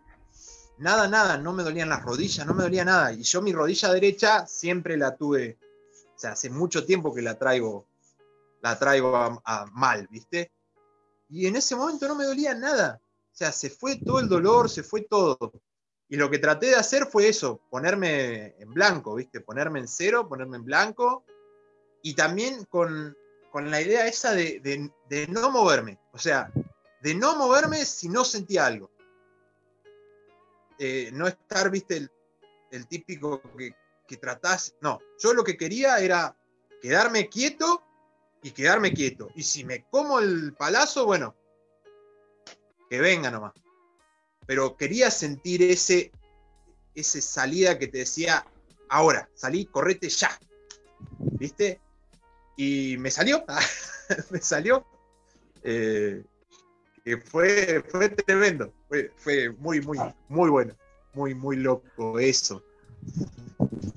Nada, nada, no me dolían las rodillas, no me dolía nada. Y yo mi rodilla derecha siempre la tuve, o sea, hace mucho tiempo que la traigo, la traigo a, mal, ¿viste? Y en ese momento no me dolía nada. O sea, se fue todo el dolor, se fue todo. Y lo que traté de hacer fue eso, ponerme en blanco, ¿viste? Ponerme en cero, ponerme en blanco. Y también con, con la idea esa de, no moverme. O sea, de no moverme si no sentía algo. Eh, no estar, viste, el, típico que, que tratás. No, yo lo que quería era quedarme quieto y quedarme quieto. Y si me como el palazo, bueno, que venga nomás. Pero quería sentir ese, ese salida que te decía, ahora, salí, correte ya. ¿Viste? Y me salió, me salió. Eh, fue, fue tremendo, fue, fue muy, muy, muy bueno, muy, muy loco eso.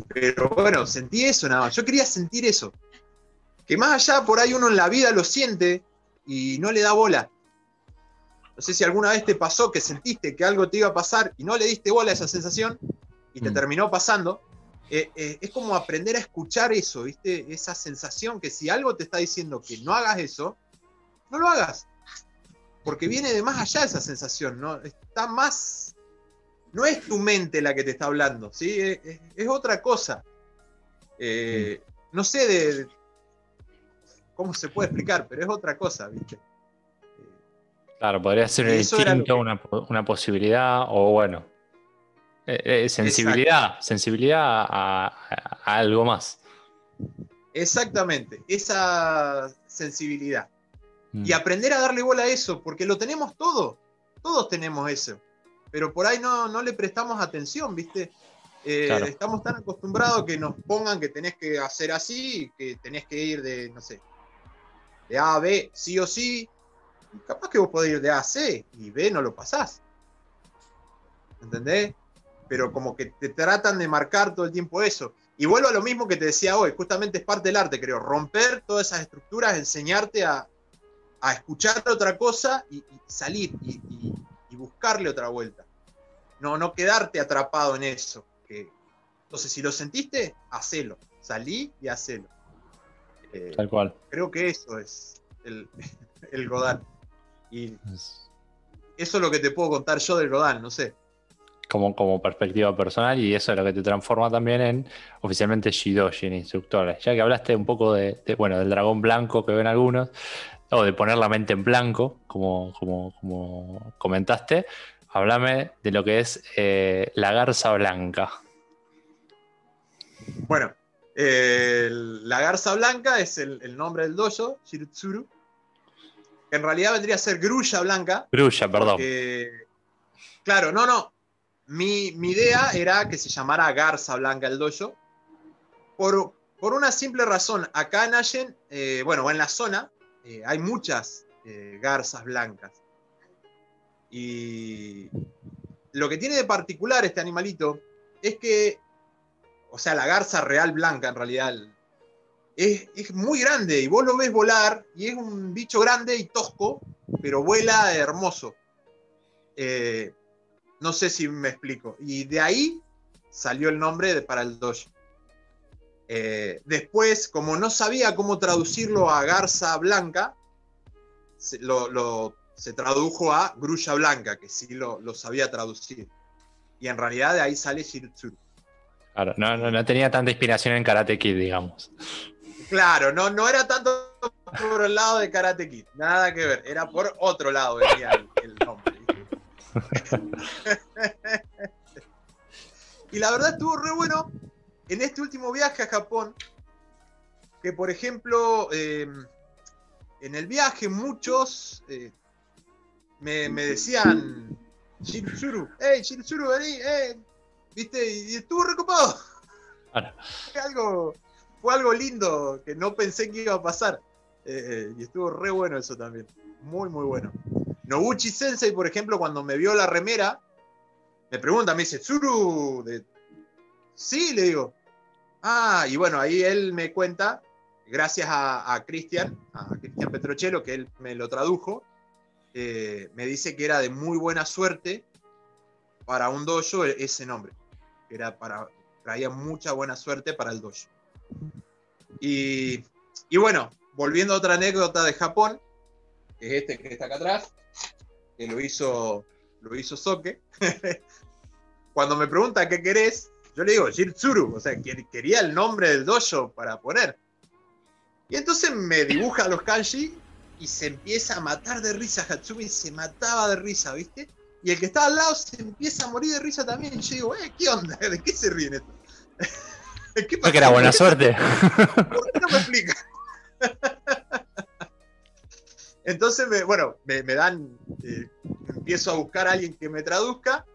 Pero bueno, sentí eso nada más. Yo quería sentir eso. Que más allá por ahí uno en la vida lo siente y no le da bola. No sé si alguna vez te pasó que sentiste que algo te iba a pasar y no le diste bola a esa sensación y te mm. terminó pasando. Eh, eh, es como aprender a escuchar eso, ¿viste? Esa sensación que si algo te está diciendo que no hagas eso, no lo hagas. Porque viene de más allá esa sensación, ¿no? Está más. No es tu mente la que te está hablando, ¿sí? Es, otra cosa. Eh, no sé de, cómo se puede explicar, pero es otra cosa, ¿viste? Claro, podría ser un instinto, una, posibilidad, o bueno, eh, eh, sensibilidad, sensibilidad a, algo más. Exactamente, esa sensibilidad. Y mm. aprender a darle bola a eso, porque lo tenemos todo, todos tenemos eso, pero por ahí no, no le prestamos atención, ¿viste? Eh, estamos tan acostumbrados que nos pongan que tenés que hacer así, que tenés que ir de, no sé, de A a B, sí o sí, capaz que vos podés ir de A a C y B no lo pasás. ¿Entendés? Pero como que te tratan de marcar todo el tiempo eso. Y vuelvo a lo mismo que te decía hoy, justamente es parte del arte, creo, romper todas esas estructuras, enseñarte a, escuchar otra cosa y, salir y, buscarle otra vuelta. No, no quedarte atrapado en eso. entonces, si lo sentiste, hacelo. Salí y hacelo. Eh, Tal cual. Creo que eso es el, el Godal. Y eso es lo que te puedo contar yo del Godal, no sé. Como, como perspectiva personal y eso es lo que te transforma también en oficialmente Shidoshi, en instructor. Ya que hablaste un poco de, bueno, del dragón blanco que ven algunos, o de poner la mente en blanco, como, como, comentaste, háblame de lo que es eh, la garza blanca. Bueno, la garza blanca es el, nombre del dojo, Shiritsuru. Que en realidad vendría a ser grulla blanca. Grulla, perdón. claro, no, no. Mi, idea era que se llamara garza blanca el dojo. Por, por una simple razón. Acá en Allen, eh, bueno, en la zona, eh, hay muchas eh, garzas blancas. Y lo que tiene de particular este animalito es que o sea, la garza real blanca en realidad, es, muy grande y vos lo ves volar y es un bicho grande y tosco, pero vuela hermoso. Eh, no sé si me explico. Y de ahí salió el nombre de, para el Doge. Eh, después, como no sabía cómo traducirlo a garza blanca, se, lo, se tradujo a grulla blanca, que sí lo, sabía traducir. Y en realidad de ahí sale Shiritsuru. Claro, no, tenía tanta inspiración en Karate Kid, digamos. Claro, no, no era tanto por el lado de Karate Kid, nada que ver, era por otro lado venía el, nombre. y la verdad estuvo re bueno en este último viaje a Japón, que por ejemplo, em, en el viaje muchos eh, me, decían, Shiritsuru, hey Shiritsuru, vení, eh, ¿viste? Y, estuvo recopado. Fue, algo, fue algo lindo que no pensé que iba a pasar. Eh, y estuvo re bueno eso también. Muy, muy bueno. Noguchi Sensei, por ejemplo, cuando me vio la remera, me pregunta, me dice, Tsuru, de... sí, le digo. Ah, y bueno, ahí él me cuenta, gracias a Cristian, a Cristian Petrochelo, que él me lo tradujo, eh, me dice que era de muy buena suerte para un dojo ese nombre era para, traía mucha buena suerte para el dojo. Y, bueno, volviendo a otra anécdota de Japón, que es este que está acá atrás, que lo hizo, lo hizo Soke. Cuando me pregunta qué querés, yo le digo Jirtsuru, o sea, quería el nombre del dojo para poner. Y entonces me dibuja los kanji y se empieza a matar de risa. Hatsumi se mataba de risa, ¿viste? Y el que estaba al lado se empieza a morir de risa también. Y yo digo, eh, ¿qué onda? ¿De qué se ríen esto? ¿Qué pasa? que era buena suerte. ¿Por qué no me explica? Entonces, me, bueno, me, dan, eh, empiezo a buscar a alguien que me traduzca,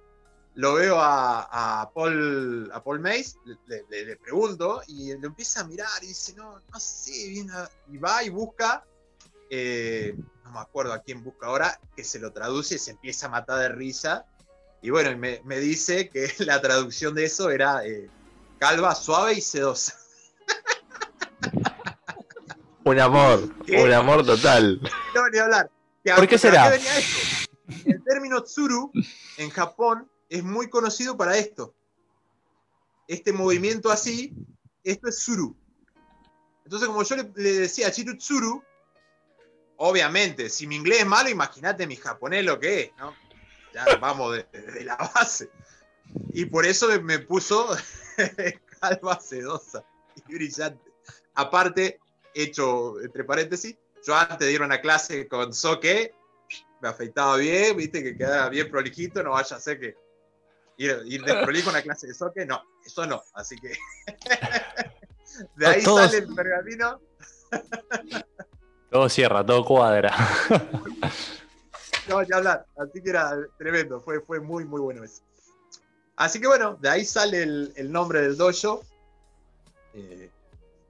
lo veo a, Paul, a Paul Mace, le, pregunto y lo empieza a mirar y dice, no, no sé, bien, y va y busca, eh, no me acuerdo a quién busca ahora, que se lo traduce y se empieza a matar de risa. Y bueno, me, me dice que la traducción de eso era eh, calva, suave y sedosa. Un amor, un amor total. No, ni hablar. ¿Por qué será? El término tsuru en Japón es muy conocido para esto. Este movimiento así, esto es tsuru. Entonces, como yo le, decía chiru tsuru, obviamente, si mi inglés es malo, imagínate mi japonés lo que es, ¿no? Ya vamos de, la base. Y por eso me puso calva sedosa y brillante. Aparte, hecho entre paréntesis, yo antes de ir a una clase con Soke, me afeitaba bien, viste, que quedara bien prolijito, no vaya a ser que ir, ir desprolijo a una clase de Soke, no, eso no, así que de ahí sale el pergamino. todo cierra, todo cuadra. no, ya hablar, así que era tremendo, fue, fue muy, muy bueno eso. Así que bueno, de ahí sale el, el nombre del dojo. Eh,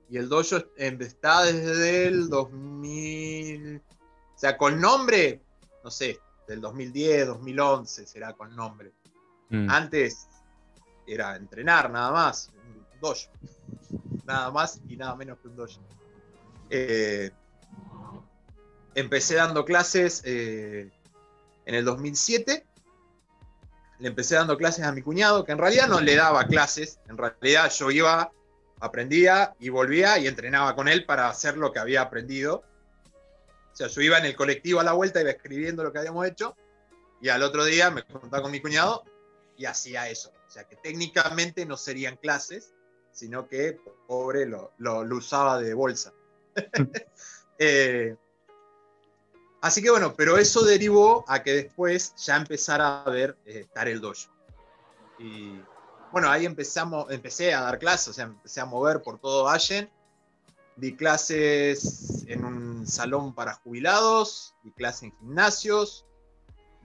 y el dojo está desde el 2000, o sea, con nombre, no sé, del 2010, 2011 será con nombre. Mm. Antes era entrenar nada más, un dojo. Nada más y nada menos que un dojo. Eh, empecé dando clases eh, en el 2007. Le empecé dando clases a mi cuñado, que en realidad no le daba clases, en realidad yo iba aprendía y volvía y entrenaba con él para hacer lo que había aprendido. O sea, yo iba en el colectivo a la vuelta, iba escribiendo lo que habíamos hecho y al otro día me contaba con mi cuñado y hacía eso. O sea, que técnicamente no serían clases, sino que, pobre, lo, lo, usaba de bolsa. Eh, así que bueno, pero eso derivó a que después ya empezara a ver eh, estar el dojo. Y bueno, ahí empezamos, empecé a dar clases, o sea, empecé a mover por todo Allen. Di clases en un salón para jubilados, di clases en gimnasios,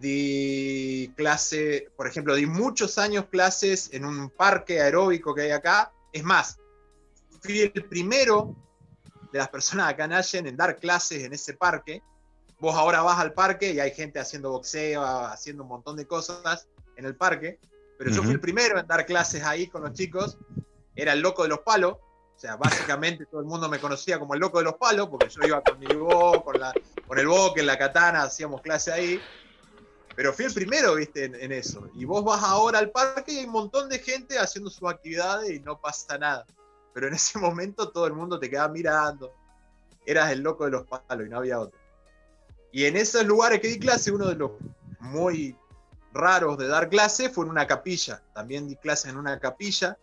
di clase, por ejemplo, di muchos años clases en un parque aeróbico que hay acá. Es más, fui el primero de las personas acá en Allen en dar clases en ese parque. Vos ahora vas al parque y hay gente haciendo boxeo, haciendo un montón de cosas en el parque pero yo fui el primero en dar clases ahí con los chicos, era el loco de los palos, o sea, básicamente todo el mundo me conocía como el loco de los palos, porque yo iba con mi bo, con, la, con el boque, la katana, hacíamos clase ahí. Pero fui el primero, viste, en, eso. Y vos vas ahora al parque y hay un montón de gente haciendo sus actividades y no pasa nada. Pero en ese momento todo el mundo te quedaba mirando. Eras el loco de los palos y no había otro. Y en esos lugares que di clase, uno de los muy raros de dar clase fue en una capilla. También di clase en una capilla.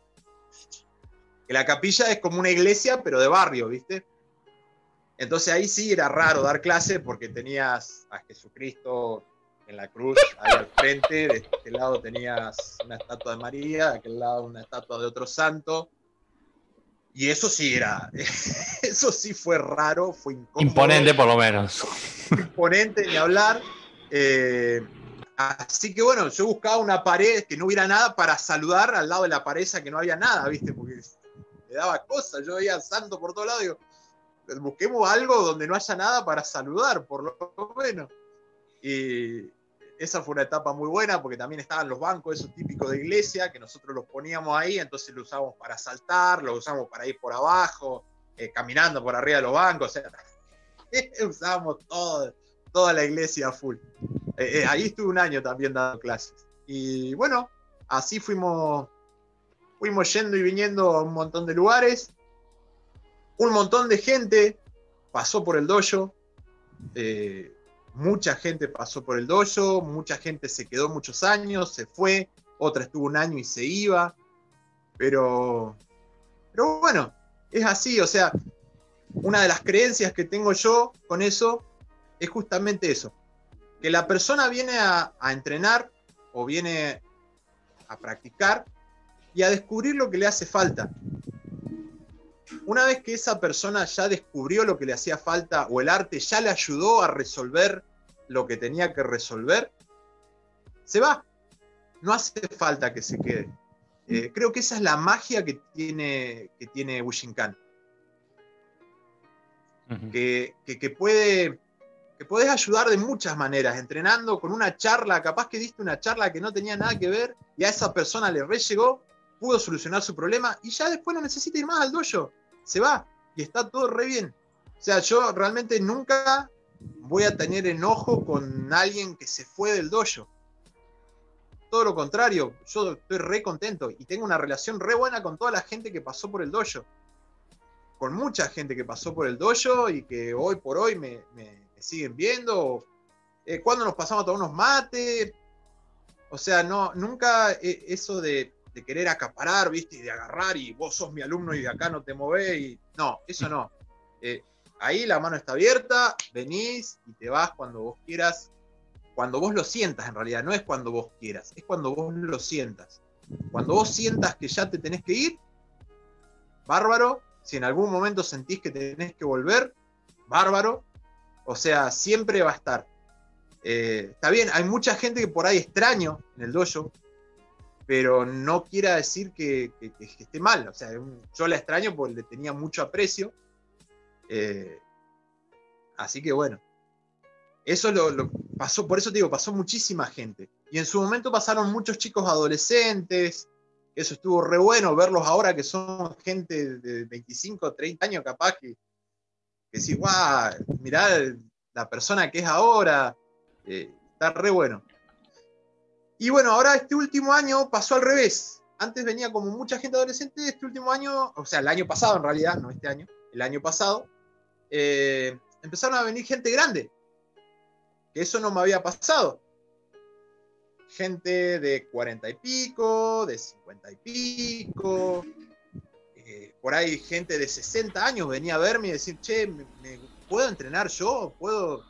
Que la capilla es como una iglesia, pero de barrio, ¿viste? Entonces ahí sí era raro dar clase porque tenías a Jesucristo en la cruz ahí al frente, de este lado tenías una estatua de María, de aquel lado una estatua de otro santo. Y eso sí era, eso sí fue raro, fue incómodo. Imponente por lo menos. Imponente ni hablar. Eh, Así que bueno, yo buscaba una pared que no hubiera nada para saludar al lado de la pared que no había nada, ¿viste? Porque me daba cosas, yo veía santo por todos lados, digo, busquemos algo donde no haya nada para saludar, por lo menos. Y esa fue una etapa muy buena porque también estaban los bancos, esos típicos de iglesia, que nosotros los poníamos ahí, entonces lo usábamos para saltar, lo usamos para ir por abajo, eh, caminando por arriba de los bancos, o sea, usábamos todo, toda la iglesia full. Eh, eh, ahí estuve un año también dando clases. Y bueno, así fuimos, fuimos yendo y viniendo a un montón de lugares. Un montón de gente pasó por el dojo. Eh, mucha gente pasó por el dojo, mucha gente se quedó muchos años, se fue, otra estuvo un año y se iba. Pero, pero bueno, es así, o sea, una de las creencias que tengo yo con eso es justamente eso, que la persona viene a, a entrenar o viene a practicar y a descubrir lo que le hace falta. Una vez que esa persona ya descubrió lo que le hacía falta o el arte ya le ayudó a resolver lo que tenía que resolver, se va. No hace falta que se quede. Eh, creo que esa es la magia que tiene, que tiene Bushinkan. que, que, puede, que puedes ayudar de muchas maneras, entrenando con una charla, capaz que diste una charla que no tenía nada que ver y a esa persona le re llegó, pudo solucionar su problema y ya después no necesita ir más al dojo, se va y está todo re bien. O sea, yo realmente nunca voy a tener enojo con alguien que se fue del dojo todo lo contrario, yo estoy re contento y tengo una relación re buena con toda la gente que pasó por el dojo. Con mucha gente que pasó por el dojo y que hoy por hoy me, siguen viendo. Eh, cuando nos pasamos a tomar unos mates. O sea, no, nunca eh, eso de, querer acaparar, ¿viste? Y de agarrar y vos sos mi alumno y de acá no te movés. Y... No, eso no. Eh, ahí la mano está abierta, venís y te vas cuando vos quieras cuando vos lo sientas en realidad, no es cuando vos quieras, es cuando vos lo sientas. Cuando vos sientas que ya te tenés que ir, bárbaro. Si en algún momento sentís que tenés que volver, bárbaro. O sea, siempre va a estar. Eh, está bien, hay mucha gente que por ahí extraño en el dojo, pero no quiera decir que, esté mal. O sea, yo la extraño porque le tenía mucho aprecio. Eh, así que bueno, eso lo, pasó, por eso te digo, pasó muchísima gente. Y en su momento pasaron muchos chicos adolescentes. Eso estuvo re bueno verlos ahora que son gente de 25, 30 años capaz que, que decís, guau, mirá la persona que es ahora. Eh, está re bueno. Y bueno, ahora este último año pasó al revés. Antes venía como mucha gente adolescente, este último año, o sea, el año pasado en realidad, no este año, el año pasado, eh, empezaron a venir gente grande que eso no me había pasado. Gente de cuarenta y pico, de cincuenta y pico, eh, por ahí gente de 60 años venía a verme y decir, che, ¿me, puedo entrenar yo? ¿Puedo?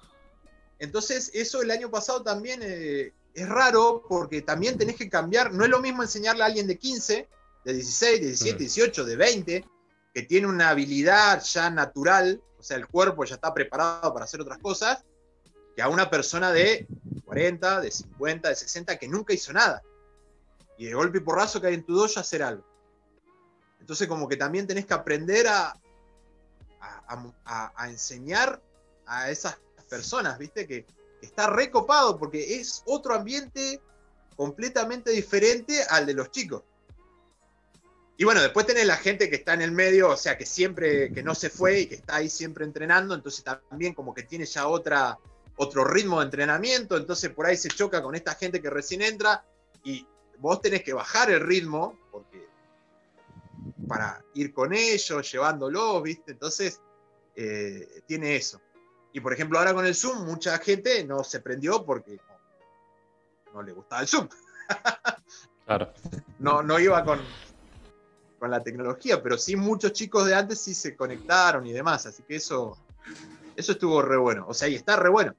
Entonces, eso el año pasado también eh, es raro porque también tenés que cambiar. No es lo mismo enseñarle a alguien de 15, de 16, de 17, 18, de 20, que tiene una habilidad ya natural, o sea, el cuerpo ya está preparado para hacer otras cosas, que a una persona de 40, de 50, de 60 que nunca hizo nada. Y de golpe y porrazo que hay en tu dojo hacer algo. Entonces como que también tenés que aprender a, a, enseñar a esas personas, ¿viste? Que está recopado porque es otro ambiente completamente diferente al de los chicos. Y bueno, después tenés la gente que está en el medio, o sea, que siempre, que no se fue y que está ahí siempre entrenando, entonces también como que tiene ya otra, otro ritmo de entrenamiento, entonces por ahí se choca con esta gente que recién entra y vos tenés que bajar el ritmo porque para ir con ellos, llevándolos, ¿viste? Entonces eh, tiene eso. Y por ejemplo, ahora con el Zoom, mucha gente no se prendió porque no, le gustaba el Zoom. claro. No, no iba con, con la tecnología, pero sí muchos chicos de antes sí se conectaron y demás, así que eso, eso estuvo re bueno. O sea, y está re bueno.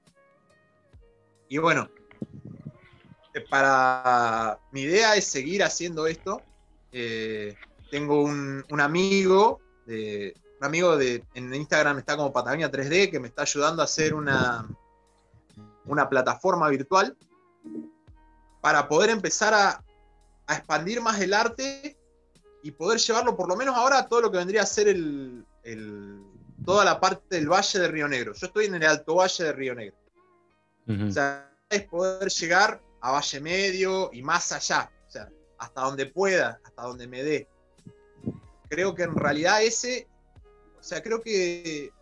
Y bueno, eh, para mi idea es seguir haciendo esto. Eh, tengo un, amigo, de, un amigo de, en Instagram está como Patagonia 3D, que me está ayudando a hacer una, una plataforma virtual para poder empezar a, expandir más el arte y poder llevarlo por lo menos ahora a todo lo que vendría a ser el, toda la parte del Valle de Río Negro. Yo estoy en el Alto Valle de Río Negro. O sea, es poder llegar a Valle Medio y más allá, o sea, hasta donde pueda, hasta donde me dé. Creo que en realidad ese, o sea, creo que,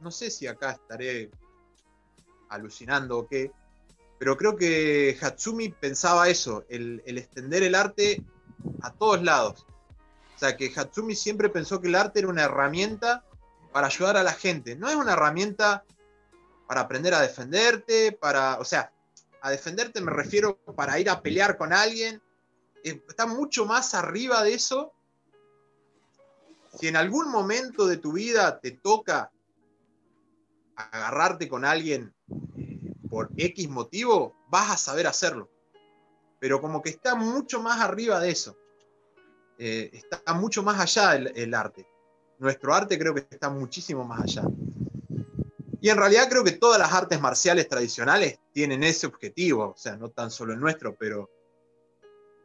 no sé si acá estaré alucinando o qué, pero creo que Hatsumi pensaba eso, el, extender el arte a todos lados. O sea, que Hatsumi siempre pensó que el arte era una herramienta para ayudar a la gente. No es una herramienta para aprender a defenderte, para, o sea, a defenderte me refiero para ir a pelear con alguien. Eh, está mucho más arriba de eso. Si en algún momento de tu vida te toca agarrarte con alguien eh, por X motivo, vas a saber hacerlo. Pero como que está mucho más arriba de eso. Eh, está mucho más allá el, arte. Nuestro arte creo que está muchísimo más allá. Y en realidad creo que todas las artes marciales tradicionales tienen ese objetivo, o sea, no tan solo el nuestro, pero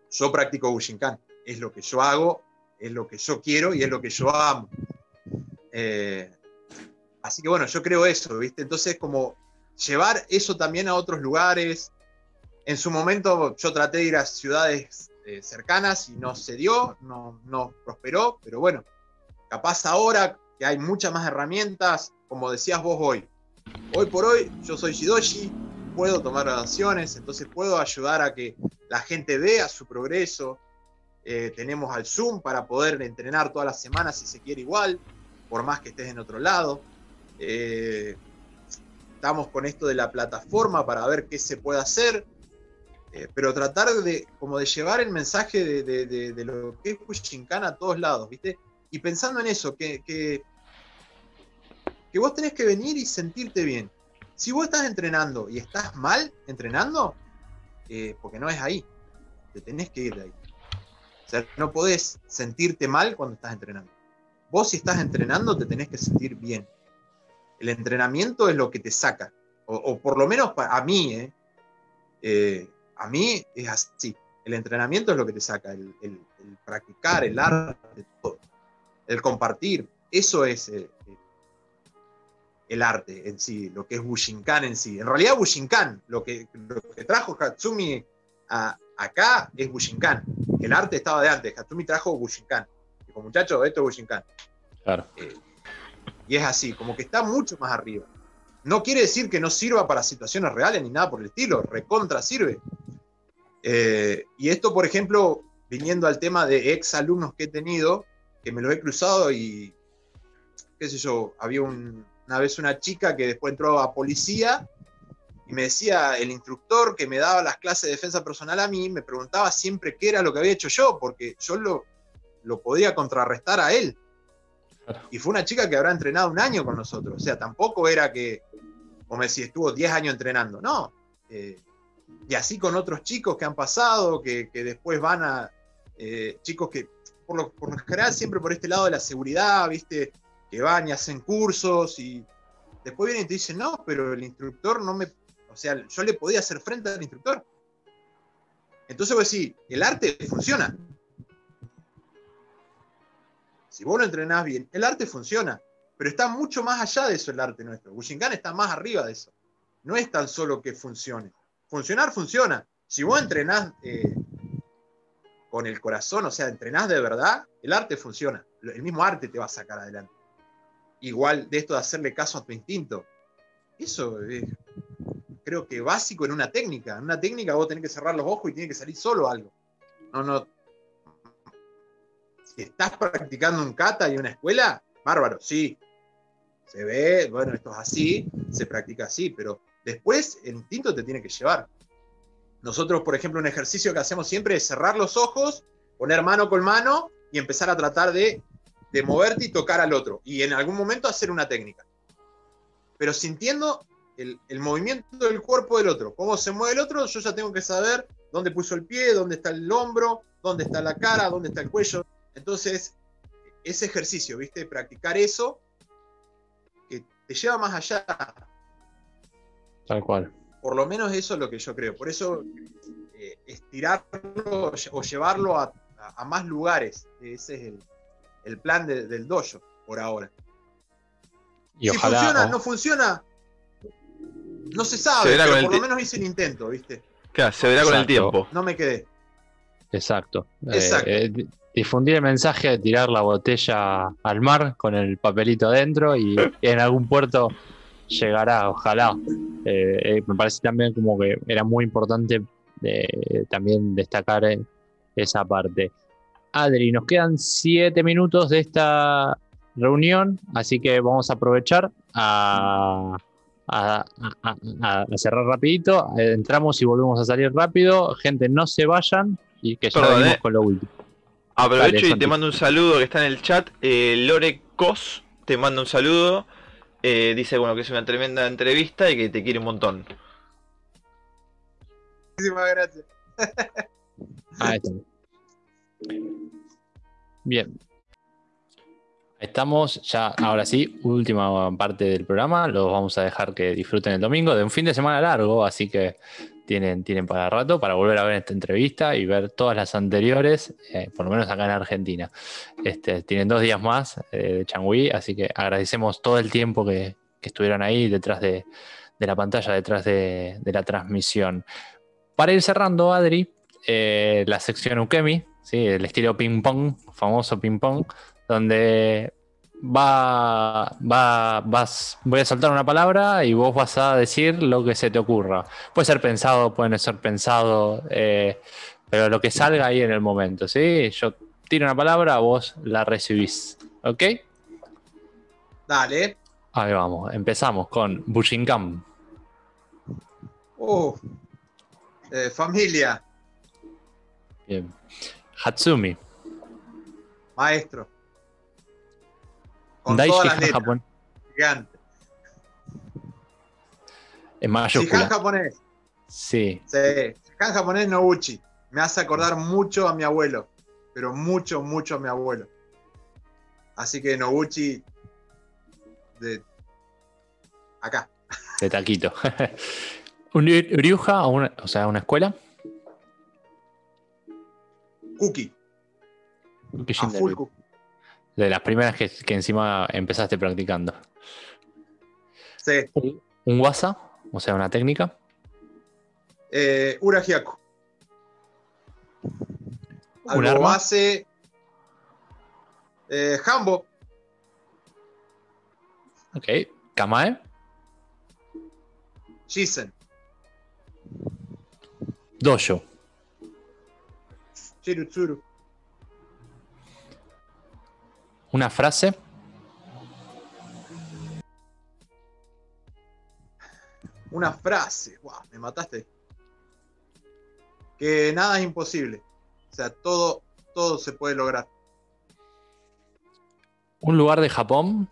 yo practico Bushinkan, es lo que yo hago, es lo que yo quiero y es lo que yo amo. Eh, así que bueno, yo creo eso, ¿viste? Entonces como llevar eso también a otros lugares. En su momento yo traté de ir a ciudades eh, cercanas y no se dio, no, no prosperó, pero bueno, capaz ahora que hay muchas más herramientas, como decías vos hoy, hoy por hoy yo soy Shidoshi, puedo tomar acciones, entonces puedo ayudar a que la gente vea su progreso. Eh, tenemos al Zoom para poder entrenar todas las semanas si se quiere igual, por más que estés en otro lado. Eh, estamos con esto de la plataforma para ver qué se puede hacer. Eh, pero tratar de, como de llevar el mensaje de, lo que es Bushinkan a todos lados, ¿viste? Y pensando en eso, que, que, vos tenés que venir y sentirte bien. Si vos estás entrenando y estás mal entrenando, porque no es ahí, te tenés que ir de ahí. No podés sentirte mal cuando estás entrenando. Vos si estás entrenando te tenés que sentir bien. El entrenamiento es lo que te saca. O, por lo menos a mí, ¿eh? eh a mí es así. El entrenamiento es lo que te saca, el, practicar, el arte, el compartir. Eso es eh, eh, el arte en sí, lo que es Bushinkan en sí. En realidad Bushinkan, lo que, trajo Hatsumi acá es Bushinkan. El arte estaba de antes, Hatsumi trajo Bushinkan. Dijo, muchachos, esto es Bushinkan. Claro. Eh, y es así, como que está mucho más arriba. No quiere decir que no sirva para situaciones reales ni nada por el estilo, recontra sirve. Eh, y esto, por ejemplo, viniendo al tema de ex alumnos que he tenido, que me los he cruzado y, qué sé yo, había una vez una chica que después entró a policía y me decía, el instructor que me daba las clases de defensa personal a mí, me preguntaba siempre qué era lo que había hecho yo, porque yo lo, lo podía contrarrestar a él. Y fue una chica que habrá entrenado un año con nosotros, o sea, tampoco era que, como si estuvo 10 años entrenando, no. Eh, y así con otros chicos que han pasado, que, después van a, eh, chicos que por lo, por general siempre por este lado de la seguridad, viste, que van y hacen cursos y después vienen y te dicen, no, pero el instructor no me, o sea, yo le podía hacer frente al instructor. Entonces vos decís, el arte funciona. Si vos lo entrenás bien, el arte funciona, pero está mucho más allá de eso el arte nuestro. Bushinkan está más arriba de eso. No es tan solo que funcione funcionar funciona. Si vos entrenás eh, con el corazón, o sea, entrenás de verdad, el arte funciona. El mismo arte te va a sacar adelante. Igual de esto de hacerle caso a tu instinto. Eso es, creo que básico en una técnica. En una técnica vos tenés que cerrar los ojos y tiene que salir solo algo. No, no. Si estás practicando un kata y una escuela, bárbaro, sí. Se ve, bueno, esto es así, se practica así, pero Después, el instinto te tiene que llevar. Nosotros, por ejemplo, un ejercicio que hacemos siempre es cerrar los ojos, poner mano con mano y empezar a tratar de, moverte y tocar al otro. Y en algún momento hacer una técnica. Pero sintiendo el, movimiento del cuerpo del otro. Cómo se mueve el otro, yo ya tengo que saber dónde puso el pie, dónde está el hombro, dónde está la cara, dónde está el cuello. Entonces, ese ejercicio, ¿viste? Practicar eso, que te lleva más allá Tal cual. Por lo menos eso es lo que yo creo. Por eso eh, estirarlo o llevarlo a, más lugares. Ese es el, plan del dojo por ahora. Y si funciona, no funciona, no se sabe, pero por lo menos hice el intento, ¿viste? Claro, se verá con el tiempo. No me quedé. Exacto. Exacto. Eh, eh, difundir el mensaje de tirar la botella al mar con el papelito adentro y en algún puerto llegará, ojalá. Eh, eh, me parece también como que era muy importante eh, también destacar esa parte. Adri, nos quedan siete minutos de esta reunión, así que vamos a aprovechar a, cerrar rapidito. Entramos y volvemos a salir rápido. Gente, no se vayan y que ya venimos con lo último. Aprovecho Dale, y te mando un saludo que está en el chat. Eh, Lore Cos te manda un saludo. Eh, dice bueno que es una tremenda entrevista y que te quiere un montón. Muchísimas gracias. Ahí está. Bien. Estamos ya, ahora sí, última parte del programa. Los vamos a dejar que disfruten el domingo de un fin de semana largo, así que tienen, tienen para rato para volver a ver esta entrevista y ver todas las anteriores, eh, por lo menos acá en Argentina. Este, tienen dos días más eh, de Changui, así que agradecemos todo el tiempo que, que estuvieron ahí detrás de, la pantalla, detrás de, de la transmisión. Para ir cerrando, Adri, eh, la sección Ukemi, ¿sí? el estilo ping-pong, famoso ping-pong, donde va, va, vas, voy a soltar una palabra y vos vas a decir lo que se te ocurra. Puede ser pensado, puede no ser pensado, eh, pero lo que salga ahí en el momento. ¿sí? Yo tiro una palabra, vos la recibís. ¿Ok? Dale. Ahí vamos, empezamos con Bushinkan. Uh, eh, familia, Bien. Hatsumi. maestro. Con Daishi todas las letras, Japón. gigante. En Shihan mayúscula. japonés. Sí. Sí. Shihan japonés Noguchi. Me hace acordar mucho a mi abuelo. Pero mucho, mucho a mi abuelo. Así que Noguchi. De. Acá. De taquito. ¿Un Ryuja o, una, o sea, una escuela? Cookie. A full cookie. De las primeras que, que encima empezaste practicando. Sí. ¿Un WhatsApp? O sea, una técnica. Eh, Urahiaku. ¿Un Algo arma? base. Eh, Hambo. Ok. Kamae. Shisen. Dojo. Chirutsuru. Una frase. Una frase. Wow, me mataste. Que nada es imposible. O sea, todo, todo se puede lograr. Un lugar de Japón.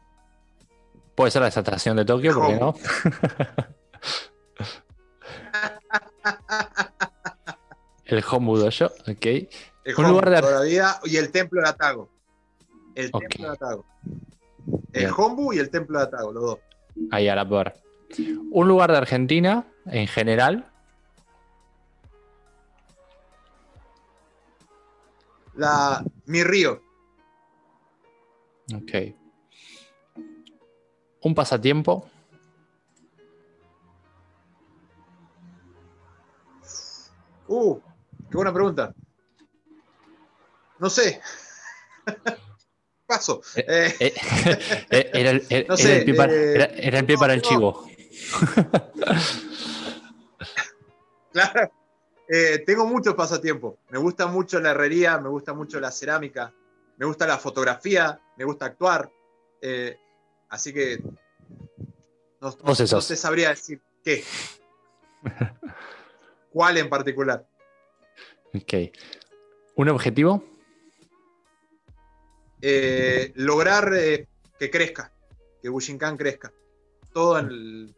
Puede ser la estación de Tokio, ¿por qué no? El Hombu Dojo, ok. El Un Hombu lugar de- toda la vida y el templo de Atago. El templo de Atago. El Bien. Hombu y el templo de Atago, los dos. Ahí a la par. Un lugar de Argentina, en general. La, mi río. Ok. Un pasatiempo. Uh, qué buena pregunta. No sé. Paso. Eh, Eh, eh, era, el, era- No era sé, el pie para, era- era el pie para el no. chivo. claro. Eh, tengo muchos pasatiempos. Me gusta mucho la herrería, me gusta mucho la cerámica, me gusta la fotografía, me gusta actuar. Eh, así que no, no esos. te sabría decir qué. ¿Cuál en particular? Ok. ¿Un objetivo? Eh, lograr eh, que crezca, que Bushinkan crezca. Todo en, el-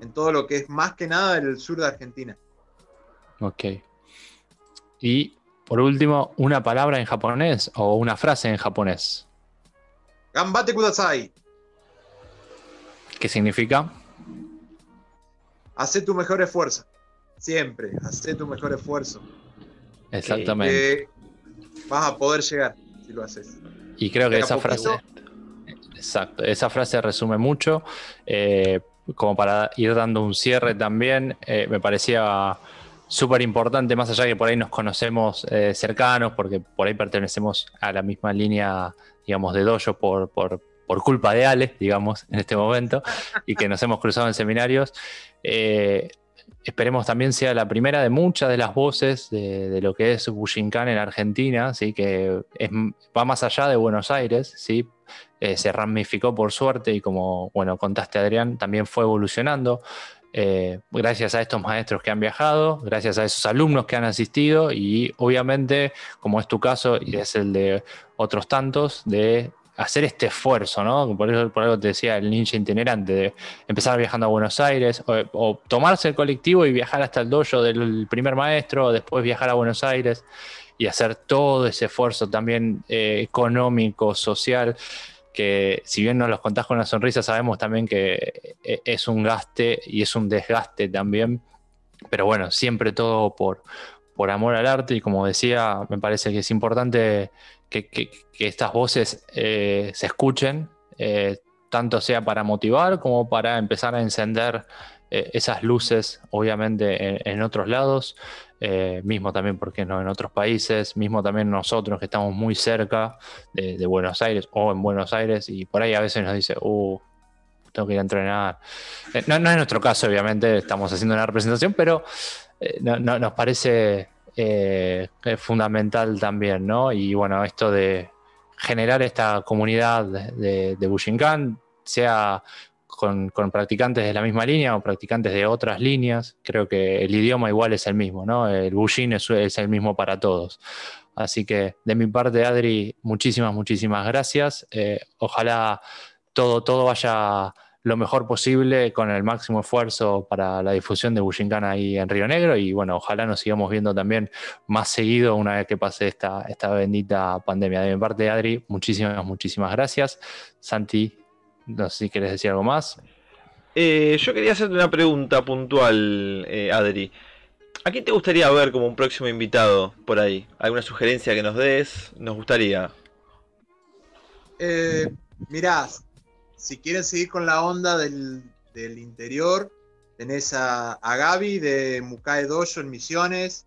en todo lo que es más que nada el sur de Argentina. Ok. Y por último, una palabra en japonés o una frase en japonés. Gambate kudasai. ¿Qué significa? Hacé tu mejor esfuerzo. Siempre, hacé tu mejor esfuerzo. Exactamente. Que vas a poder llegar si lo haces. Y creo que esa frase. Exacto, esa frase resume mucho. Eh, como para ir dando un cierre también, eh, me parecía súper importante, más allá de que por ahí nos conocemos eh, cercanos, porque por ahí pertenecemos a la misma línea, digamos, de dojo por, por, por culpa de Ale, digamos, en este momento, y que nos hemos cruzado en seminarios. Eh, esperemos también sea la primera de muchas de las voces de, lo que es Bushinkan en Argentina, ¿sí? que va más allá de Buenos Aires, ¿sí? Eh, se ramificó por suerte y como bueno, contaste Adrián, también fue evolucionando. eh, gracias a estos maestros que han viajado, gracias a esos alumnos que han asistido y obviamente, como es tu caso y es el de otros tantos, de hacer este esfuerzo, ¿no? Por eso por algo te decía el ninja itinerante, de empezar viajando a Buenos Aires, o, tomarse el colectivo y viajar hasta el dojo del primer maestro, después viajar a Buenos Aires y hacer todo ese esfuerzo también eh, económico, social, que si bien nos los contás con una sonrisa, sabemos también que eh, es un gaste y es un desgaste también, pero bueno, siempre todo por, por amor al arte y como decía, me parece que es importante que, estas voces eh, se escuchen, eh, tanto sea para motivar como para empezar a encender eh, esas luces, obviamente, en, otros lados, mismo también, porque no? En otros países, mismo también nosotros que estamos muy cerca de, Buenos Aires o en Buenos Aires y por ahí a veces nos dice, uh, tengo que ir a entrenar. no, no es nuestro caso, obviamente, estamos haciendo una representación, pero no, nos parece eh, es fundamental también, ¿no? Y bueno, esto de generar esta comunidad de, de Bushinkan, sea con, practicantes de la misma línea o practicantes de otras líneas, creo que el idioma igual es el mismo, ¿no? El Bushin es, el mismo para todos. Así que de mi parte, Adri, muchísimas, muchísimas gracias. Eh, ojalá todo, todo vaya lo mejor posible con el máximo esfuerzo para la difusión de Bushinkan ahí en Río Negro y bueno, ojalá nos sigamos viendo también más seguido una vez que pase esta, esta bendita pandemia. De mi parte, Adri, muchísimas, muchísimas gracias. Santi, no sé si quieres decir algo más. Eh, yo quería hacerte una pregunta puntual, eh, Adri. ¿A quién te gustaría ver como un próximo invitado por ahí? ¿Alguna sugerencia que nos des? Nos gustaría. Eh, mirá, si quieren seguir con la onda del, interior, tenés a, Gaby de Mucae Dojo en Misiones,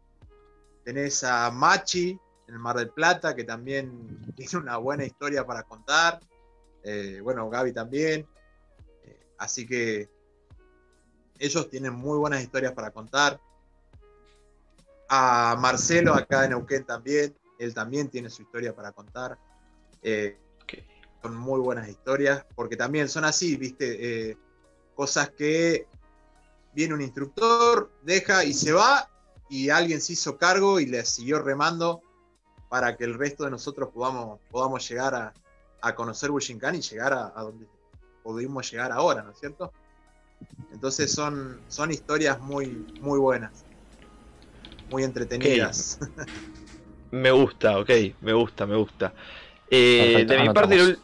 tenés a Machi en el Mar del Plata, que también tiene una buena historia para contar. Eh, bueno, Gaby también. Eh, así que ellos tienen muy buenas historias para contar. A Marcelo acá en Neuquén también, él también tiene su historia para contar. Eh, son muy buenas historias, porque también son así, viste, eh, cosas que viene un instructor, deja y se va, y alguien se hizo cargo y le siguió remando para que el resto de nosotros podamos, podamos llegar a, conocer Bushinkan y llegar a, donde pudimos llegar ahora, ¿no es cierto? Entonces son, son historias muy, muy buenas, muy entretenidas. Me gusta, ok, me gusta, me gusta. Eh, de mi parte,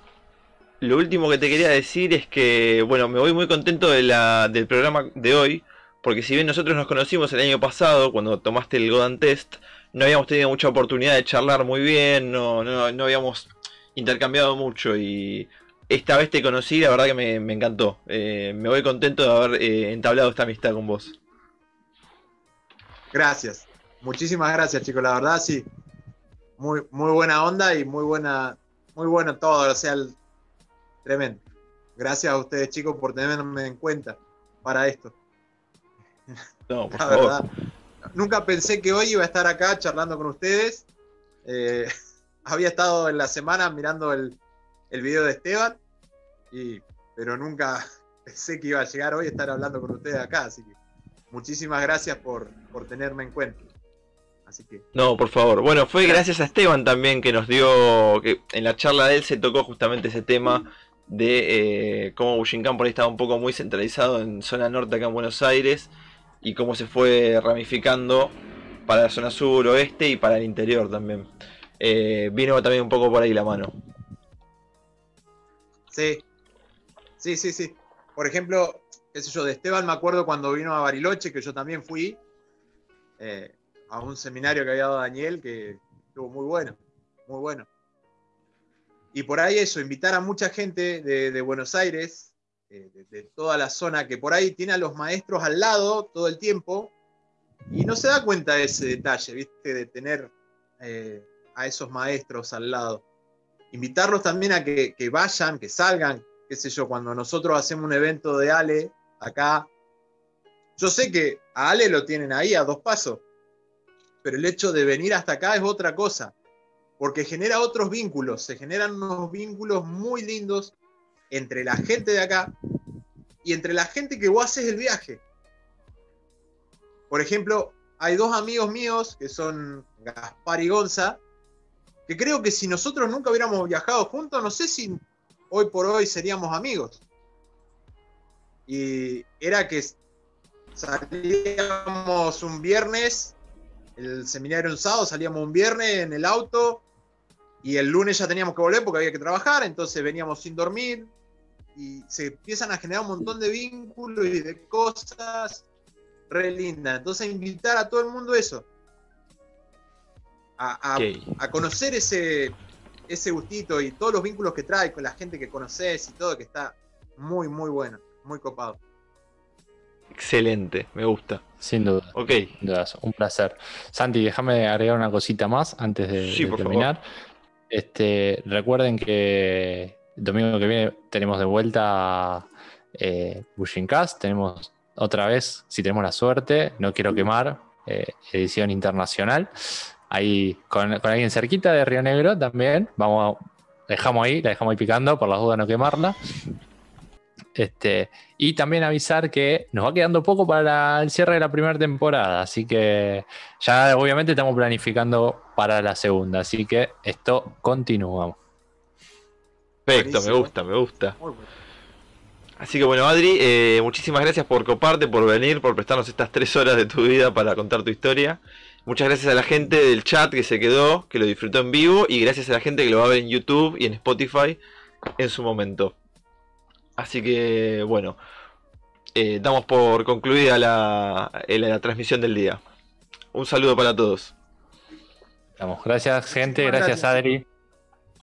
lo último que te quería decir es que, bueno, me voy muy contento de la, del programa de hoy, porque si bien nosotros nos conocimos el año pasado, cuando tomaste el Godan Test, no habíamos tenido mucha oportunidad de charlar muy bien, no, no, no habíamos intercambiado mucho y esta vez te conocí, la verdad que me, encantó. Eh, me voy contento de haber eh, entablado esta amistad con vos. Gracias, muchísimas gracias chicos, la verdad sí, muy, muy buena onda y muy buena, muy bueno todo, o sea, Tremendo. Gracias a ustedes, chicos, por tenerme en cuenta para esto. No, por favor. nunca pensé que hoy iba a estar acá charlando con ustedes. Eh, había estado en la semana mirando el, el video de Esteban, y, pero nunca pensé que iba a llegar hoy a estar hablando con ustedes acá. Así que muchísimas gracias por, por tenerme en cuenta. Así que... No, por favor. Bueno, fue gracias a Esteban también que nos dio, que en la charla de él se tocó justamente ese tema de eh, cómo Bushinkan por ahí estaba un poco muy centralizado en zona norte acá en Buenos Aires y cómo se fue ramificando para la zona sur, oeste y para el interior también. Eh, vino también un poco por ahí la mano. Sí, sí, sí, sí. Por ejemplo, qué sé yo, de Esteban me acuerdo cuando vino a Bariloche, que yo también fui eh, a un seminario que había dado Daniel, que estuvo muy bueno, muy bueno. Y por ahí eso, invitar a mucha gente de, Buenos Aires, eh, de, toda la zona, que por ahí tiene a los maestros al lado todo el tiempo y no se da cuenta de ese detalle, ¿viste? De tener eh, a esos maestros al lado. Invitarlos también a que, que, vayan, que salgan, qué sé yo, cuando nosotros hacemos un evento de Ale acá. Yo sé que a Ale lo tienen ahí a dos pasos, pero el hecho de venir hasta acá es otra cosa porque genera otros vínculos, se generan unos vínculos muy lindos entre la gente de acá y entre la gente que vos haces el viaje. por ejemplo, hay dos amigos míos que son Gaspar y Gonza, que creo que si nosotros nunca hubiéramos viajado juntos, no sé si hoy por hoy seríamos amigos. Y era que salíamos un viernes, el seminario un sábado, salíamos un viernes en el auto y el lunes ya teníamos que volver porque había que trabajar, entonces veníamos sin dormir y se empiezan a generar un montón de vínculos y de cosas re lindas. Entonces invitar a todo el mundo eso, a, conocer ese, ese gustito y todos los vínculos que trae con la gente que conoces y todo, que está muy, muy bueno, muy copado. Excelente, me gusta. Sin duda. Ok. un placer. Santi, déjame agregar una cosita más antes de, terminar. Este, recuerden que el domingo que viene tenemos de vuelta eh, Bushing Cast. Tenemos otra vez, si tenemos la suerte, no quiero quemar, eh, edición internacional. Ahí con, alguien cerquita de Río Negro también. Vamos, dejamos ahí, la dejamos ahí picando por las dudas no quemarla. Este, y también avisar que nos va quedando poco para el cierre de la primera temporada, así que ya obviamente estamos planificando para la segunda, así que esto continúa. Perfecto, me gusta, me gusta. Así que bueno, Adri, eh, muchísimas gracias por coparte, por venir, por prestarnos estas tres horas de tu vida para contar tu historia. Muchas gracias a la gente del chat que se quedó, que lo disfrutó en vivo, y gracias a la gente que lo va a ver en YouTube y en Spotify en su momento. Así que bueno, eh, damos por concluida la, eh, la, transmisión del día. Un saludo para todos. Gracias gente, gracias Adri.